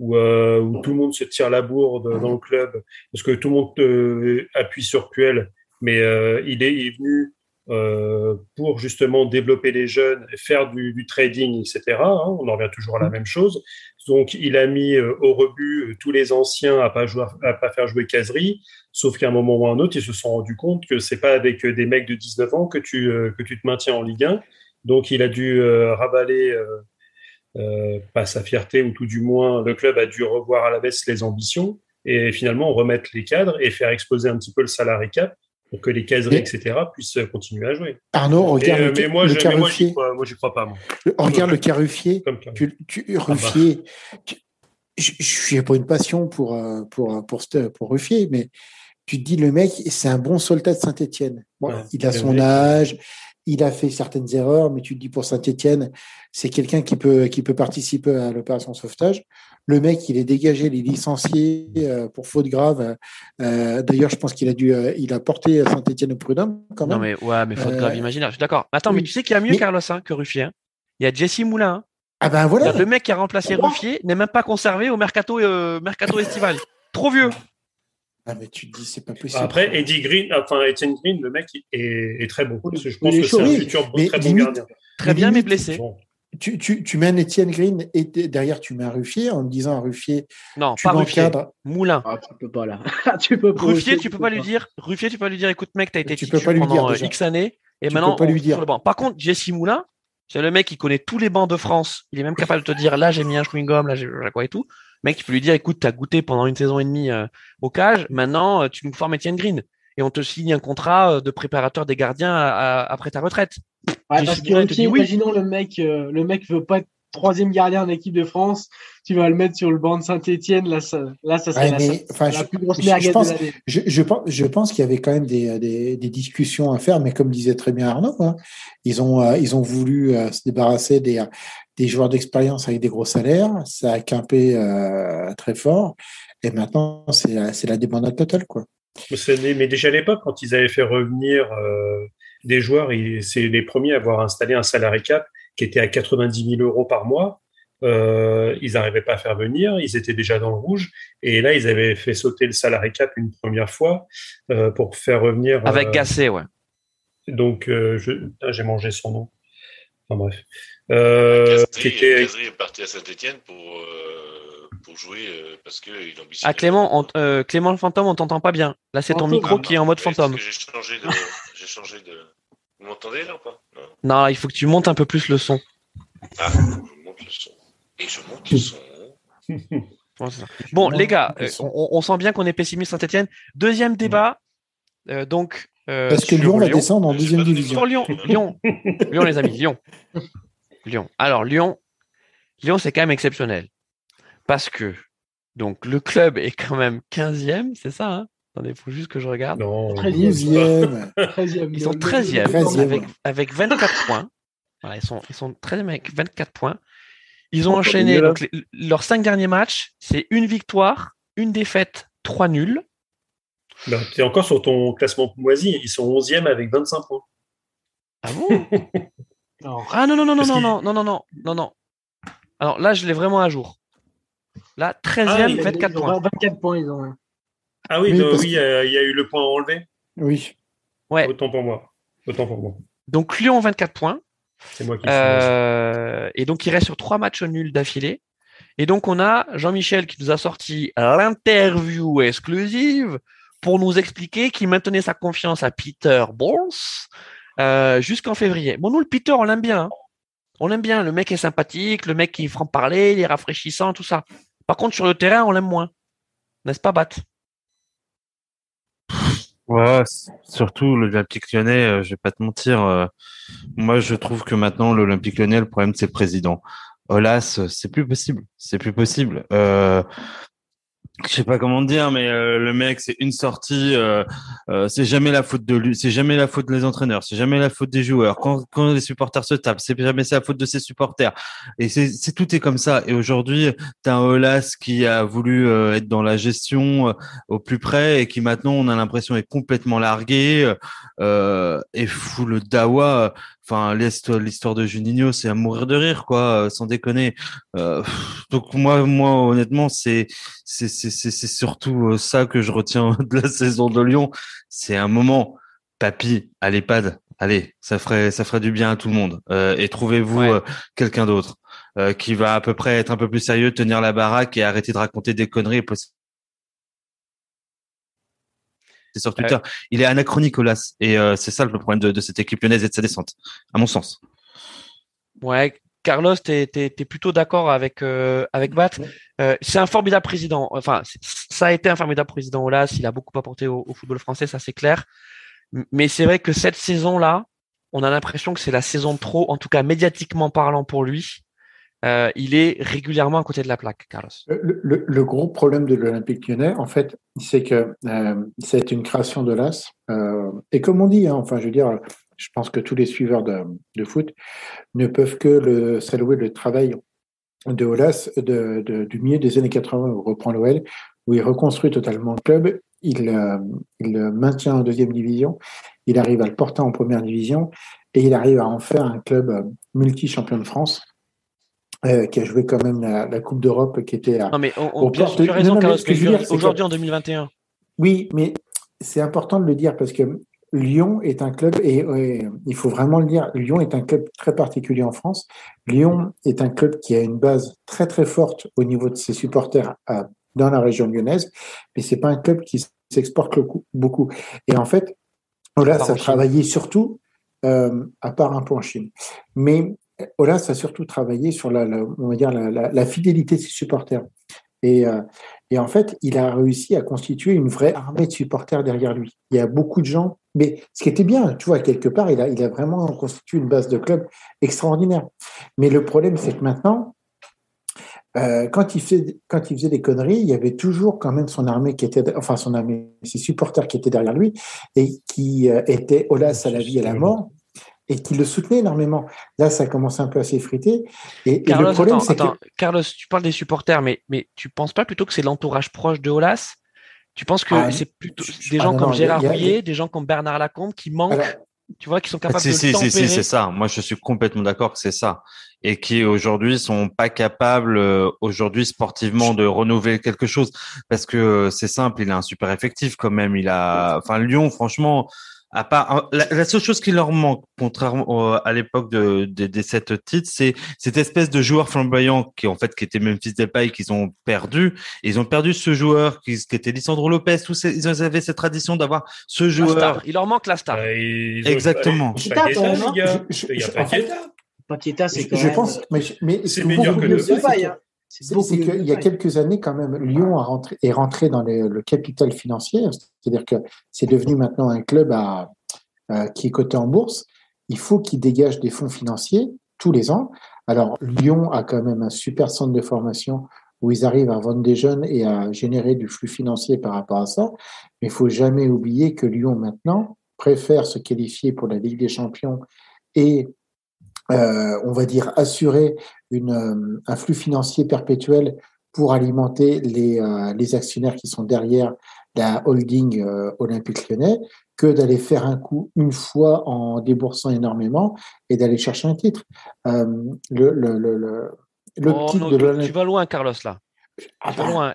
où, euh, où tout le monde se tire la bourde dans le club, parce que tout le monde euh, appuie sur Puel, mais euh, il, est, il est venu euh, pour justement développer les jeunes, faire du, du trading, etc. hein, on en revient toujours à la même chose. Donc, il a mis euh, au rebut euh, tous les anciens à pas jouer, à pas faire jouer caserie, sauf qu'à un moment ou à un autre, ils se sont rendus compte que c'est pas avec des mecs de 19 ans que tu, que tu te maintiens en Ligue 1. Donc, il a dû euh, ravaler pas sa fierté, ou tout du moins, le club a dû revoir à la baisse les ambitions et finalement remettre les cadres et faire exploser un petit peu le salarié cap pour que les caseries,
Et-
etc., puissent continuer à jouer.
Arnaud, regarde
euh,
le,
mais moi,
le
je, mais moi, j'y
Caruffier.
crois, moi, j'y crois pas, moi.
Regarde le Caruffier.
Comme.
Tu, tu, Ruffier. tu- je je suis pas une passion pour, euh, pour, pour, ce- pour Ruffier, mais tu te dis, le mec, c'est un bon soldat de Saint-Etienne.
Ouais,
il a son
vrai.
âge, il a fait certaines erreurs, mais tu te dis pour Saint-Etienne, c'est quelqu'un qui peut, qui peut participer à l'opération sauvetage. Le mec, il est dégagé, il est licencié euh, pour faute grave. Euh, D'ailleurs, je pense qu'il a dû, euh, il a porté Saint-Etienne au prud'homme quand même.
Non, mais ouais, mais faute
Euh,
grave imaginaire. Je suis d'accord. Attends, mais tu sais qu'il y a mieux
Mais-
Carlos hein, que Ruffier. hein. Il y a Jesse Moulin. hein.
Ah ben voilà.
Le mec qui a remplacé Ruffier n'est même pas conservé au mercato, euh, mercato estival. Trop vieux.
Ah, mais tu te dis, c'est pas possible.
Après, Eddie Green, enfin, Etienne Green, le mec est, est très bon. Je pense que c'est un futur
mais
très bon
limite-
gardien.
Très bien, mais blessé.
Bon.
tu, tu, tu mets un Étienne Green et derrière tu mets un Ruffier en me disant un Ruffier,
Non,
tu
pas Ruffier. Moulin.
Ah, tu peux pas là. tu peux pas.
Ruffier, tu peux pas lui dire. Ruffier, tu peux pas lui dire. Écoute, mec, t'as été
Tu peux pas lui
pendant
dire,
euh. X années, et
Tu
maintenant
peux pas
on
lui dire.
sur le banc. Par contre, Jesse Moulin, c'est le mec qui connaît tous les bancs de France. Il est même capable de te dire là j'ai mis un chewing gum, là j'ai quoi et tout. Mec, tu peux lui dire écoute, t'as goûté pendant une saison et demie euh, au cage, maintenant euh, tu nous formes Etienne Green et on te signe un contrat euh, de préparateur des gardiens à- à- après ta retraite.
Ouais, parce que
oui.
imaginons le mec, euh, le mec veut pas être troisième gardien en équipe de France, tu vas le mettre sur le banc de Saint-Etienne, là, ça, là, ça serait
Ouais,
la,
mais, enfin,
la
je-
plus grosse
je-
merguez
je pense-
de l'année.
Je, je pense, je pense qu'il y avait quand même des, des, des discussions à faire, mais comme disait très bien Arnaud, hein, ils ont euh, ils ont voulu euh, se débarrasser des, des joueurs d'expérience avec des gros salaires, ça a quimpé euh, très fort, et maintenant c'est la, débandade totale quoi.
Mais déjà à l'époque, quand ils avaient fait revenir euh, des joueurs, c'est les premiers à avoir installé un salarié cap qui était à 90 000 euros par mois. Euh, ils n'arrivaient pas à faire venir, ils étaient déjà dans le rouge, et là ils avaient fait sauter le salarié cap une première fois euh, pour faire revenir.
Avec
euh,
Gasset, ouais.
Donc euh, ah, j'ai mangé son nom. Enfin bref. Euh, qui
Cazerie,
était-
est parti à Saint-Etienne pour, euh, pour jouer euh, parce qu'il ambitionne.
Ah Clément, on- euh, Clément le fantôme, on t'entend pas bien. Là, c'est ton
Fantôme,
micro
Ah,
qui est en mode fantôme.
J'ai changé de. Vous m'entendez là ou pas? Non.
Non, il faut que tu montes un peu plus le son.
Ah, je monte le son. Et je monte le son.
Bon, les gars, euh, on, on sent bien qu'on est pessimiste Saint-Etienne. Deuxième débat. euh, donc, euh,
Parce que
sur
Lyon va descendre en deuxième division.
Sur Lyon, Lyon, Lyon, les amis, Lyon. Lyon. Alors, Lyon, Lyon, c'est quand même exceptionnel. Parce que Donc le club est quand même 15e, c'est ça hein? Attendez, il faut juste que je regarde.
Non,
13e.
13e.
Ils sont 13e
13e.
avec, avec 24 points. Voilà, ils sont, ils sont 13e avec 24 points. Ils ont
Oh,
enchaîné donc, les- leurs cinq derniers matchs, c'est une victoire, une défaite, trois nuls.
tu es encore sur ton classement moisi. Ils sont 11e avec 25 points.
Ah bon? Ah non, non, non, non, non, non, non, non, non, non, non. Alors là, je l'ai vraiment à jour. Là, 13e,
Ah, ils-
24
ils ont
points.
24 points, ils ont.
Ah oui,
Oui,
euh, il y a eu le point enlevé.
Oui.
Ouais.
Autant pour moi. Autant pour moi.
Donc Lyon, 24 points.
C'est moi qui.
Euh, et donc, il reste sur trois matchs nuls d'affilée. Et donc, on a Jean-Michel qui nous a sorti l'interview exclusive pour nous expliquer qu'il maintenait sa confiance à Peter Bols euh, jusqu'en février. Bon, nous, le Peter, on l'aime bien. hein. On l'aime bien. Le mec est sympathique, le mec qui est franc-parler, il est rafraîchissant, tout ça. Par contre, sur le terrain, on l'aime moins. N'est-ce pas, Bat?
Ouais, surtout l'Olympique lyonnais, euh, je vais pas te mentir. euh, moi, je trouve que maintenant, l'Olympique lyonnais, le problème, c'est le président. Olas, euh, c'est plus possible. C'est plus possible. Euh, je sais pas comment dire, mais euh, le mec, c'est une sortie. Euh, euh, c'est jamais la faute de lui. C'est jamais la faute des entraîneurs. C'est jamais la faute des joueurs. Quand, quand les supporters se tapent, c'est jamais la faute de ses supporters. Et c'est tout est comme ça. Et aujourd'hui, t'as un Olas qui a voulu euh, être dans la gestion euh, au plus près et qui maintenant on a l'impression est complètement largué euh, et fou le dawa enfin l'histoire de Juninho c'est à mourir de rire quoi euh, sans déconner. Euh, donc moi moi honnêtement c'est c'est c'est surtout euh, ça que je retiens de la saison de Lyon. C'est un moment papy à l'EHPAD allez ça ferait ça ferait du bien à tout le monde. Euh, et trouvez-vous
Ouais.
euh, quelqu'un d'autre euh, qui va à peu près être un peu plus sérieux tenir la baraque et arrêter de raconter des conneries et poster sur Twitter. Il est anachronique, Olas. Et euh, c'est ça le problème de, de cette équipe lyonnaise et de sa descente, à mon sens.
Ouais, Carlos, t'es es, plutôt d'accord avec euh, avec Bat. Euh, c'est un formidable président. Enfin, c'est- ça a été un formidable président Olas. Il a beaucoup apporté au, au football français, ça c'est clair. Mais c'est vrai que cette saison-là, on a l'impression que c'est la saison de trop, en tout cas médiatiquement parlant pour lui. Euh, il est régulièrement à côté de la plaque, Carlos.
Le, gros problème de l'Olympique lyonnais, en fait, c'est que euh, c'est une création de l'AS. Euh, et comme on dit, hein, enfin, je veux dire, je pense que tous les suiveurs de, foot ne peuvent que saluer le travail de Olas du milieu des années 80 où reprend l'OL, où il reconstruit totalement le club, il, il le maintient en deuxième division, il arrive à le porter en première division et il arrive à en faire un club multi-champion de France. Euh, qui a joué quand même la, la Coupe d'Europe, qui était à,
Non mais on, on, tu as raison, Carlos. Aujourd'hui en 2021.
Oui, mais c'est important de le dire parce que Lyon est un club, et, et il faut vraiment le dire, Lyon est un club très particulier en France. Lyon est un club qui a une base très très forte au niveau de ses supporters à- dans la région lyonnaise, mais c'est pas un club qui s'exporte beaucoup. Et en fait, Olas
part en
a
Chine.
travaillé surtout, euh, à part un peu en Chine, mais Olas a surtout travaillé sur la, la- on va dire la, la- la fidélité de ses supporters. Et, euh, et en fait, il a réussi à constituer une vraie armée de supporters derrière lui. Il y a beaucoup de gens, mais ce qui était bien, tu vois, quelque part, il a, il a vraiment constitué une base de club extraordinaire. Mais le problème, c'est que maintenant, euh, quand, il faisait, quand il faisait des conneries, il y avait toujours quand même son armée qui était, enfin son armée, ses supporters qui étaient derrière lui et qui euh, étaient Olas à la vie et à la mort et qui le soutenaient énormément. Là, ça commence un peu à s'effriter. Et, et
Carlos,
le problème, c'est que.
Carlos, tu parles des supporters, mais, mais tu penses pas plutôt que c'est l'entourage proche de Olas? Tu penses que
Ah,
c'est plutôt
je-
des
ah
gens
non,
comme
non,
Gérard
a-
Rouillet, des gens comme Bernard Lacombe qui manquent,
Alors,
tu vois, qui sont capables
Si,
de
si, si,
tempérer?
si, c'est ça. Moi, je suis complètement d'accord que c'est ça. Et qui aujourd'hui sont pas capables euh, aujourd'hui sportivement de renouveler quelque chose parce que euh, c'est simple, il a un super effectif quand même. Il a, enfin Lyon, franchement, à part la, la seule chose qui leur manque, contrairement au- à l'époque de, de- des sept titres, c'est cette espèce de joueur flamboyant qui en fait qui était Memphis Depay qu'ils ont perdu. Et ils ont perdu ce joueur qui, qui était Lisandro Lopez. Tous ces, ils avaient cette tradition d'avoir ce joueur.
star. Il leur manque la star.
Euh,
Exactement.
Paqueta, Paqueta.
C'est
je,
quand
je
même.
pense, mais, mais
C'est meilleur que le-
que-
hein. C'est
qu'il y a quelques années, quand même, Lyon a rentré, est rentré dans le, le capital financier, c'est-à-dire que c'est devenu maintenant un club à, euh, qui est coté en bourse. Il faut qu'il dégage des fonds financiers tous les ans. Alors, Lyon a quand même un super centre de formation où ils arrivent à vendre des jeunes et à générer du flux financier par rapport à ça. Mais il faut jamais oublier que Lyon maintenant préfère se qualifier pour la Ligue des Champions et euh, on va dire assurer une, euh, un flux financier perpétuel pour alimenter les, euh, les actionnaires qui sont derrière la holding euh, olympique lyonnais que d'aller faire un coup une fois en déboursant énormément et d'aller chercher un titre. Euh, le, le, le,
Oh,
titre
non,
de
tu, vas loin, Carlos, là.
Ah
Tu vas
bah,
loin.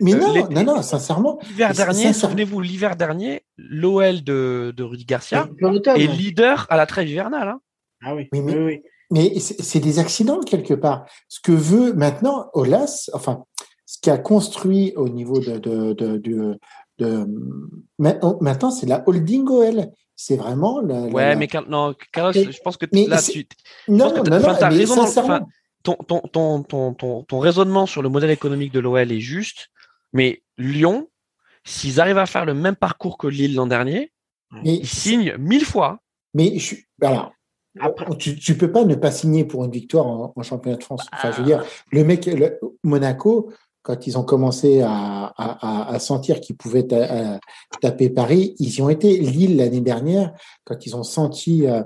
Mais
euh,
non, non, non, sincèrement.
L'hiver dernier, souvenez-vous, l'hiver dernier, l'OL de, de Rudy Garcia est leader à la trêve hivernale. hein.
Ah oui.
Oui, mais-
oui, oui.
Mais c'est des accidents quelque part. Ce que veut maintenant Olas, enfin, ce qu'a construit au niveau de, de, de, de, de- maintenant, c'est la holding OL. C'est vraiment la,
Ouais,
la-
mais Car- non, Carlos,
Mais-
je pense que
mais
là, tu,
non, non, non, mais
raison
sincèrement,
ton, ton, ton, ton, ton, ton raisonnement sur le modèle économique de l'OL est juste, mais Lyon, s'ils arrivent à faire le même parcours que Lille l'an dernier,
mais,
ils signent mille fois.
mais je, alors,
Après-
tu, tu peux pas ne pas signer pour une victoire en, en championnat de France. Enfin, je veux
Ah.
dire, le mec, le- Monaco, quand ils ont commencé à, à, à- à sentir qu'ils pouvaient ta- à taper Paris, ils y ont été. Lille l'année dernière, quand ils ont senti euh,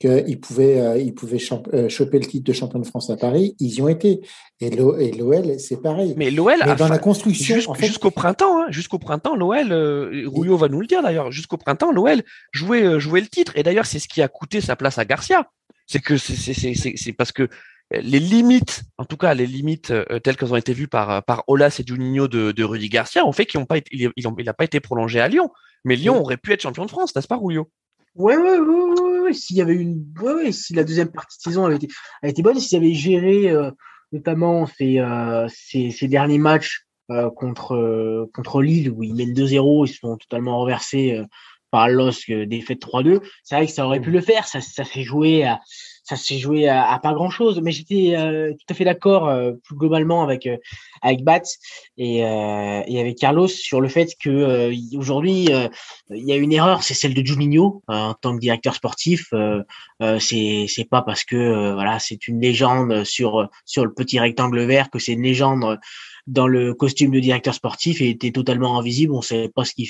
qu'ils pouvaient, euh, ils pouvaient euh, choper le titre de champion de France à Paris, ils y ont été. Et l'O- et l'OL, c'est pareil. Mais,
l'OL, a
dans
fa-
la construction,
Jusqu'-
en fait,
jusqu'au printemps, hein, jusqu'au printemps, l'OL, euh, Rouillot va nous le dire d'ailleurs, jusqu'au printemps, l'OL jouait, euh, jouait le titre. Et d'ailleurs, c'est ce qui a coûté sa place à Garcia. C'est que c'est, c'est, c'est, c'est, c'est parce que les limites, en tout cas les limites euh, telles qu'elles ont été vues par, par Olas et Juninho de, de Rudy Garcia, ont fait qu'ils ont pas été, il, il, ont- il a pas été prolongé à Lyon. Mais Lyon aurait pu être champion de France, n'est-ce pas, Rouillot
Ouais, ouais, ouais, ouais. S'il y avait une, ouais, ouais, si la deuxième partie de saison avait été, avait été bonne, s'ils avaient géré, euh, notamment ces, euh, ces, ces derniers matchs euh, contre, euh, contre Lille où ils mènent 2-0, ils se sont totalement renversés euh, par LOSC, euh, défaite 3-2. C'est vrai que ça aurait pu le faire. Ça, ça s'est joué à, ça s'est joué à, à pas grand chose. Mais j'étais euh, tout à fait d'accord euh, plus globalement avec euh, avec Bat et, euh, et avec Carlos sur le fait que euh, aujourd'hui euh, il y a une erreur, c'est celle de Juninho en tant que directeur sportif. C'est c'est pas parce que voilà c'est une légende sur sur le petit rectangle vert que c'est une légende dans le costume de directeur sportif et était totalement invisible. On savait pas ce qu'il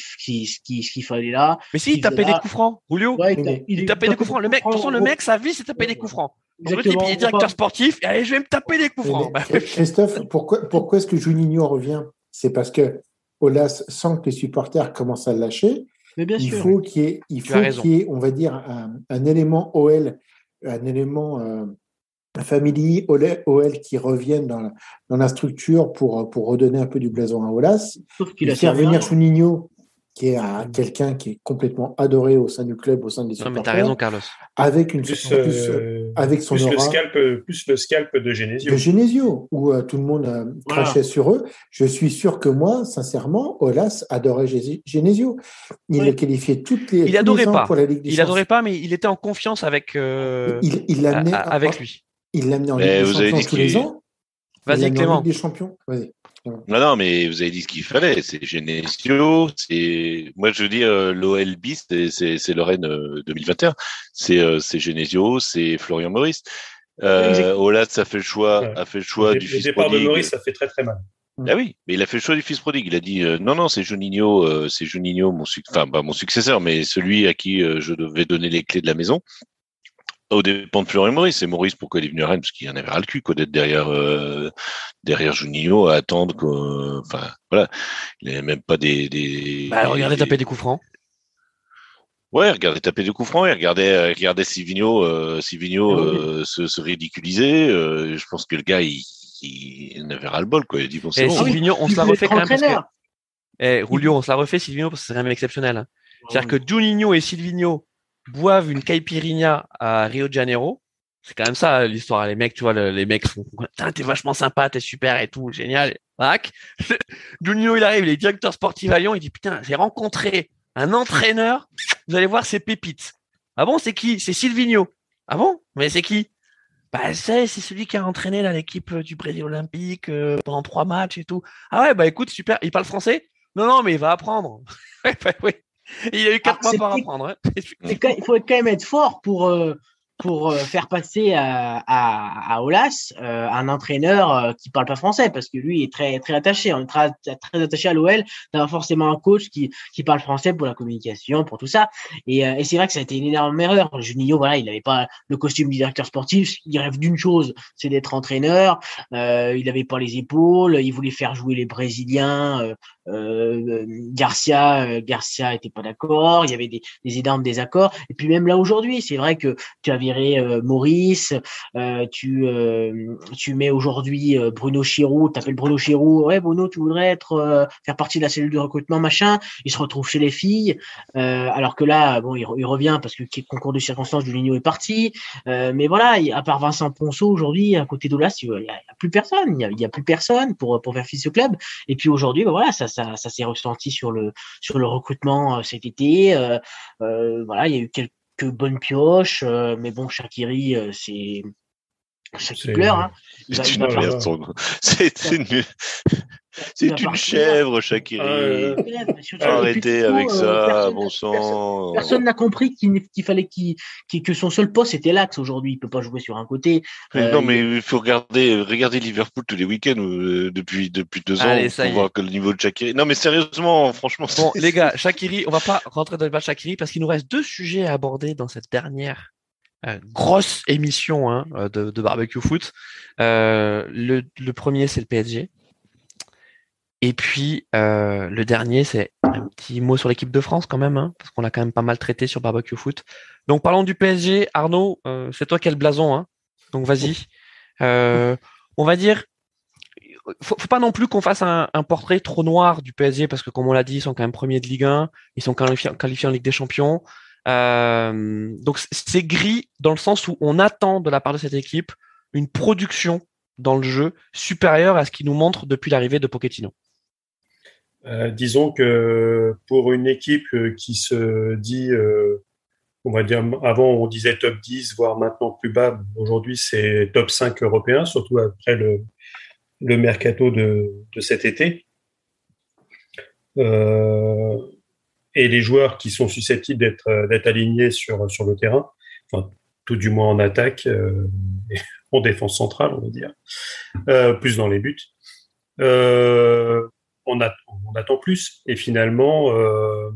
ce fallait là.
Mais si, il tapait des coups francs.
Ouais,
Oui,
il,
tapait des coups francs. Le mec, de toute façon, le mec, sa vie, c'est taper des coups francs. Le type,
Exactement.
il est directeur sportif, et allez, je vais me taper des coups francs.
mais
Bah,
Christophe, pourquoi, pourquoi est-ce que Juninho revient? C'est parce que Olas sent que les supporters commencent à le lâcher.
Mais bien
il
sûr.
faut qu'il y ait, il
Tu
faut
as raison.
qu'il y ait, on va dire, un, un élément OL, un élément euh, family OL, OL qui revienne dans la, dans la structure pour, pour redonner un peu du blason à Olas.
Sauf qu'il
Et
a
faire
servi
venir
un-
Juninho, qui est un- quelqu'un qui est complètement adoré au sein du club, au sein des
Non, mais
supporters,
t'as raison, Carlos.
avec une
Plus,
en plus,
euh,
avec son
plus le scalp, plus le scalp de Genesio.
de Genesio, où euh, tout le monde euh,
Voilà.
crachait sur eux. Je suis sûr que moi, sincèrement, Olas adorait Genesio. Il
Oui.
le qualifiait toutes les, tous
Il
les
adorait
ans
pas.
pour la Ligue des
Il adorait pas, mais il était en confiance avec, euh,
Il il
avec lui.
Il l'amenait en
Mais
Ligue
vous
des
avez
Champions tous les ans.
Vas-y,
en
Clément.
Ligue des Champions. Vas-y.
Non, non, mais vous avez dit ce qu'il fallait. C'est Genesio. C'est moi, je veux dire, euh, l'OL bis, c'est- Lorraine euh, 2021. C'est euh, c'est Genesio, c'est Florian Maurice. Euh. Olat, ça fait le choix,
Ouais.
a fait le choix
le,
du
le
fils
départ de
prodigue.
Maurice, ça fait très très mal.
Ah oui, mais il a fait le choix du fils prodigue. Il a dit euh, non, non, c'est Juninho, euh, c'est Juninho, mon enfin pas mon successeur, mais celui à qui euh, je devais donner les clés de la maison. Au dépend de Florian Maurice. Et Maurice, pourquoi il est venu à Rennes? Parce qu'il en avait ras le cul, quoi, d'être derrière euh, derrière Juninho à attendre. que- Enfin, voilà, il n'avait même pas des. des
Bah, regardez
des-
taper des coups francs.
Ouais, regardez taper des coups francs, et regardez, euh, regardez Silvino, euh, Silvino
Ah oui.
euh, se, se ridiculiser. euh, je pense que le gars, il, il, il en avait ras le bol, quoi. Il dit bon, c'est
Et
bon.
Oui,
Silvino, on se la refait quand même parce que, eh, Julio, on se la refait Silvino parce que c'est quand même exceptionnel. hein. C'est-à-dire que Juninho et Silvino boivent une caipirinha à Rio de Janeiro. C'est quand même ça l'histoire. Les mecs, tu vois, le- les mecs font, t'es vachement sympa, t'es super et tout, génial. Tac. Juninho, il arrive, il est directeur sportif à Lyon, il dit, putain, j'ai rencontré un entraîneur, vous allez voir ses pépites. Ah bon, c'est qui? C'est Silvino. Ah bon? Mais c'est qui? Bah, c'est, celui qui a entraîné l'équipe euh, du Brésil olympique euh, pendant trois matchs et tout. Ah ouais, bah écoute, super. Il parle français? Non, non, mais il va apprendre. Bah oui. Il a eu quatre
Ah,
mois pour
c'était-
apprendre. hein.
Il faut quand même être fort pour, euh, pour euh, faire passer à, à, à Olas euh, un entraîneur euh, qui parle pas français parce que lui est très très attaché. On est très, très attaché à l'OL d'avoir forcément un coach qui qui parle français pour la communication, pour tout ça. Et, et c'est vrai que ça a été une énorme erreur. Juninho, voilà, il n'avait pas le costume du directeur sportif. Il rêve d'une chose, c'est d'être entraîneur. il n'avait pas les épaules. Il voulait faire jouer les Brésiliens. Euh, Garcia, euh, Garcia était pas d'accord. Il y avait des, énormes désaccords. Et puis même là aujourd'hui, c'est vrai que tu as viré euh, Maurice, tu tu mets aujourd'hui Bruno Chirou. T'appelles Bruno Chirou. Ouais, Bruno, tu voudrais être faire partie de la cellule de recrutement, machin. Il se retrouve chez les filles, alors que là, bon, il, revient parce que concours de circonstances, Julinho est parti. mais voilà, à part Vincent Ponceau aujourd'hui, à côté d'Olas, il y, a, plus personne. Il y a, plus personne pour pour faire fils au club. Et puis aujourd'hui, ben voilà, ça ça, s'est ressenti sur le sur le recrutement euh, cet été. Euh, euh, voilà, il y a eu quelques bonnes pioches, mais bon, Shakiri, c'est ça qui pleure. Hein.
C'est une, c'est une chèvre, Shakiri. Euh, Arrêtez avec ça, bon sang.
Personne n'a compris qu'il fallait qu'il que son seul poste était l'axe aujourd'hui. Il peut pas jouer sur un côté.
non, mais il faut regarder, regarder Liverpool tous les week-ends depuis depuis deux ans pour voir que le niveau de Shakiri. Non, mais sérieusement, franchement.
Bon, les gars, Shakiri, on va pas rentrer dans le débat Shakiri parce qu'il nous reste deux sujets à aborder dans cette dernière euh, grosse émission hein, euh, de, de, barbecue foot. Euh, le, le, premier, c'est le PSG. Et puis euh, le dernier, c'est un petit mot sur l'équipe de France quand même, hein, parce qu'on a quand même pas mal traité sur barbecue foot. Donc parlons du PSG. Arnaud, c'est toi qui as le blason, hein, donc vas-y. on va dire, faut, faut pas non plus qu'on fasse un, portrait trop noir du PSG, parce que comme on l'a dit, ils sont quand même premiers de Ligue 1, ils sont qualifiés, en Ligue des Champions. Euh, donc c'est gris dans le sens où on attend de la part de cette équipe une production dans le jeu supérieure à ce qu'il nous montre depuis l'arrivée de Pochettino.
Euh, disons que pour une équipe qui se dit, euh, on va dire, avant on disait top 10, voire maintenant plus bas, aujourd'hui c'est top 5 européen, surtout après le, le mercato de, de cet été. Euh, et les joueurs qui sont susceptibles d'être euh, alignés sur sur le terrain, enfin, tout du moins en attaque, euh, en défense centrale, on va dire, euh, plus dans les buts. Euh, on, attend plus et finalement euh,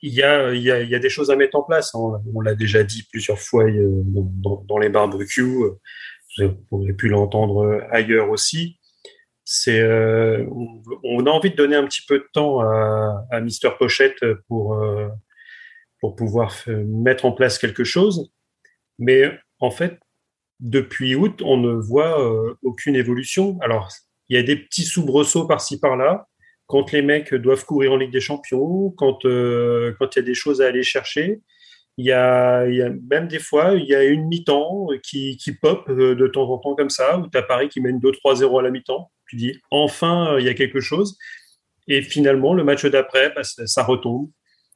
il y, a, il, y a, des choses à mettre en place. Hein. On l'a déjà dit plusieurs fois dans, dans, dans les barbecues. Vous aurez pu l'entendre ailleurs aussi c'est euh, on, a envie de donner un petit peu de temps à, Mister Pochette pour euh, pour pouvoir mettre en place quelque chose, mais en fait depuis août on ne voit euh, aucune évolution. Alors il y a des petits soubresauts par-ci par-là quand les mecs doivent courir en Ligue des Champions, quand euh, quand il y a des choses à aller chercher. Il y, a, il y a même des fois, il y a une mi-temps qui, qui pop de temps en temps comme ça, où tu as Paris qui mène 2-3-0 à la mi-temps tu dis enfin euh, il y a quelque chose. Et finalement, le match d'après, bah, ça, retombe.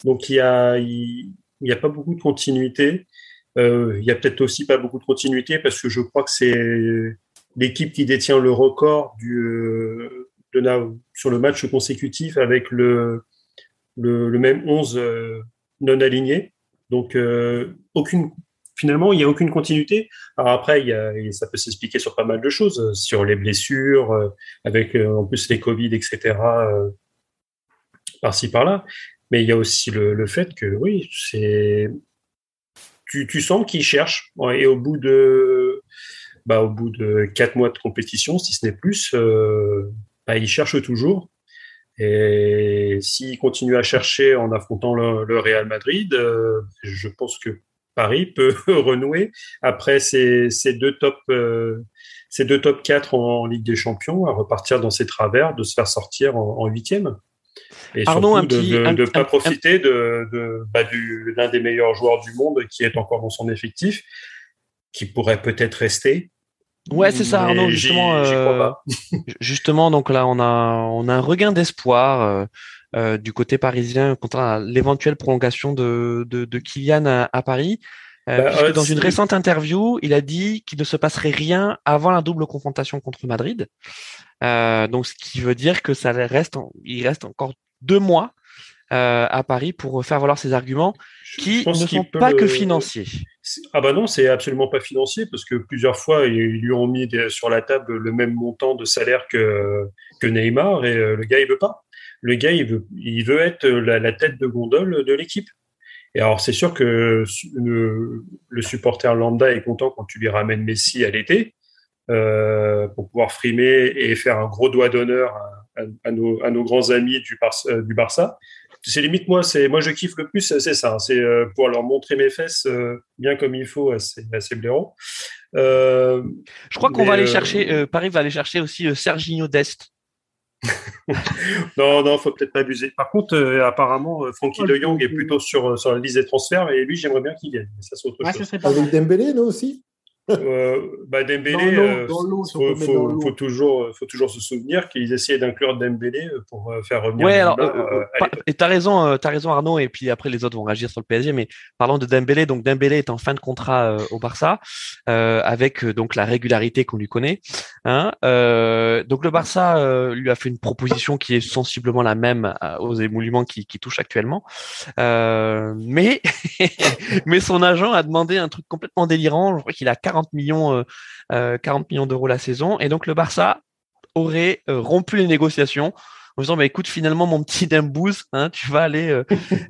Donc il y a, il, y a pas beaucoup de continuité. Euh, il y a peut-être aussi pas beaucoup de continuité parce que je crois que c'est l'équipe qui détient le record du, euh, de, sur le match consécutif avec le, le, le même 11 non aligné. Donc aucune finalement, il n'y a aucune continuité. Alors après, il y a, ça peut s'expliquer sur pas mal de choses, euh, sur les blessures, euh, avec euh, en plus les Covid, etc., par-ci, par-là. Mais il y a aussi le, le fait que, oui, c'est... Tu, tu sens qu'ils cherchent. Et au bout de, bah, au bout de quatre mois de compétition, si ce n'est plus, euh, bah, ils cherchent toujours. Et s'ils continuent à chercher en affrontant le, le Real Madrid, euh, je pense que Paris peut renouer après ces, ces deux top euh, ces deux top 4 en, Ligue des Champions à repartir dans ses travers, de se faire sortir en huitième. Et surtout de ne pas profiter de, de bah, du l'un des meilleurs joueurs du monde qui est encore dans son effectif, qui pourrait peut-être rester.
Ouais, c'est ça, Arnaud. Justement, euh, justement, donc là, on a on a un regain d'espoir. Euh, euh, du côté parisien contre l'éventuelle prolongation de, de, de, Kylian à, Paris. Euh, bah, dans une récente interview, il a dit qu'il ne se passerait rien avant la double confrontation contre Madrid. Euh, donc, ce qui veut dire que ça reste, il reste encore deux mois euh, à Paris pour faire valoir ses arguments qui ne sont pas que financiers.
Ah bah non, c'est absolument pas financier parce que plusieurs fois ils lui ont mis sur la table le même montant de salaire que, que Neymar et le gars il veut pas. Le gars il veut, il veut être la tête de gondole de l'équipe. Et alors, c'est sûr que le, supporter lambda est content quand tu lui ramènes Messi à l'été euh, pour pouvoir frimer et faire un gros doigt d'honneur à, nos, grands amis du, euh, du Barça. C'est limite moi, c'est moi je kiffe le plus, c'est ça. C'est euh, pour leur montrer mes fesses bien comme il faut à ces, blaireaux.
je crois qu'on va aller chercher. Paris va aller chercher aussi Serginho Dest
non, non, faut peut-être pas abuser. Par contre, euh, apparemment, euh, Frankie De Jong est plutôt sur, sur la liste des transferts et lui, j'aimerais bien qu'il gagne. Ça, c'est autre chose.
Avec Dembélé, nous aussi?
Euh, bah Dembélé, il euh, faut, toujours, faut toujours se souvenir qu'ils essayaient d'inclure Dembélé euh, pour faire revenir.
Ouais, alors, et t'as raison, as raison Arnaud, et puis après les autres vont réagir sur le PSG. Mais parlons de Dembélé, donc Dembélé est en fin de contrat au Barça avec donc la régularité qu'on lui connaît. Hein, donc le Barça lui a fait une proposition qui est sensiblement la même aux émoluments qui, qui touchent actuellement, mais mais son agent a demandé un truc complètement délirant. Je crois qu'il a 40 40 millions, 40 euh, euh, millions d'euros la saison. Et donc le Barça aurait euh, rompu les négociations en disant bah, écoute finalement mon petit Dembouz, hein, tu vas aller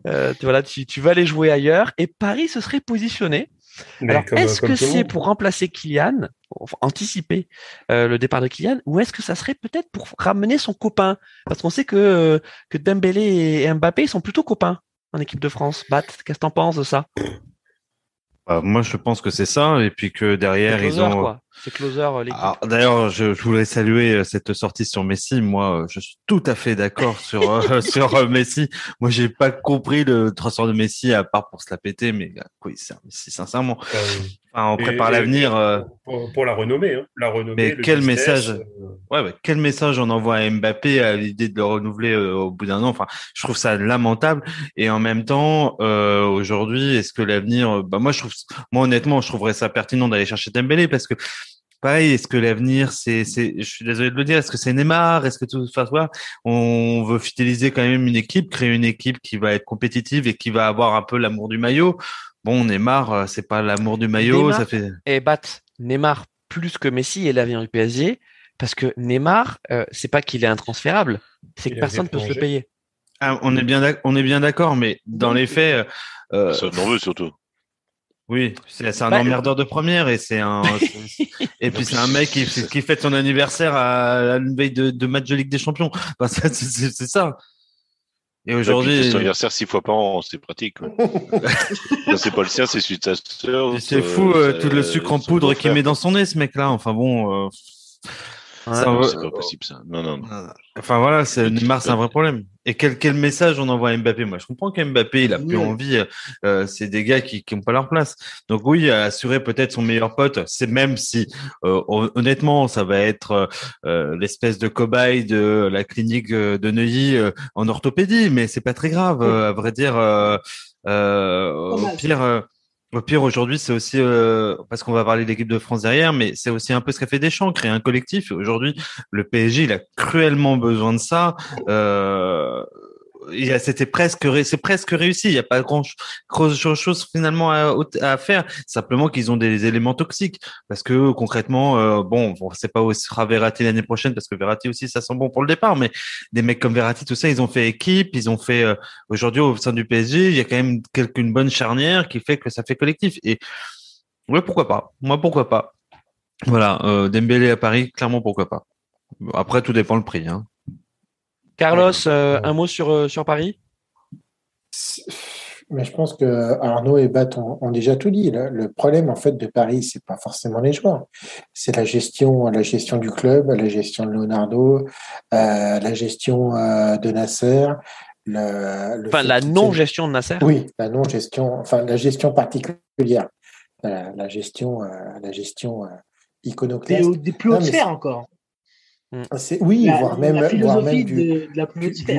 voilà tu, vas aller jouer ailleurs et Paris se serait positionné. Est-ce que c'est pour remplacer Kylian, anticiper le départ de Kylian, ou est-ce que ça serait peut-être pour ramener son copain? Parce qu'on sait que que Dembélé et Mbappé sont plutôt copains en équipe de France. Bat, qu'est-ce que t'en penses de ça?
Bah, moi, je pense que c'est ça, et puis que derrière, ils ont.
Closer. Euh,
ah, d'ailleurs, je, je, voulais saluer euh, cette sortie sur Messi. Moi, euh, je suis tout à fait d'accord sur sur Messi. Moi, j'ai pas compris le transfert de Messi à part pour se la péter, mais oui, c'est Messi, sincèrement. Enfin, on prépare l'avenir.
Pour, la renommée, hein. la renommée.
Mais quel message Ouais, ouais, quel message on envoie à Mbappé à l'idée de le renouveler au bout d'un an? Enfin, je trouve ça lamentable. Et en même temps, aujourd'hui, est-ce que l'avenir Bah, moi, je trouve, moi, honnêtement, je trouverais ça pertinent d'aller chercher Dembélé parce que pareil, est-ce que l'avenir, c'est, c'est, je suis désolé de le dire, est-ce que c'est Neymar, est-ce que tout, enfin, voilà, on veut fidéliser quand même une équipe, créer une équipe qui va être compétitive et qui va avoir un peu l'amour du maillot. Bon, Neymar, euh, c'est pas l'amour du maillot, ça fait.
Et bat Neymar plus que Messi et l'avenir du PSG, parce que Neymar, euh, c'est pas qu'il est intransférable, c'est que personne peut se le payer.
Ah, on est bien, on est bien d'accord, mais dans les faits,
euh, ça en veut surtout.
Oui, c'est un bah, emmerdeur de première et c'est un et puis c'est un mec qui, qui fête son anniversaire à, la veille de, match de Ligue des Champions. c'est ça.
Et aujourd'hui, son anniversaire six fois par an, c'est pratique. c'est pas le sien, c'est celui de sa sœur.
C'est fou euh, tout le sucre en poudre qu'il met dans son nez, ce mec-là. Enfin bon. Euh,
c'est pas possible ça. Non, non.
Enfin voilà, c'est Neymar, c'est un vrai problème. Et quel, quel message on envoie à Mbappé? Moi, je comprends qu'Mbappé, il a plus envie. Euh, c'est des gars qui n'ont pas leur place. Donc oui, assurer peut-être son meilleur pote, c'est même si, euh, honnêtement, ça va être euh, l'espèce de cobaye de la clinique de Neuilly en orthopédie, mais c'est pas très grave, à vrai dire. au pire au pire, aujourd'hui, c'est aussi euh, parce qu'on va parler de l'équipe de France derrière, mais c'est aussi un peu ce qu'a fait Deschamps, créer un collectif. Aujourd'hui, le PSG, il a cruellement besoin de ça. Euh, c'était presque c'est presque réussi il n'y a pas grand, chose finalement à, faire. Simplement qu'ils ont des éléments toxiques. Parce que concrètement euh, bon, bon c'est pas où sera Verratti l'année prochaine parce que Verratti aussi ça sent bon pour le départ. Mais des mecs comme Verratti tout ça ils ont fait équipe ils ont fait euh, aujourd'hui au sein du PSG il y a quand même une bonne charnière qui fait que ça fait collectif. Et ouais pourquoi pas. Moi pourquoi pas. Voilà euh, Dembélé à Paris clairement pourquoi pas. Après tout dépend le prix hein.
Carlos, euh, un mot sur, euh, sur Paris?
Mais je pense que Arnaud et Bat ont, déjà tout dit. Le, problème en fait de Paris, c'est pas forcément les joueurs, c'est la gestion, la gestion du club, la gestion de Leonardo, euh, la gestion de Nasser.
Le, enfin, la non-gestion de Nasser?
Oui, la non-gestion, enfin la gestion particulière, la, gestion, la gestion iconoclaste.
Des, des plus hautes sphères encore.
Mm. Oui, voire même,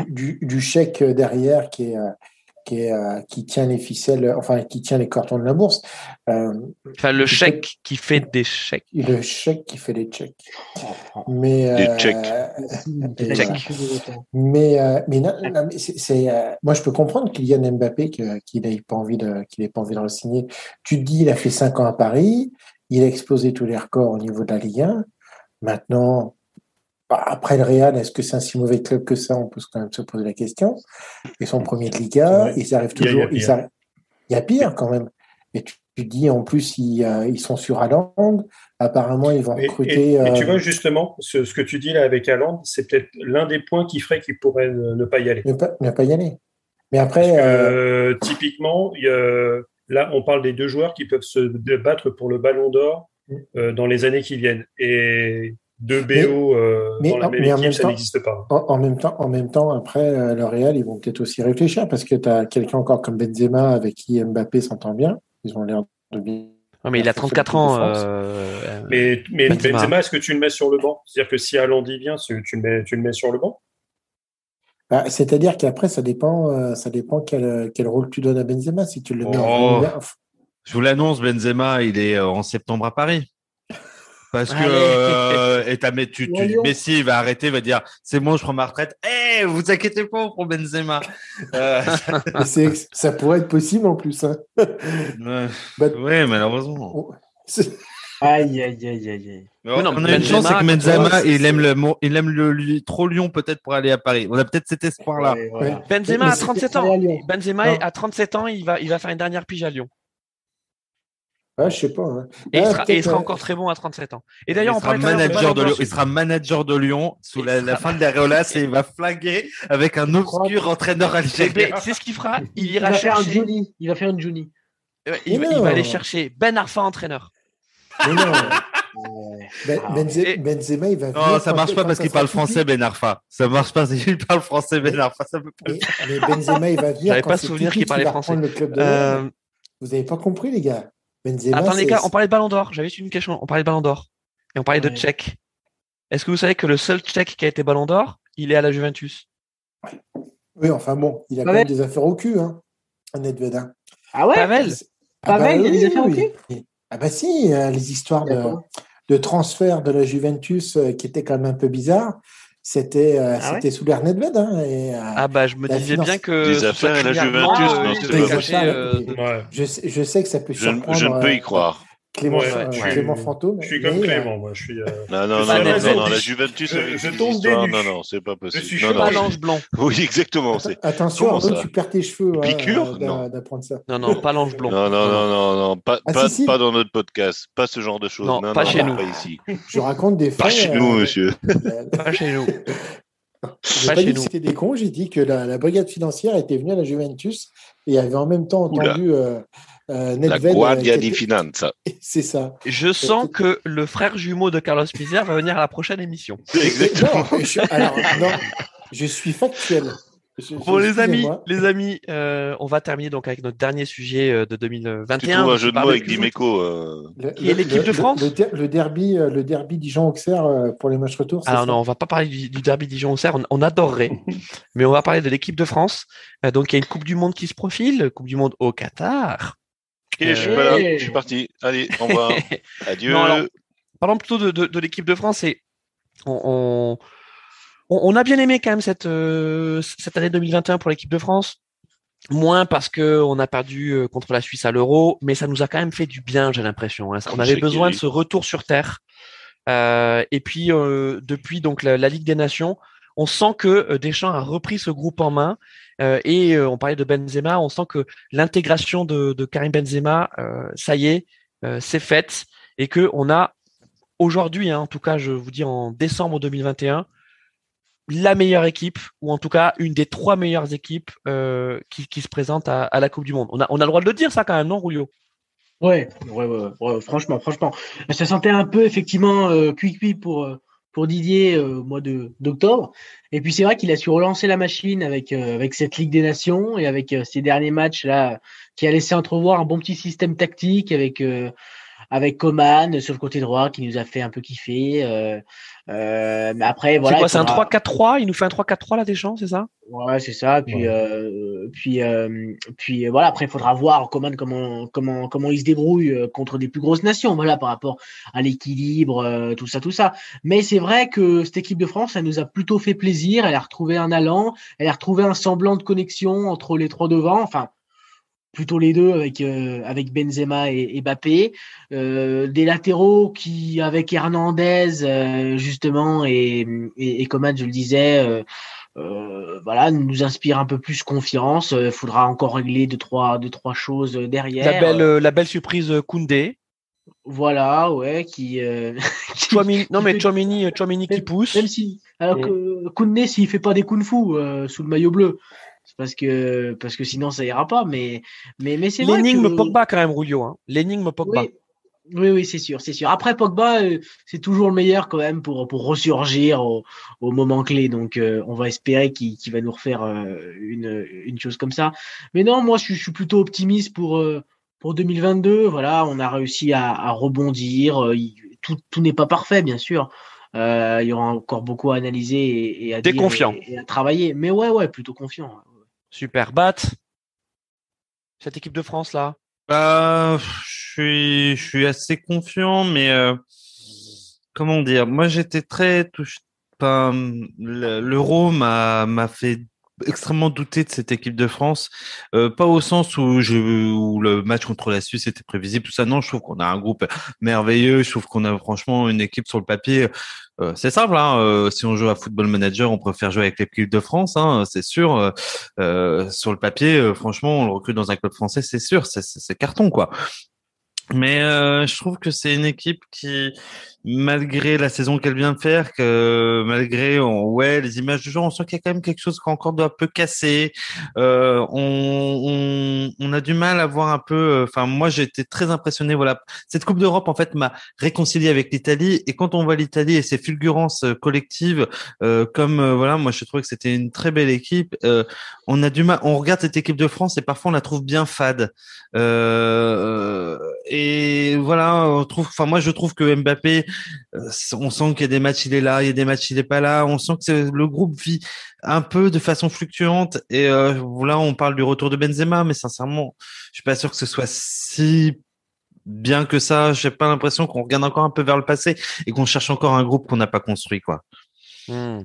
du, chèque derrière qui est, qui, est, euh, qui tient les ficelles, enfin qui tient les cartons de la bourse. Euh,
enfin, le chèque qui fait des chèques.
Le chèque qui fait les chèques. Mais
Des
euh,
chèques.
mais,
Check.
mais, euh, mais non, non, mais c'est, c'est, euh, moi je peux comprendre Kylian Mbappé que- qu'il n'ait pas envie de qu'il ait pas envie de re-signer. Tu te dis il a fait cinq ans à Paris, il a explosé tous les records au niveau de la Ligue 1. Maintenant, après le Real, est-ce que c'est un si mauvais club que ça? On peut quand même se poser la question. Ils sont premiers de Liga, ils arrivent
Il y a-
toujours.
il y a pire.
arri- Il y a pire quand même. Et tu, tu dis en plus ils, ils sont sur Haaland. Apparemment ils vont recruter.
et- et tu
euh,
vois, justement, ce, ce que tu dis là avec Haaland, c'est peut-être l'un des points qui ferait qu'il pourrait ne, ne pas y aller.
ne pas, ne pas y aller. Mais après,
que, euh, typiquement, il y a- là, on parle des deux joueurs qui peuvent se battre pour le ballon d'or euh, dans les années qui viennent. Et deux BO euh,
mais-
dans la
mais
même
en
équipe,
même
ça
temps-
n'existe pas.
En, en même temps, en même temps, après euh, le Real, ils vont peut-être aussi réfléchir parce que tu as quelqu'un encore comme Benzema avec qui Mbappé s'entend bien. Ils ont l'air de bien.
Non, mais il a
Ça fait
34
l'équipe de
ans. Euh,
Mais, mais
Benzema.
Benzema, est-ce que tu le mets sur le banc? C'est-à-dire que si Haaland y vient, tu le mets, tu le mets sur le banc?
Bah, C'est-à-dire qu'après, ça dépend, euh, ça dépend quel, quel rôle tu donnes à Benzema. Si tu le mets en
Oh.
en-
Je vous l'annonce, Benzema, il est euh, en septembre à Paris. Parce que euh, et mais tu, tu. Messi il va arrêter, il va dire c'est bon, je prends ma retraite. Eh, vous inquiétez pas pour Benzema. Euh,
ça pourrait être possible en plus. hein.
ouais,
Bah,
ouais, malheureusement.
Aïe, aïe, aïe, aïe, aïe.
Mais
Oui, non,
on a une
Benzema,
chance, c'est que Benzema, il aime le, il aime le, lui- trop Lyon peut-être pour aller à Paris. On a peut-être cet espoir-là.
Ouais, voilà.
Benzema
Mais
a
c'est-
37
c'est à
ans. Benzema
Non.
à 37 ans, il va, il va faire une dernière pige à Lyon.
Ah, je sais pas. hein.
Et, il sera, et il
peut-être,
sera encore très bon à 37 ans. Et
Il
d'ailleurs, on
sera manager de Lyon. Il sera manager de Lyon sous
Il
la, fin de l'Areolas et il va flinguer avec un obscur entraîneur
Eh
algérien.
c'est ce qu'il fera. Il
Il
ira
va faire un
chercher.
Johnny. Il va faire une Johnny.
Ouais, Il, va- il aller chercher Ben Arfa entraîneur.
mais non. Ben-
Ah.
Et-
Benzema, il va
Non,
venir
ça marche pas parce qu'il parle français, Ben Arfa. Ça marche pas parce qu'il parle français, Ben Arfa. Ça peut pas.
Mais, mais Benzema, il va venir.
J'avais
quand
pas souvenir qu'il parlait français. Euh.
Vous avez pas compris, les gars. Benzema,
attendez, les gars, on parlait de Ballon d'Or. J'avais une question. On parlait de Ballon d'Or. Et on parlait de. Tchèque. Est-ce que vous savez que le seul Tchèque qui a été Ballon d'Or, il est à la Juventus?
Oui, enfin bon, il a quand même des affaires au cul, hein, Nedved. hein.
Ah ouais?
Pavel
Ah
Pavel, il y a des affaires au
oui. Ah bah si, euh, les histoires de transfert de la Juventus euh, qui étaient quand même un peu bizarres, c'était euh,
Ah ouais
c'était sous l'air Nedved. Hein, et, euh,
Ah bah je me disais
finance-
bien que soit
affaires à la Juventus, non,
euh, caché, euh, de-
Ouais.
je, sais, je sais que ça peut
Je, ne-
surprendre
je ne peux
euh,
y croire.
Clément,
Ouais,
euh,
je
suis-
Clément Fantôme.
Je suis comme
mais, euh,
Clément, moi. Je suis. euh,
Non, non,
Je
non,
suis
non,
un
non, non, la Juventus
Je- je tombe des
non, non, c'est pas possible.
suis
non, non,
pas l'ange blanc.
Oui, exactement. c'est-
Attention, Arnaud,
ça
tu perds tes cheveux hein,
Piqûre
euh, d'apprendre ça.
Non, non, pas l'ange blanc.
Non, non, non, non, non, pas,
Ah,
pas,
si, si.
pas dans notre podcast, pas ce genre de choses.
Non, pas chez nous.
Pas ici.
Je raconte des faits.
Pas chez nous, monsieur.
Pas chez nous.
J'ai
Pas
pas dit que c'était des cons, j'ai dit que la, la brigade financière était venue à la Juventus et avait en même temps entendu euh, euh,
La
euh,
Guardia di Finanza.
C'est ça.
Je sens que le frère jumeau de Carlos Miser va venir à la prochaine émission.
Exactement.
Non, je, alors, non, je suis factuel. Je-
Bon, les amis, les amis, euh, on va terminer donc avec notre dernier sujet euh, de
Tu
2021.
trouves un jeu de
parle
mots avec Dimeco. euh,
qui est l'équipe de France
le, der- le derby, le derby Dijon-Auxerre euh, pour les matchs retour.
Alors
ça
non, on va pas parler du, du derby Dijon-Auxerre, on, on adorerait, mais on va parler de l'équipe de France. Euh, donc il y a une Coupe du Monde qui se profile, Coupe du Monde au Qatar.
Ok, je suis
Euh,
pas là,
hey.
je suis parti. Allez, au revoir. Adieu.
Non, alors, Parlons plutôt de, de, de l'équipe de France et on, on, a bien aimé quand même cette, euh, cette année 2021 pour l'équipe de France. Moins parce que on a perdu euh, contre la Suisse à l'Euro, mais ça nous a quand même fait du bien, j'ai l'impression. hein. On avait besoin de ce retour sur terre. Euh, et puis euh, depuis donc la, la Ligue des Nations, on sent que euh, Deschamps a repris ce groupe en main. Euh, et euh, on parlait de Benzema, on sent que l'intégration de, Karim Benzema, ça y est, c'est faite et que on a aujourd'hui, hein, en tout cas, je vous dis en décembre 2021, la meilleure équipe, ou en tout cas une des trois meilleures équipes qui, se présentent à, la Coupe du Monde. On a, le droit de le dire, ça quand même, non, Rulio
Ouais, ouais, franchement, franchement. Ça sentait un peu effectivement cuit-cuit pour, pour Didier euh, au mois d'octobre. Et puis c'est vrai qu'il a su relancer la machine avec, euh, avec cette Ligue des Nations et avec euh, ces derniers matchs là qui a laissé entrevoir un bon petit système tactique avec, avec Coman sur le côté droit qui nous a fait un peu kiffer. Euh, mais après, voilà.
c'est quoi, c'est un
faudra-
3-4-3 Il nous fait un 3-4-3 là, Deschamps, c'est ça?
Ouais, c'est ça. Puis
Ouais.
euh, puis, euh, puis voilà. Après, il faudra voir Coman comment comment comment il se débrouille contre des plus grosses nations. Voilà, par rapport à l'équilibre, tout ça, tout ça. Mais c'est vrai que cette équipe de France, elle nous a plutôt fait plaisir. Elle a retrouvé un allant, elle a retrouvé un semblant de connexion entre les trois devant. Enfin, plutôt les deux avec euh, avec Benzema et, Mbappé, euh, des latéraux qui avec Hernandez euh, justement et, et, et Coman je le disais voilà nous inspire un peu plus confiance. Il faudra encore régler deux trois deux trois choses derrière.
La belle la belle surprise Koundé.
Voilà, ouais, qui.
non mais Chouamini, Chouamini qui pousse.
Même si, alors que Koundé, s'il fait pas des fou sous le maillot bleu, parce que parce que sinon ça ira pas. Mais mais mais c'est
vrai. L'énigme Pogba quand même, Rulio. Hein. L'énigme Pogba.
Oui. Oui, oui, c'est sûr, c'est sûr. Après, Pogba, euh, c'est toujours le meilleur quand même pour, pour ressurgir au, au moment clé. Donc, euh, on va espérer qu'il va nous refaire euh, une, une chose comme ça. Mais non, moi, je, je suis plutôt optimiste pour, pour 2022. Voilà, on a réussi à, à rebondir. tout tout n'est pas parfait, bien sûr. il y aura encore beaucoup à analyser et, et à,
dire
et, à travailler. Mais ouais, ouais, plutôt confiant.
Super. Bat, cette équipe de France là
bah, je suis, je suis assez confiant, mais euh, comment dire? Moi, j'étais très touché. L'Euro m'a m'a fait extrêmement douter de cette équipe de France, euh, pas au sens où, je, où le match contre la Suisse était prévisible, tout ça. Non, je trouve qu'on a un groupe merveilleux. Je trouve qu'on a franchement une équipe sur le papier. Euh, c'est simple. Hein, euh, si on joue à Football Manager, on préfère jouer avec l'équipe de France, hein, c'est sûr. sur le papier, franchement, on le recrute dans un club français, c'est sûr. C'est carton, quoi. Mais je trouve que c'est une équipe qui malgré la saison qu'elle vient de faire, que malgré ouais les images du jeu, on sent qu'il y a quand même quelque chose qui encore un peu cassé. Euh, on, on, a du mal à voir un peu. Euh, enfin, moi, j'ai été très impressionné. Voilà, cette Coupe d'Europe en fait m'a réconcilié avec l'Italie. Et quand on voit l'Italie et ses fulgurances euh, collectives, euh, comme euh, voilà, moi je trouvais que c'était une très belle équipe. on a du mal. On regarde cette équipe de France et parfois on la trouve bien fade. et voilà, on trouve. Enfin, moi je trouve que Mbappé on sent qu'il y a des matchs il est là, il y a des matchs il est pas là. On sent que le groupe vit un peu de façon fluctuante. Et euh, là, on parle du retour de Benzema, mais sincèrement, je suis pas sûr que ce soit si bien que ça. J'ai pas l'impression qu'on regarde encore un peu vers le passé et qu'on cherche encore un groupe qu'on n'a pas construit, quoi.
Hmm.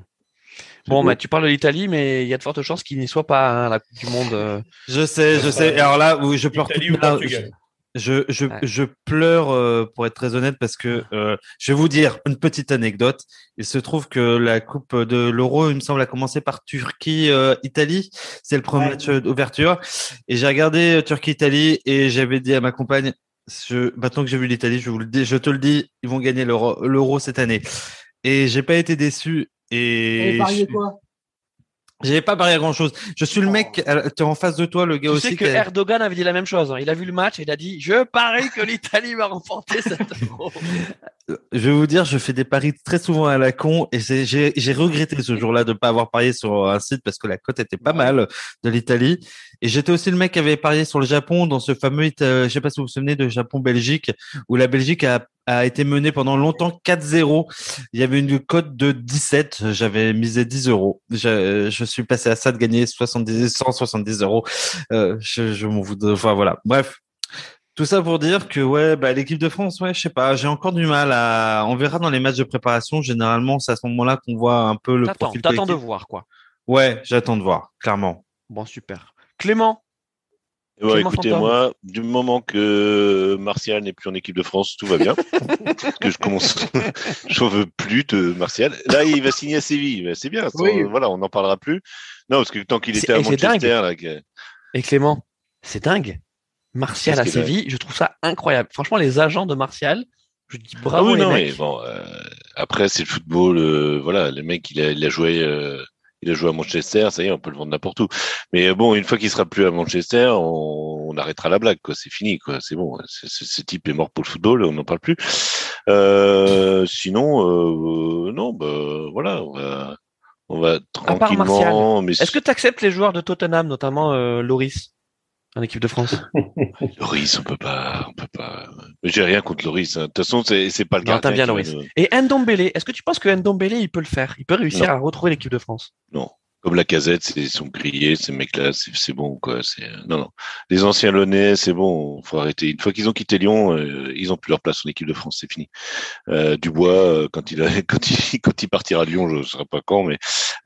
Bon, bah, tu parles de l'Italie, mais il y a de fortes chances qu'il n'y soit pas hein, la Coupe du Monde. Euh.
Je sais, je sais. alors là, je pleure tout je, je, je pleure euh, pour être très honnête parce que euh, je vais vous dire une petite anecdote. Il se trouve que la coupe de l'Euro, il me semble, a commencé par Turquie-Italie. C'est le premier match d'ouverture. Et j'ai regardé Turquie-Italie et j'avais dit à ma compagne, je, maintenant que j'ai vu l'Italie, je vous le dis, je te le dis, ils vont gagner l'Euro cette année. Et j'ai pas été déçu. Et,
et quoi?
J'avais pas parié à grand chose. Je suis le mec, euh, tu es en face de toi, le gars
tu
aussi.
sais que Erdogan avait dit la même chose. Hein. Il a vu le match et il a dit Je parie que l'Italie va remporter cette euro.
je vais vous dire, je fais des paris très souvent à la con et j'ai regretté ce jour-là de ne pas avoir parié sur un site parce que la cote était pas mal de l'Italie. Et j'étais aussi le mec qui avait parié sur le Japon dans ce fameux, euh, je sais pas si vous vous souvenez de Japon-Belgique, où la Belgique a, a été menée pendant longtemps 4-0. Il y avait une cote de 17. J'avais misé 10 euros. Je, je, suis passé à ça de gagner 70, 170 euros. Euh, je, je m'en voudrais. Enfin voilà. Bref, tout ça pour dire que ouais, bah, l'équipe de France, ouais, je sais pas, j'ai encore du mal à. On verra dans les matchs de préparation. Généralement, c'est à ce moment-là qu'on voit un peu le profil.
T'attends de voir quoi.
Ouais, j'attends de voir, clairement.
Bon, super. Clément.
Ouais, écoutez, moi, du moment que Martial n'est plus en équipe de France, tout va bien. que je commence, je veux plus de Martial. Là, il va signer à Séville. C'est bien. Voilà, on n'en parlera plus. Non, parce que tant qu'il était à Manchester, là,
Et Clément, c'est dingue. Martial à Séville, je trouve ça incroyable. Franchement, les agents de Martial, je dis bravo. Ah oui, non, Mais
bon, euh, après, c'est le football. Euh, voilà, le mec, il a, il a joué. Euh, il a joué à Manchester, ça y est, on peut le vendre n'importe où. Mais bon, une fois qu'il sera plus à Manchester, on, on arrêtera la blague, quoi. C'est fini, quoi. C'est bon. Ce type est mort pour le football, on n'en parle plus. sinon, non, bah voilà, on va, on va tranquillement.
Est-ce que tu acceptes les joueurs de Tottenham, notamment Loris en équipe de France
Loris, on peut pas, on peut pas. J'ai rien contre Loris. Hein. De toute façon, c'est c'est pas le gardien.
bien Loris. Et Ndombele, est-ce que tu penses que Ndombele il peut le faire? Il peut réussir à retrouver l'équipe de France?
Non. Comme la casette, ils sont grillés, ces mecs-là, c'est bon, quoi. C'est non, non. Les anciens Lyonnais, c'est bon, faut arrêter. Une fois qu'ils ont quitté Lyon, euh, ils ont plus leur place en équipe de France, c'est fini. Euh, Dubois, euh, quand il a, quand il, quand il partira à Lyon, je ne sais pas quand, mais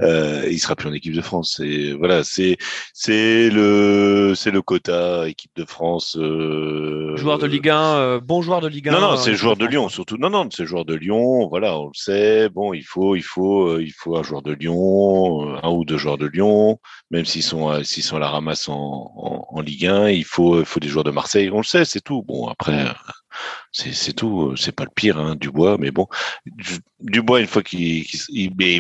euh, il sera plus en équipe de France. Et voilà, c'est, c'est le, c'est le quota équipe de France. Euh,
joueur de Ligue 1, bon joueur de Ligue 1.
Non, non, c'est joueur de Lyon, surtout. Non, non, c'est joueur de Lyon. Voilà, on le sait. Bon, il faut, il faut, il faut un joueur de Lyon, un ou de joueurs de Lyon, même s'ils sont, euh, s'ils sont à la ramasse en, Ligue 1, il faut, il faut des joueurs de Marseille. On le sait, c'est tout. Bon, après, c'est tout. C'est pas le pire, hein, Dubois, mais bon, Dubois une fois qu'il,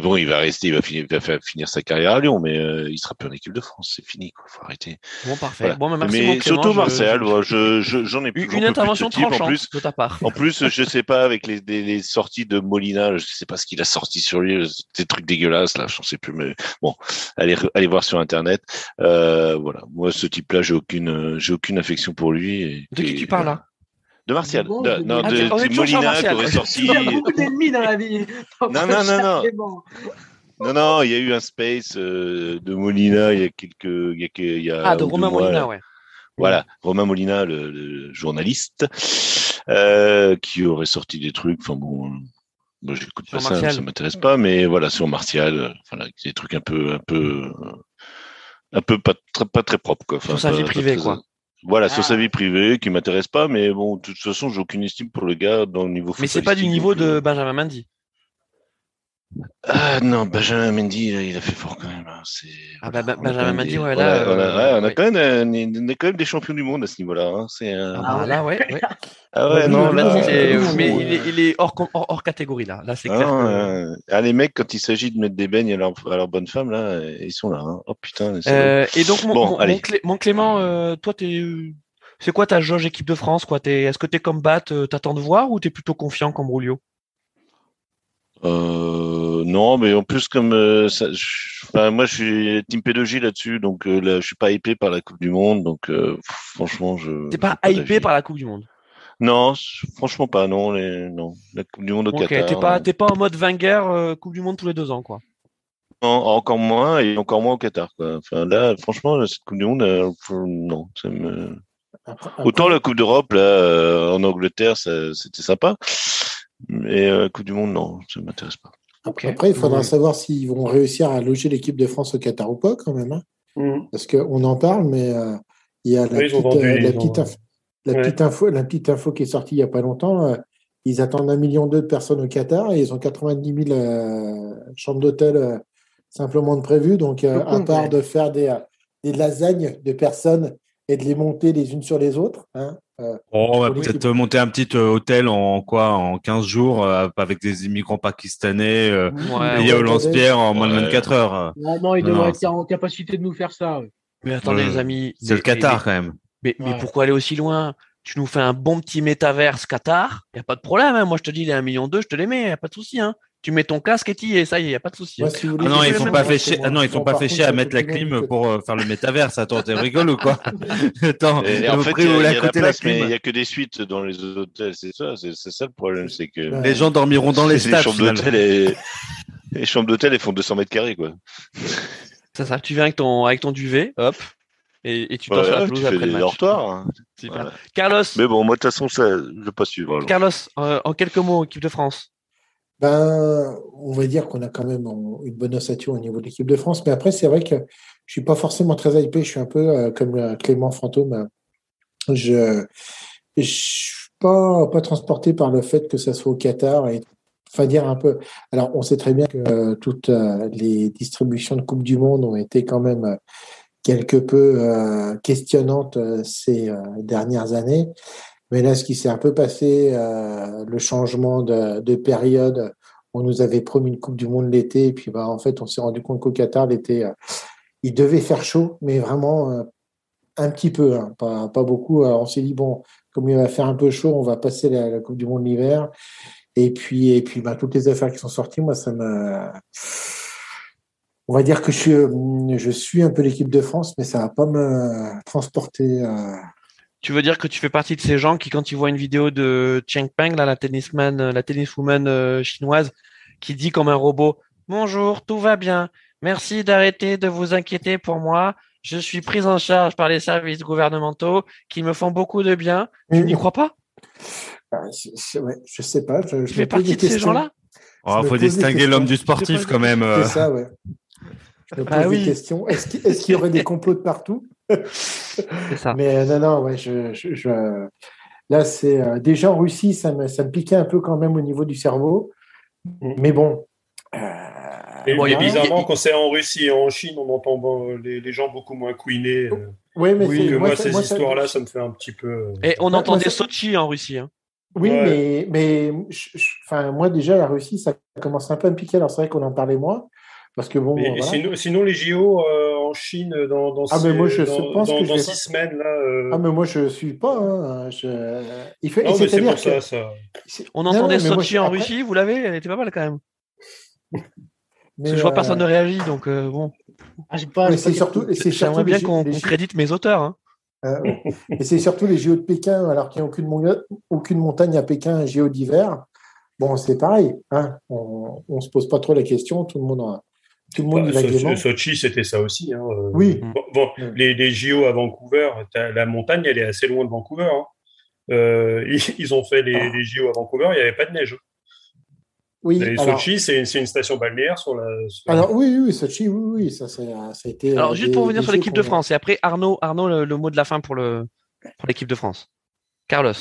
bon, il va rester, il va finir, il va finir sa carrière à Lyon, mais euh, il sera plus en équipe de France. C'est fini, quoi. Faut arrêter.
Bon, parfait. Bon,
mais, merci mais surtout Marseille, je, j'en ai plus.
Une intervention tranchante en plus, de ta part.
En plus, je sais pas avec les, les, sorties de Molina, je sais pas ce qu'il a sorti sur lui, des trucs dégueulasses là, je sais plus, mais bon, allez, allez voir sur internet. Euh, voilà, moi ce type-là, j'ai aucune, j'ai aucune affection pour lui. Et,
de qui tu parles là?
De Martial. non, de, de Molina qui aurait sorti.
Il y a beaucoup d'ennemis dans la vie.
Non, non, non, non. Non, non, il y a eu un space euh, de Molina il y a quelques. Il y a, il y a
ah, de Romain Molina, ouais.
Voilà, Romain Molina, le, le journaliste, euh, qui aurait sorti des trucs. Enfin bon, moi j'écoute pas ça, ça m'intéresse pas, mais voilà, sur Martial, euh, voilà, des trucs un peu, un peu, un peu pas, pas très propres quoi.
Enfin, sur sa vie privée, quoi.
Voilà, sur sa ah. vie privée, qui m'intéresse pas, mais bon, de toute façon, j'ai aucune estime pour le gars dans le niveau.
Mais c'est pas du niveau de euh, Benjamin Mendy.
Ah non, Benjamin Mendy, il a fait fort quand même. Hein.
Ah bah, Benjamin Mendy, ouais, là.
On a, on a, quand même, euh, on est quand même des champions du monde à ce niveau-là. Hein.
C'est, Ah là, ouais. ouais.
Ah ouais, non, là,
mais il est, il est hors, hors, hors, catégorie là. Là, c'est clair.
Ah, ah, les mecs, quand il s'agit de mettre des beignes à leur, à leur bonne femme, là, ils sont là. Hein. Oh putain.
Euh, et donc, mon, bon, mon, mon Clément, euh, toi, t'es c'est quoi ta jauge équipe de France quoi? Est-ce que tu es comme Bat, euh, t'attends de voir ou tu es plutôt confiant comme Rulio
euh, non, mais en plus comme euh, ça, moi je suis team P2J là-dessus, donc euh, là, je suis pas hypé par la Coupe du Monde, donc franchement je.
T'es pas, hypé par la Coupe du Monde?
Non, franchement pas, non, les, non, la Coupe du Monde au Qatar.
T'es pas, t'es pas en mode Wenger Coupe du Monde tous les deux ans, quoi?
Non, encore moins et encore moins au Qatar, quoi. Enfin là, franchement, cette Coupe du Monde, non, ça me. Autant la Coupe d'Europe là euh, en Angleterre, c'était sympa, mais euh, Coupe du Monde non, ça m'intéresse pas.
Après, il faudra savoir s'ils vont réussir à loger l'équipe de France au Qatar ou pas quand même, hein. mm. parce qu'on en parle, mais euh, il y a la, petite, info, la petite info qui est sortie il y a pas longtemps. ils attendent un million de personnes au Qatar et ils ont 90 000 chambres d'hôtel simplement de prévues. Donc, à part de faire des, des lasagnes de personnes et de les monter les unes sur les autres. Hein.
Euh, on va peut-être monter un petit euh, hôtel en quoi en 15 jours euh, avec des immigrants pakistanais euh, ouais, au lance-pierre en moins de 24 heures.
Non, non, il devrait être en capacité de nous faire ça.
Mais attendez, les amis.
C'est le Qatar quand même.
Mais, mais pourquoi aller aussi loin? Tu nous fais un bon petit métaverse Qatar, il n'y a pas de problème. Hein. Moi, je te dis, les 1 million d'eux, je te les mets, il n'y a pas de souci. Hein tu mets ton casque et y es, ça y est, y a pas de souci.
ah non, ils font pas fait chier. Ah non, ils font pas fait chier à mettre la clim pour euh, faire le métaverse. Attends, t'es rigolo ou quoi
Attends, en fait, il y, a, il y que des suites dans les hôtels, c'est ça, c'est ça le problème, c'est que
les gens dormiront dans les stades.
Les chambres d'hôtel, et... les chambres d'hôtel, elles font 200 mètres carrés, quoi.
Ça, ça. Tu viens avec ton avec ton duvet, hop, et, et tu t'en ouais, la pelouse après
le
match.
Dortoirs, hein.
Carlos.
Mais bon, moi de toute façon, ça, je vais pas suivre. Alors.
Carlos, euh, en quelques mots, équipe de France
ben, on va dire qu'on a quand même une bonne ossature au niveau de l'équipe de France. Mais après, c'est vrai que je suis pas forcément très hypé. Je suis un peu euh, comme euh, Clément Fantôme. Je je suis pas transporté par le fait que ça soit au Qatar et enfin dire un peu. Alors, on sait très bien que euh, toutes les distributions de Coupe du Monde ont été quand même quelque peu questionnantes ces dernières années. Mais là, ce qui s'est un peu passé, euh, le changement de, de, période, on nous avait promis une Coupe du Monde l'été, et puis bah, en fait, on s'est rendu compte qu'au Qatar, l'été, euh, il devait faire chaud, mais vraiment euh, un petit peu, hein, pas, beaucoup. Alors, on s'est dit, bon, comme il va faire un peu chaud, on va passer la, Coupe du Monde l'hiver. Et puis, et puis bah, toutes les affaires qui sont sorties, moi, ça me. On va dire que je suis, je suis un peu l'équipe de France, mais ça va pas me transporter. Euh,
tu veux dire que tu fais partie de ces gens qui, quand ils voient une vidéo de Cheng Peng, là, la tennisman, la tenniswoman euh, chinoise, qui dit comme un robot Bonjour, tout va bien. Merci d'arrêter de vous inquiéter pour moi. Je suis prise en charge par les services gouvernementaux qui me font beaucoup de bien. Tu n'y crois pas?
Ah, je, ouais, je sais pas. Je,
Tu
je
fais partie de ces gens-là
Il
me
faut distinguer l'homme du sportif quand même. euh.
C'est ça, ouais. Je me pose
Ah
des
oui.
questions. Est-ce qu'il est-ce qu'il y aurait des complots de partout?
C'est ça.
Mais euh, non, non, ouais, je, je, je- là, c'est euh, déjà en Russie, ça me, ça me piquait un peu quand même au niveau du cerveau.
Mm.
Mais bon. euh,
Et,
Bon,
bizarrement, quand c'est en Russie et en Chine, on entend bon, les, les gens beaucoup moins couiner. euh,
ouais, mais
oui, que moi, ces histoires-là, ça me fait un petit peu.
Et on
Ouais,
entendait Sochi en Russie. hein.
Oui,
Ouais.
mais, mais je- moi, déjà, la Russie, ça commence un peu à me piquer. Alors, c'est vrai qu'on en parlait moins. Parce que bon.
Mais
voilà.
sinon, sinon, les JO euh, en Chine dans, dans,
Ah, mais
six,
moi, je
dans,
pense
dans-
que
dans six semaines, là. euh,
Ah, mais moi, je suis pas. hein, je... Il fait...
non, mais c'est
c'est-à-dire
pour ça,
que-
ça.
c'est-
On entendait
non, moi,
Sochi en
après-
Russie, vous l'avez Elle était pas mal quand même.
mais,
Parce que je vois
euh,
personne ne réagit, donc euh, bon.
Ah, pas,
c'est surtout,
capté.
c'est surtout
J'aimerais bien qu'on crédite mes auteurs. hein.
euh, ouais. Et c'est surtout les JO de Pékin, alors qu'il n'y a aucune, mon- aucune montagne à Pékin, un JO d'hiver. Bon, c'est pareil. Hein. On ne se pose pas trop la question. Tout le monde, en- tout le monde y
Bah,
va
Sochi,
gaiement.
Sochi, c'était ça aussi. hein, euh.
Oui.
Bon, bon,
Mm.
les, les JO à Vancouver, la montagne, elle est assez loin de Vancouver. hein. Euh, ils, ils ont fait les,
Ah.
les JO à Vancouver, il n'y avait pas de neige.
Oui,
Et
alors,
Sochi, c'est une station balnéaire sur la. sur-
alors, oui, oui, Sochi, oui, oui, ça, c'est- ça a été.
Alors,
euh,
juste
des-
pour revenir sur l'équipe de France, et après, Arnaud, Arnaud le, le mot de la fin pour le pour l'équipe de France. Carlos,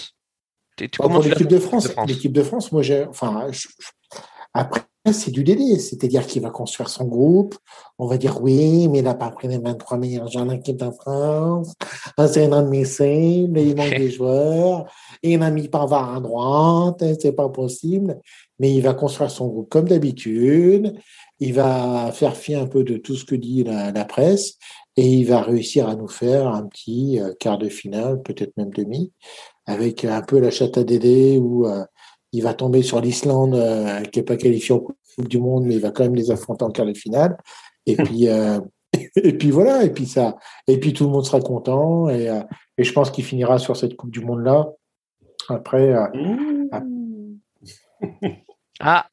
tu, tu-
Bah,
comment
pour l'équipe de France, l'équipe de France, moi, j'ai, enfin, je- je- après, c'est du DD, c'est-à-dire qu'il va construire son groupe. On va dire oui, mais il n'a pas pris les 23 meilleurs joueurs de l'équipe de France. Ah, C'est inadmissible, il manque des joueurs. Il n'a mis Pavard à droite, hein, c'est pas possible. Mais il va construire son groupe comme d'habitude. Il va faire fi un peu de tout ce que dit la, la presse et il va réussir à nous faire un petit euh, quart de finale, peut-être même demi, avec un peu la chatte à Dédé où euh, il va tomber sur l'Islande euh, qui n'est pas qualifiée en Coupe du Monde, mais il va quand même les affronter en quart de finale. Et puis, euh, et puis voilà, et puis ça, et puis tout le monde sera content et, euh, et je pense qu'il finira sur cette Coupe du Monde là. Après, euh,
Ah,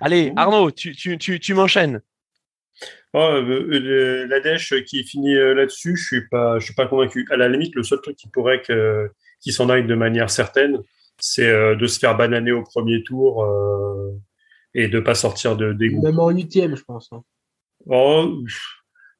allez, Arnaud, tu, tu, tu, tu m'enchaînes.
Oh, la dèche qui finit là-dessus, je suis pas, je suis pas convaincu. À la limite, le seul truc qui pourrait que, qui s'en aille de manière certaine, c'est euh, de se faire bananer au premier tour euh, et de pas sortir de des groupes.
Même en huitième, je pense. hein.
Oh,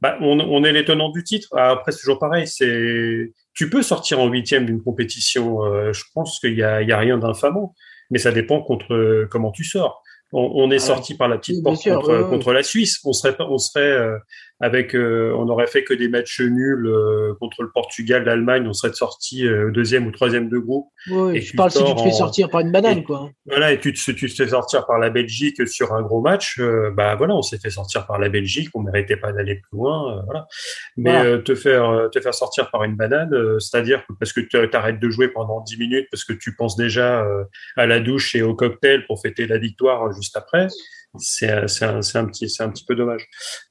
bah, on, on est les tenants du titre. Ah, Après, c'est toujours pareil. C'est, tu peux sortir en huitième d'une compétition. euh, je pense qu'il y a, il y a rien d'infamant, mais ça dépend contre euh, comment tu sors. On, on est
Ah,
sorti par la petite
oui,
porte
sûr,
contre,
ouais, ouais.
contre la Suisse. On serait, pas- on serait euh, avec, euh, on aurait fait que des matchs nuls euh, contre le Portugal, l'Allemagne. On serait sorti euh, deuxième ou troisième de groupe.
Ouais,
Et
je
tu
parle si tu te fais
en-
sortir par une banane,
et-
quoi.
Voilà, et tu te, tu te fais sortir par la Belgique sur un gros match. euh, bah voilà, on s'est fait sortir par la Belgique, on méritait pas d'aller plus loin. euh, voilà. Mais
Voilà.
euh, te faire te faire sortir par une banane, euh, c'est-à-dire que parce que tu arrêtes de jouer pendant 10 minutes parce que tu penses déjà euh, à la douche et au cocktail pour fêter la victoire juste après. C'est c'est un, un petit c'est un petit peu dommage.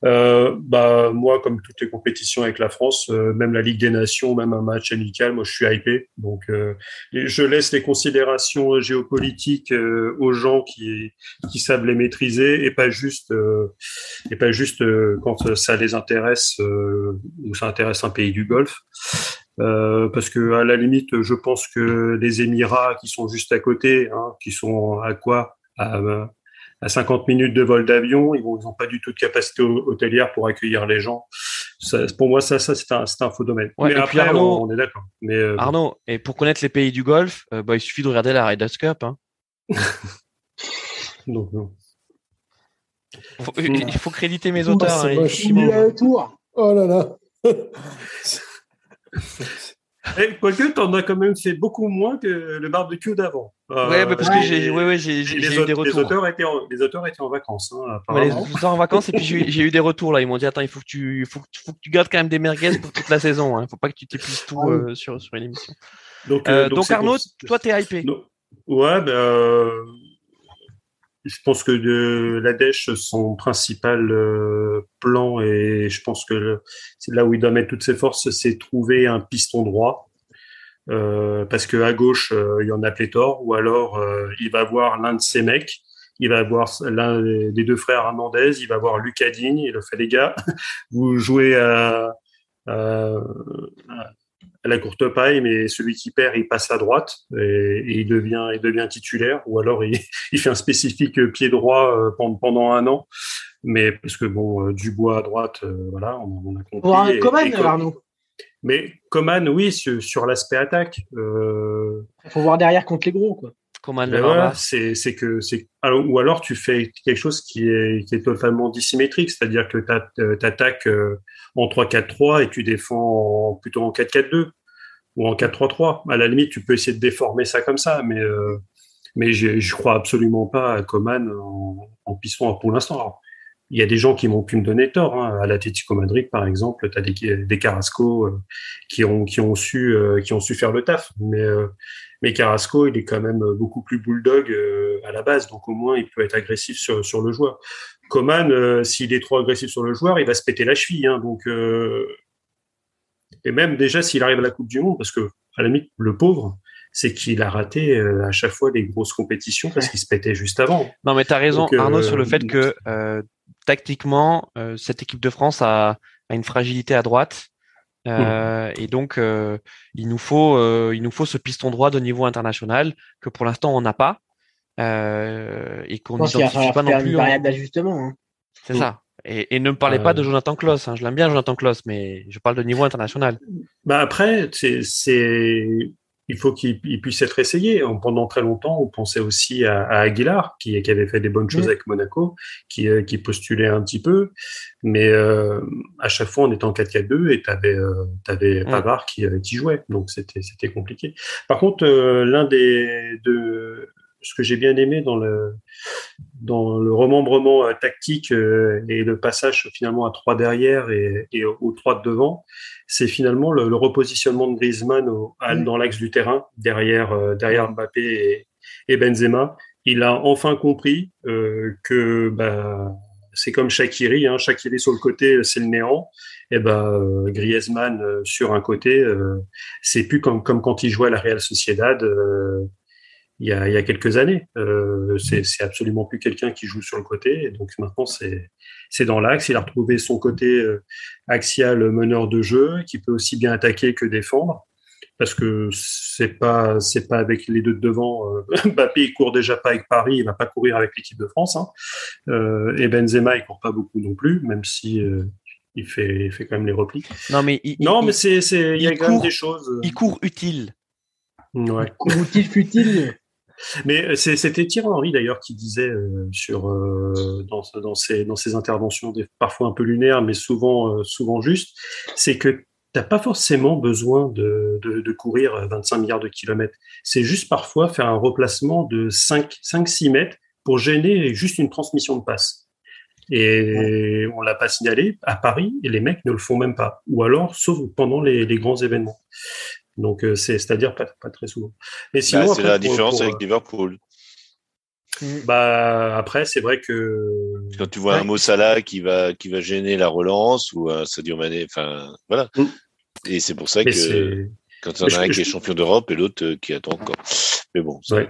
Euh, bah moi comme toutes les compétitions avec la France, euh, même la Ligue des Nations, même un match amical, moi je suis hypé. Donc euh, je laisse les considérations géopolitiques euh, aux gens qui qui savent les maîtriser et pas juste euh, et pas juste quand ça les intéresse ou ça intéresse un pays du Golfe. Euh, parce que à la limite, je pense que les Émirats qui sont juste à côté, hein, qui sont à quoi? À 50 minutes de vol d'avion, ils n'ont pas du tout de capacité hôtelière pour accueillir les gens. Ça, pour moi, ça, ça c'est un, faux domaine.
Ouais,
Mais
et puis
après,
Arnaud-
on, on est d'accord. Mais euh,
Arnaud, et pour connaître les pays du Golfe, euh, bah, il suffit de regarder la Ryder Cup. Hein.
donc, non.
Faut- il faut créditer mes auteurs. hein.
Il y a un tour.
oh là là.
Eh, Quoique, t'en as quand même fait beaucoup moins que le barbecue d'avant. Euh,
Ouais, mais parce que j'ai ouais, ouais, eu des
aute- les
retours.
auteurs étaient en, les auteurs étaient en vacances, hein,
Ouais, les
apparemment.
en vacances et puis j'ai eu- des retours là. Ils m'ont dit attends, il faut que tu, faut faut que tu gardes quand même des merguez pour toute la saison. Hein. Faut pas que tu t'épuises tout
Ah
euh, sur sur une émission.
Donc,
Euh,
euh,
donc, Arnaud, toi t'es hypé.
Non. Ouais, ben, euh, je pense que de la Dèche, son principal euh, plan, et je pense que le- c'est là où il doit mettre toutes ses forces, c'est trouver un piston droit. Euh, parce que à gauche, euh, il y en a pléthore, ou alors euh, il va voir l'un de ses mecs, il va avoir l'un des deux frères Hernandez, il va avoir Lucas Digne, il a fait les gars, vous jouez à la courte paille, mais celui qui perd, il passe à droite et, il devient, il devient titulaire, ou alors il, il fait un spécifique pied droit euh, pendant, pendant un an. Mais parce que bon, euh, Dubois à droite, euh, voilà, on, on a compris. Et-
Coman,
et
Arnaud.
mais Coman, oui, sur, sur l'aspect attaque. Euh,
Il faut voir derrière contre les gros, quoi.
Coman
ben
le
voilà, c'est c'est que c'est alors, ou alors tu fais quelque chose qui est qui est totalement dissymétrique, c'est-à-dire que tu attaques en 3-4-3 et tu défends en- plutôt en 4-4-2 ou en 4-3-3. À la limite, tu peux essayer de déformer ça comme ça, mais euh, mais je je crois absolument pas à Coman en, en piston pour l'instant. Il y a des gens qui m'ont pu me donner tort. Hein. À l'Atlético Madrid, par exemple, tu as des, des Carrasco euh, qui ont qui ont su euh, qui ont su faire le taf, mais euh, mais Carrasco, il est quand même beaucoup plus bulldog euh, à la base, donc au moins il peut être agressif sur, sur le joueur. Coman, euh, s'il est trop agressif sur le joueur, il va se péter la cheville. Hein, donc, euh, et même déjà s'il arrive à la Coupe du Monde, parce que à la limite, le pauvre, c'est qu'il a raté euh, à chaque fois les grosses compétitions parce qu'il se pétait juste avant.
Non, mais tu as raison,
Donc, euh,
Arnaud, sur le fait que euh, tactiquement, cette équipe de France a, a une fragilité à droite. Euh, Et donc, euh, il, nous faut, euh, il nous faut ce piston droit de niveau international que pour l'instant, on n'a pas. Euh, et qu'on n'identifie pas non plus.
une variable d'ajustement. hein.
C'est ça. Et, et ne me parlez
Euh,
pas de Jonathan Klaus. Hein. Je l'aime bien, Jonathan Klaus, mais je parle de niveau international.
Bah après, c'est, il faut qu'il il puisse être essayé. En- Pendant très longtemps, on pensait aussi à, à Aguilar, qui, qui avait fait des bonnes choses avec Monaco, qui, euh, qui postulait un petit peu, mais euh, à chaque fois, on était en 4-4-2 et t'avais, euh, t'avais
Mm.
Pavard qui, euh, qui jouait, donc c'était, c'était compliqué. Par contre, euh, l'un des, de, ce que j'ai bien aimé dans le, dans le remembrement euh, tactique euh, et le passage finalement à trois derrière et, et aux trois de devant, c'est finalement le, le repositionnement de Griezmann au- à- dans l'axe du terrain derrière euh, derrière Mbappé et, et Benzema. Il a enfin compris euh, que bah, c'est comme Shakiri, hein, Shakiri sur le côté c'est le néant, et ben euh, Griezmann euh, sur un côté euh, c'est plus comme comme quand il jouait à la Real Sociedad. Il y, a, il y a quelques années. Euh, c'est absolument plus quelqu'un qui joue sur le côté. Et donc maintenant, c'est dans l'axe. Il a retrouvé son côté euh, axial meneur de jeu, qui peut aussi bien attaquer que défendre. Parce que c'est pas c'est pas avec les deux de devant. Euh, Mbappé il court déjà pas avec Paris, il va pas courir avec l'équipe de France. Hein. Euh, et Benzema il court pas beaucoup non plus, même si euh, il fait il fait quand même les replis.
Non, mais il,
Non,
il-
mais c'est il y a
il
quand même
court-
des choses.
il court utile.
Ouais.
Utile futile.
Mais euh, c'était Thierry Henry d'ailleurs qui disait euh, sur euh, dans, dans ses dans ses interventions des- parfois un peu lunaires mais souvent euh, souvent justes, c'est que t'as pas forcément besoin de, de, de courir 25 milliards de kilomètres. C'est juste parfois faire un replacement de 5 5 6 mètres pour gêner juste une transmission de passe. Et on l'a pas signalé à Paris et les mecs ne le font même pas. Ou alors sauf pendant les, les grands événements. Donc euh, c'est c'est-à-dire pas, pas très souvent. Mais sinon
Bah, c'est la
pour-
différence
pour,
avec Liverpool.
bah après, c'est vrai que
Quand tu vois
Ouais.
un Mo Salah qui va qui va gêner la relance ou un Sadio Mané, enfin voilà.
Mm.
Et c'est pour ça
mais
que quand il y en
Mais
a
je-
un qui est champion d'Europe et l'autre euh, qui attend encore. Mais bon,
ouais,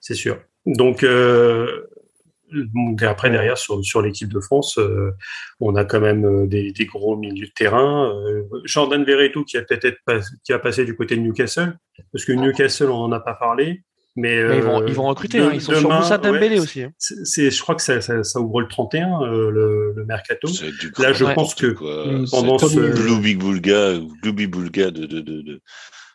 c'est sûr. Donc euh, donc après derrière sur sur l'équipe de France, euh, on a quand même euh, des, des gros milieux de terrain. Euh, Jordan Verretou qui a peut-être pas- qui a passé du côté de Newcastle, parce que Newcastle on en a pas parlé. Mais,
Mais ils, vont,
euh,
ils vont recruter.
de-
hein. Ils sont sur
demain,
Moussa Dembélé
ouais,
aussi. hein.
c'est- je crois que ça, ça, ça ouvre le 31 euh, le, le mercato. Là, je
Ouais.
pense que
quoi.
Pendant ce-
de, de, de, de-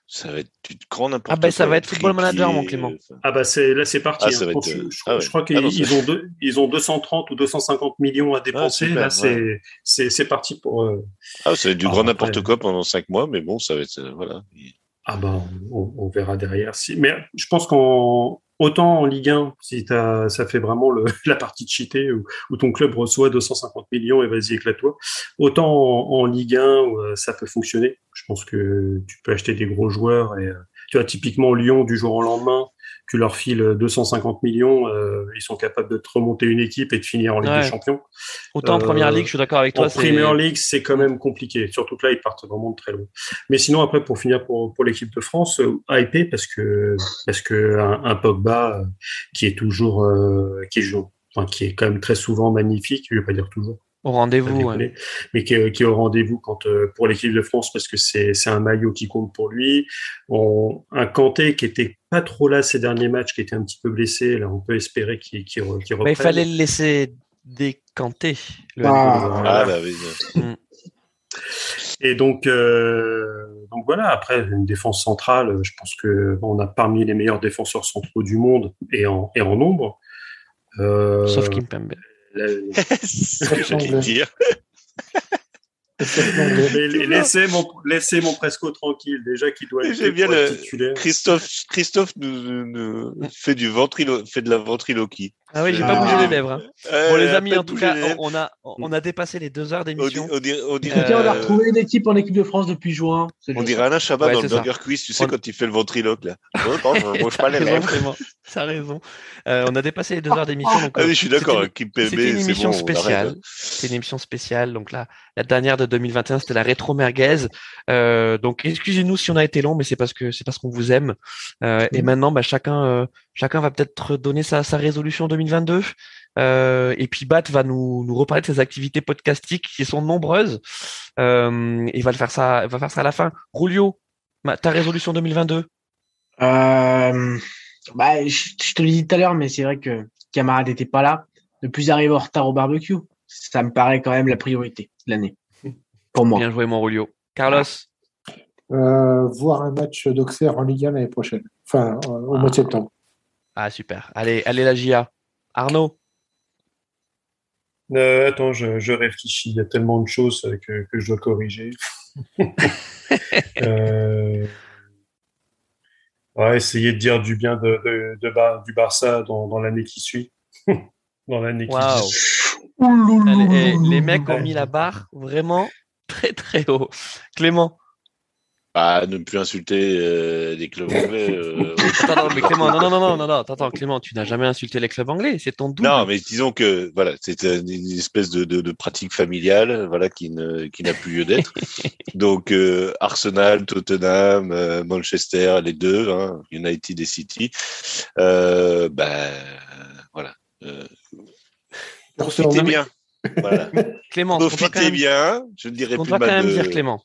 ça va être du grand n'importe
Ah ben, ça va être Football Manager, mon Clément.
enfin.
Ah bah c'est là c'est parti.
Ah, ça
hein. Je
être, euh,
je,
ah ouais.
je crois qu'ils
Ah
ont deux- ils ont 230 ou 250 millions à dépenser.
super,
là c'est c'est c'est parti pour. euh,
Ah, ça va être du
Ah,
grand n'importe quoi pendant cinq mois, mais bon, ça va être, euh, voilà.
Ah bah on, on verra derrière. Si mais je pense qu'en autant en Ligue 1 si t'as ça fait vraiment le, la partie cheatée où, où ton club reçoit 250 millions et vas-y éclate-toi. Autant en, en Ligue 1 où euh, ça peut fonctionner. Je pense que tu peux acheter des gros joueurs et euh, tu vois typiquement Lyon du jour au lendemain. tu leur files 250 millions, euh, ils sont capables de te remonter une équipe et de finir en Ligue
Ouais.
des Champions.
Autant en
Euh,
première ligue, je suis d'accord avec toi.
En Premier League, c'est quand même compliqué. Surtout que là, ils partent vraiment de très loin. Mais sinon, après, pour finir pour, pour l'équipe de France, euh, hypé parce que parce que un, un Pogba euh, qui est toujours euh, qui joue, enfin, qui est quand même très souvent magnifique. Je vais pas dire toujours,
Au rendez-vous. ouais.
mais qui est, qui est au rendez-vous quand euh, pour l'équipe de France parce que c'est c'est un maillot qui compte pour lui. On, un Kanté qui était pas trop là ces derniers matchs, qui était un petit peu blessé. Là, on peut espérer qu'il qu'il
Mais il fallait le laisser décanter. Le
Ah.
Ah, bah oui.
Et donc, euh, donc voilà, après, une défense centrale, je pense que on a parmi les meilleurs défenseurs centraux du monde et en, et en nombre. Euh,
Sauf Kimpembe.
C'est ce que j'allais dire.
mais laissez mon, laissez mon Presco tranquille, déjà qu'il doit être,
bien le-
titulaire.
Christophe, Christophe nous, nous fait du ventrilo, fait de la ventriloquie.
Ah oui, j'ai
Ah.
pas bougé les lèvres. hein.
Euh,
Bon les amis, en tout cas, on a on a dépassé les deux heures
on,
d'émission.
on
a
euh,
retrouvé une équipe en équipe de France depuis juin. C'est
on dirait Alain Chabat
Ouais,
dans le
c'est ça.
Burger Quiz, tu sais, quand il fait le ventriloque, là. Oh, non, je bouge pas les lèvres.
Clément. T'as raison. Euh, on a dépassé les deux heures d'émission.
Ah
euh,
oui, je suis d'accord,
c'était- une
c'est
émission
bon, arrête,
spéciale.
hein.
C'était une émission spéciale. Donc là, la dernière de 2021, c'était la rétro merguez. Euh, donc excusez-nous si on a été long, mais c'est parce que c'est parce qu'on vous aime. Euh, et maintenant, bah, chacun, euh, chacun va peut-être donner sa, sa résolution 2022. Euh, et puis Bat va nous, nous reparler de ses activités podcastiques qui sont nombreuses. Euh, il va le faire ça, il va faire ça à la fin. Rulio, ta résolution 2022.
Euh, bah, je, je te l'ai dit tout à l'heure, mais c'est vrai que camarade n'était pas là. Ne plus arriver en retard au barbecue, ça me paraît quand même la priorité de l'année. Pour moi.
Bien joué, mon Rulio. Carlos?
Euh, voir un match d'Auxerre en Ligue 1 l'année prochaine. Enfin, au mois de septembre.
Ah super. Allez, allez la GIA. Arnaud.
Euh, attends, je, je réfléchis. Il y a tellement de choses euh, que, que je dois corriger. euh... ouais, essayer de dire du bien de, de, de Bar- du Barça dans, dans l'année qui suit. dans l'année qui suit.
Eh, les mecs ont mis la barre vraiment très très haut. Clément.
Ah, ne plus insulter euh, des clubs anglais. euh,
Attends, non, mais Clément, non, non, non, non, non, non, attends, Clément, tu n'as jamais insulté les clubs anglais, c'est ton double.
Non, mais disons que voilà, c'est une espèce de, de, de pratique familiale, voilà, qui ne qui n'a plus lieu d'être. Donc euh, Arsenal, Tottenham, euh, Manchester, les deux, hein, United et City. Euh, ben voilà, euh, profitez bien. Voilà,
Clément, quand
profitez
même,
bien. Je ne dirais
qu'on
plus
doit quand
mal
même
de.
dire, Clément,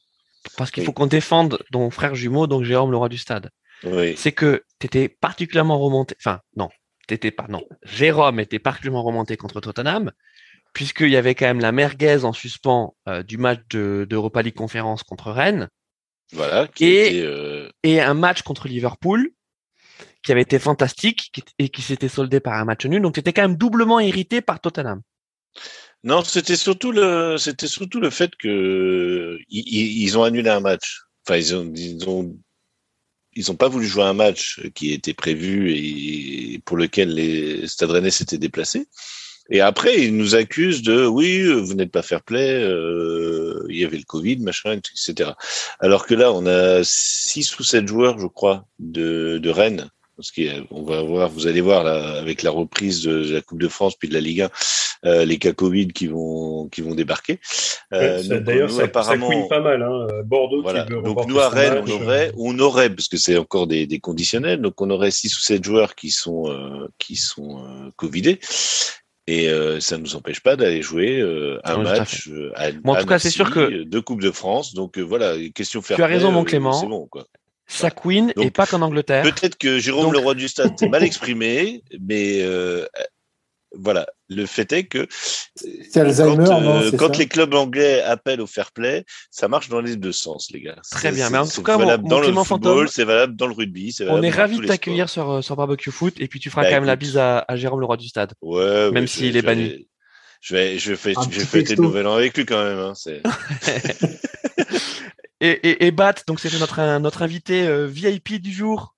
parce qu'il
Oui.
faut qu'on défende ton frère jumeau, donc Jérôme, le roi du stade.
Oui.
C'est que t'étais particulièrement remonté, enfin, non, t'étais pas, non, Jérôme était particulièrement remonté contre Tottenham, puisqu'il y avait quand même la merguez en suspens euh, du match de d'Europa League Conférence contre Rennes.
Voilà, qui
Et-
était, euh,
et un match contre Liverpool qui avait été fantastique et qui s'était soldé par un match nul. Donc, tu étais quand même doublement irrité par Tottenham.
Non, c'était surtout le, c'était surtout le fait que ils, ont annulé un match. Enfin, ils ont, ils ont, ils ont pas voulu jouer un match qui était prévu et pour lequel les Stade Rennais s'étaient déplacés. Et après, ils nous accusent de oui, vous n'êtes pas fair play, euh, il y avait le Covid, machin, etc. Alors que là, on a six ou sept joueurs, je crois, de, de Rennes. Parce qu'on va voir, vous allez voir là, avec la reprise de la Coupe de France puis de la Ligue 1, euh, les cas Covid qui vont qui vont débarquer. Euh,
Ouais, ça- D'ailleurs,
nous,
ça, ça
apparemment,
couine pas mal. Hein. Bordeaux
voilà.
qui
Donc nous à Rennes,
match,
on
euh,
aurait, on aurait, parce que c'est encore des, des conditionnels, donc on aurait six ou sept joueurs qui sont euh, qui sont euh, covidés. Et euh, ça ne nous empêche pas d'aller jouer euh, un
Oui, tout à
match euh, à,
Bon, en
à
tout cas, c'est
Nancy,
sûr que-
euh, de Coupe de France. Donc euh, voilà, question fair
Tu as raison, mon
euh,
Clément.
C'est bon, quoi.
Ça queen et pas qu'en Angleterre.
Peut-être que Jérôme
Donc-
le roi du stade s'est mal exprimé, mais euh, voilà, le fait est que
C'est Alzheimer,
quand,
non
euh,
c'est
quand
ça
les clubs anglais appellent au fair play, ça marche dans les deux sens, les gars.
Très
C'est-
bien, mais en
c'est
tout cas,
valable
mon
dans le football,
Fantôme,
c'est valable dans le rugby, c'est
On est
tous
de t'accueillir sur, euh, sur Barbecue Foot et puis tu feras
Bah,
quand même la bise à, à Jérôme, le roi du stade.
Ouais,
Même s'il est banni.
Je vais, je vais, je vais fêter le nouvel an avec lui quand même. Hein, c'est...
Et, et, et Bat, donc c'était notre, un- notre invité euh, VIP du jour.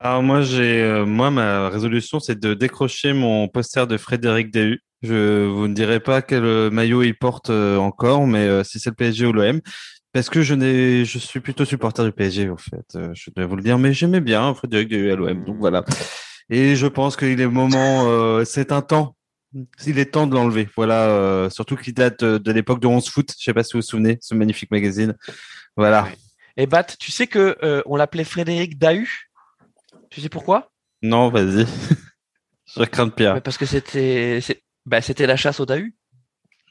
Alors moi j'ai euh, moi ma résolution c'est de décrocher mon poster de Frédéric Dahu. Je vous ne dirai pas quel euh, maillot il porte euh, encore, mais euh, si c'est le PSG ou l'OM, Parce que je n'ai, je suis plutôt supporter du PSG, au fait. Euh, je dois vous le dire, mais j'aimais bien Frédéric de l'OM. Donc voilà. Et je pense qu'il est moment, euh, c'est un temps. Il est temps de l'enlever. Voilà, euh, surtout qu'il date de, de l'époque de 11 foot. Je sais pas si vous vous souvenez, ce magnifique magazine. Voilà.
Et Bat, tu sais que euh, on l'appelait Frédéric Dahu Tu sais pourquoi?
Non, vas-y. je crains de pire.
Mais Parce que c'était bah, c'était la chasse au Dahu.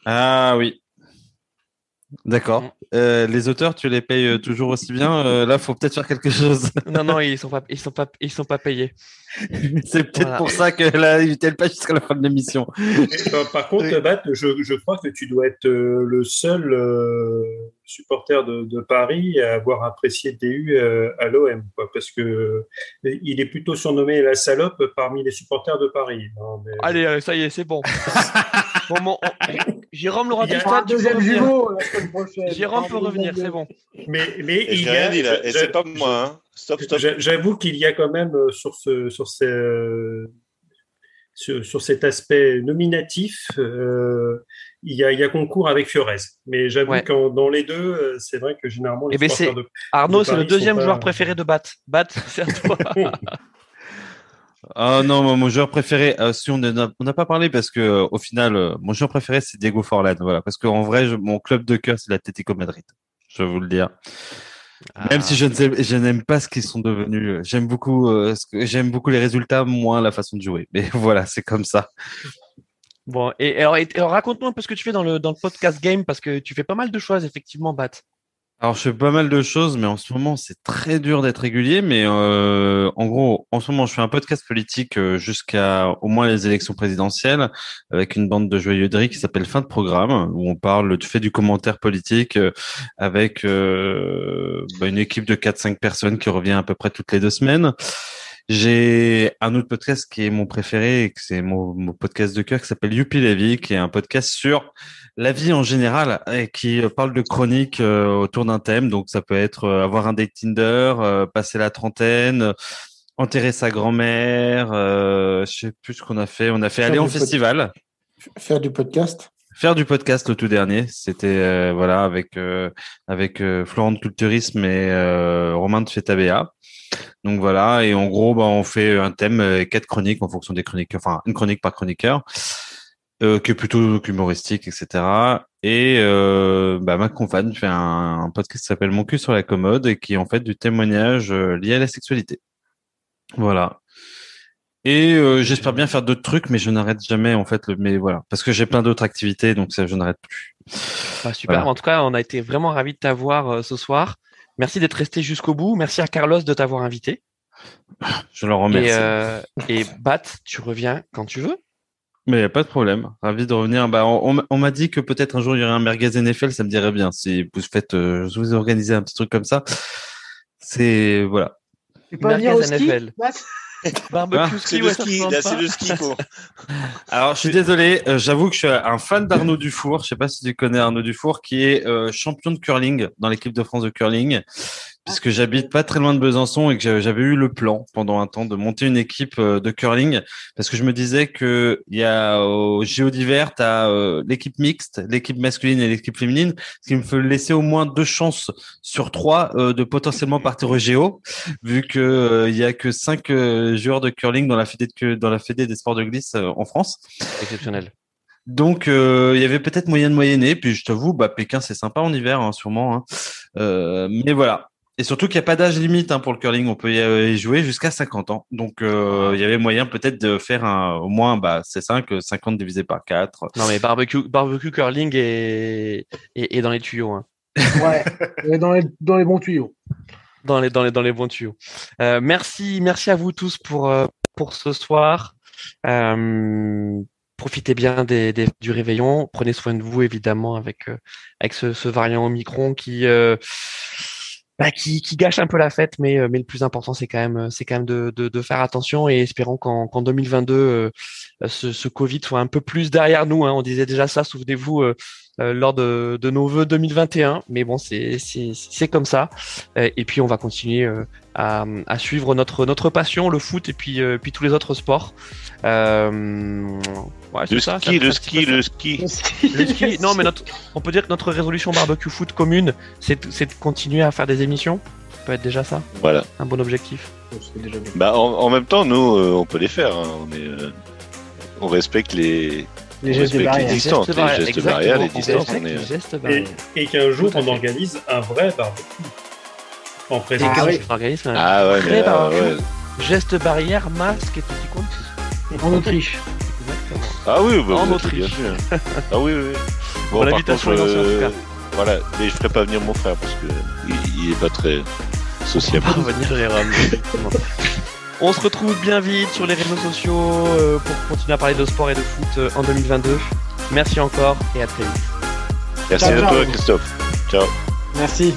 Ah oui. D'accord.
Mm.
Euh, les auteurs, tu les payes euh, toujours aussi bien. Euh, là, faut peut-être faire quelque chose.
Non, non, ils sont pas, ils sont pas, ils sont pas payés.
C'est peut-être
Voilà.
pour ça que là, il était pas jusqu'à la fin de l'émission.
Et, par- par contre, Bat, je, je crois que tu dois être euh, le seul euh, supporter de, de Paris à avoir apprécié DU euh, à l'OM, parce que euh, il est plutôt surnommé la salope parmi les supporters de Paris. mais-
Allez, ça y est, c'est bon. bon, bon, on- Jérôme Laurent
Il y a
On fera un
tu peux
deuxième jumeau la semaine prochaine.
Jérôme peut revenir, c'est bon.
Mais, mais
Et
il y
rien
a,
dit là. Et c'est pas moi. Hein. Stop, stop.
j'a- J'avoue qu'il y a quand même euh, sur ce sur ces euh, sur, sur cet aspect nominatif, euh, il y a il y a concours avec Fiorez. Mais j'avoue
Ouais.
que dans les deux, euh, c'est vrai que généralement les
Eh ben,
de
Arnaud, c'est le deuxième
pas-
joueur préféré de Bat. Bat, c'est à toi.
Ah non, mon joueur préféré, euh, si on n'a on pas parlé parce que euh, au final, euh, mon joueur préféré c'est Diego Forlan, voilà, parce qu'en vrai, je- mon club de cœur c'est l'Atlético Madrid. Je vais vous le dire. Même si je ne sais, je n'aime pas ce qu'ils sont devenus. J'aime beaucoup, euh, ce que- j'aime beaucoup les résultats, moins la façon de jouer. Mais voilà, c'est comme ça.
Bon, et alors, raconte-nous un peu ce que tu fais dans le, dans le podcast game, parce que tu fais pas mal de choses, effectivement, Bat.
Alors, je fais pas mal de choses, mais en ce moment, c'est très dur d'être régulier. Mais euh, en gros, en ce moment, je fais un podcast politique euh, jusqu'à au moins les élections présidentielles, avec une bande de joyeuderie qui s'appelle Fin de programme, où on parle, tu fais du commentaire politique euh, avec euh, bah, une équipe de 4-5 personnes qui revient à peu près toutes les deux semaines. J'ai un autre podcast qui est mon préféré, et que c'est mon, mon podcast de cœur, qui s'appelle Youpi la vie, qui est un podcast sur la vie en général et qui euh, parle de chroniques euh, autour d'un thème. Donc ça peut être euh, avoir un date Tinder, euh, passer la trentaine, enterrer sa grand-mère. Je sais plus ce qu'on a fait. On a fait
Faire
aller en festival,
Faire du podcast?
faire du podcast le tout dernier. C'était euh, voilà avec euh, avec euh, Florent de Culturisme et Romain de Fetabea. Donc voilà, et en gros, bah, on fait un thème, euh, quatre chroniques en fonction des chroniques, enfin une chronique par chroniqueur, euh, qui est plutôt humoristique, etc. Et euh, bah, ma compagne fait un, un podcast qui s'appelle Mon cul sur la commode et qui est en fait du témoignage euh, lié à la sexualité. Voilà. Et euh, j'espère bien faire d'autres trucs, mais je n'arrête jamais en fait. Le, mais voilà, parce que j'ai plein d'autres activités, donc ça, je n'arrête plus.
Bah, super.
Voilà.
En tout cas, on a été vraiment ravis de t'avoir euh, ce soir. Merci d'être resté jusqu'au bout. Merci à Carlos de t'avoir invité.
Je leur remercie.
Et, euh, et Bat, tu reviens quand tu veux.
Mais y a pas de problème. Ravi de revenir. Bah, on, m'a dit que peut-être un jour il y aurait un merguez NFL, ça me dirait bien. Si vous faites, euh, vous organisez un petit truc comme ça, c'est voilà.
Tu peux venir au
Merguez
ski
NFL.
Bat?
Barbecue
Ah,
C'est
ski,
c'est le ski.
Alors, je suis désolé. euh, J'avoue que je suis un fan d'Arnaud Dufour. Je sais pas si tu connais Arnaud Dufour, qui est euh, champion de curling dans l'équipe de France de curling, puisque j'habite pas très loin de Besançon et que j'avais- eu le plan pendant un temps de monter une équipe euh, de curling, parce que je me disais que il y a au JO d'hiver, t'as euh, l'équipe mixte, l'équipe masculine et l'équipe féminine, ce qui me fait laisser au moins deux chances sur trois euh, de potentiellement partir au JO, vu que euh, il y a que cinq joueurs de curling dans la fédé de, dans la fédé des sports de glisse en France.
Exceptionnel.
Donc euh, il y avait peut-être moyen de moyenner. Puis je t'avoue, bah Pékin c'est sympa en hiver, hein, sûrement. hein. Euh, mais voilà. Et surtout qu'il n'y a pas d'âge limite hein, pour le curling. On peut y, euh, jouer jusqu'à 50 ans. Donc euh, il y avait moyen peut-être de faire un, au moins bah c'est 5, 50 divisé par 4.
Non, mais barbecue, barbecue curling est, est, est dans les tuyaux. Hein.
Ouais, et dans les, dans les bons tuyaux.
Dans les, dans les, dans les bons tuyaux. Euh, merci, merci à vous tous pour, euh, pour ce soir. Euh, profitez bien des, des- du réveillon. Prenez soin de vous, évidemment, avec, euh, avec ce, ce variant Omicron qui, euh, bah, qui, gâche un peu la fête. Mais, euh, mais le plus important, c'est quand même, c'est quand même de, faire attention et espérons qu'en qu'en 2022, euh, ce, ce Covid soit un peu plus derrière nous. Hein. On disait déjà ça, souvenez-vous, euh, euh, lors de, de, nos vœux 2021. Mais bon, c'est c'est comme ça. Euh, et puis on va continuer euh, à, à, suivre notre notre passion, le foot et puis puis tous les autres sports.
Euh, ouais, le, ça, ski, le, ski, le ski,
le ski. Non, mais notre, on peut dire que notre résolution barbecue foot commune, c'est de continuer à faire des émissions. Ça peut être déjà ça.
Voilà.
Un bon objectif.
Bah, en, en, même temps, nous, on peut les faire. Hein. On est, on respecte les
les gestes de barrière.
Les distances, les gestes barrières, les distances. On
est... Et, et qu'un jour, on organise un vrai barbecue. En présence.
Ah,
oui.
organise un
ah ouais, mais là, ouais.
Geste barrière, masque et tout y compte.
En Autriche.
Exactement.
Ah oui, bah,
en Autriche.
Bien sûr. ah oui, oui.
Bon,
bon
par contre,
euh, voilà, mais je ferai pas venir mon frère parce que il, il est pas très sociable.
On va venir Jérôme. On se retrouve bien vite sur les réseaux sociaux euh, pour continuer à parler de sport et de foot euh, en 2022. Merci encore et à très vite.
Merci
Ciao,
à
ciao.
toi, Christophe. Ciao.
Merci.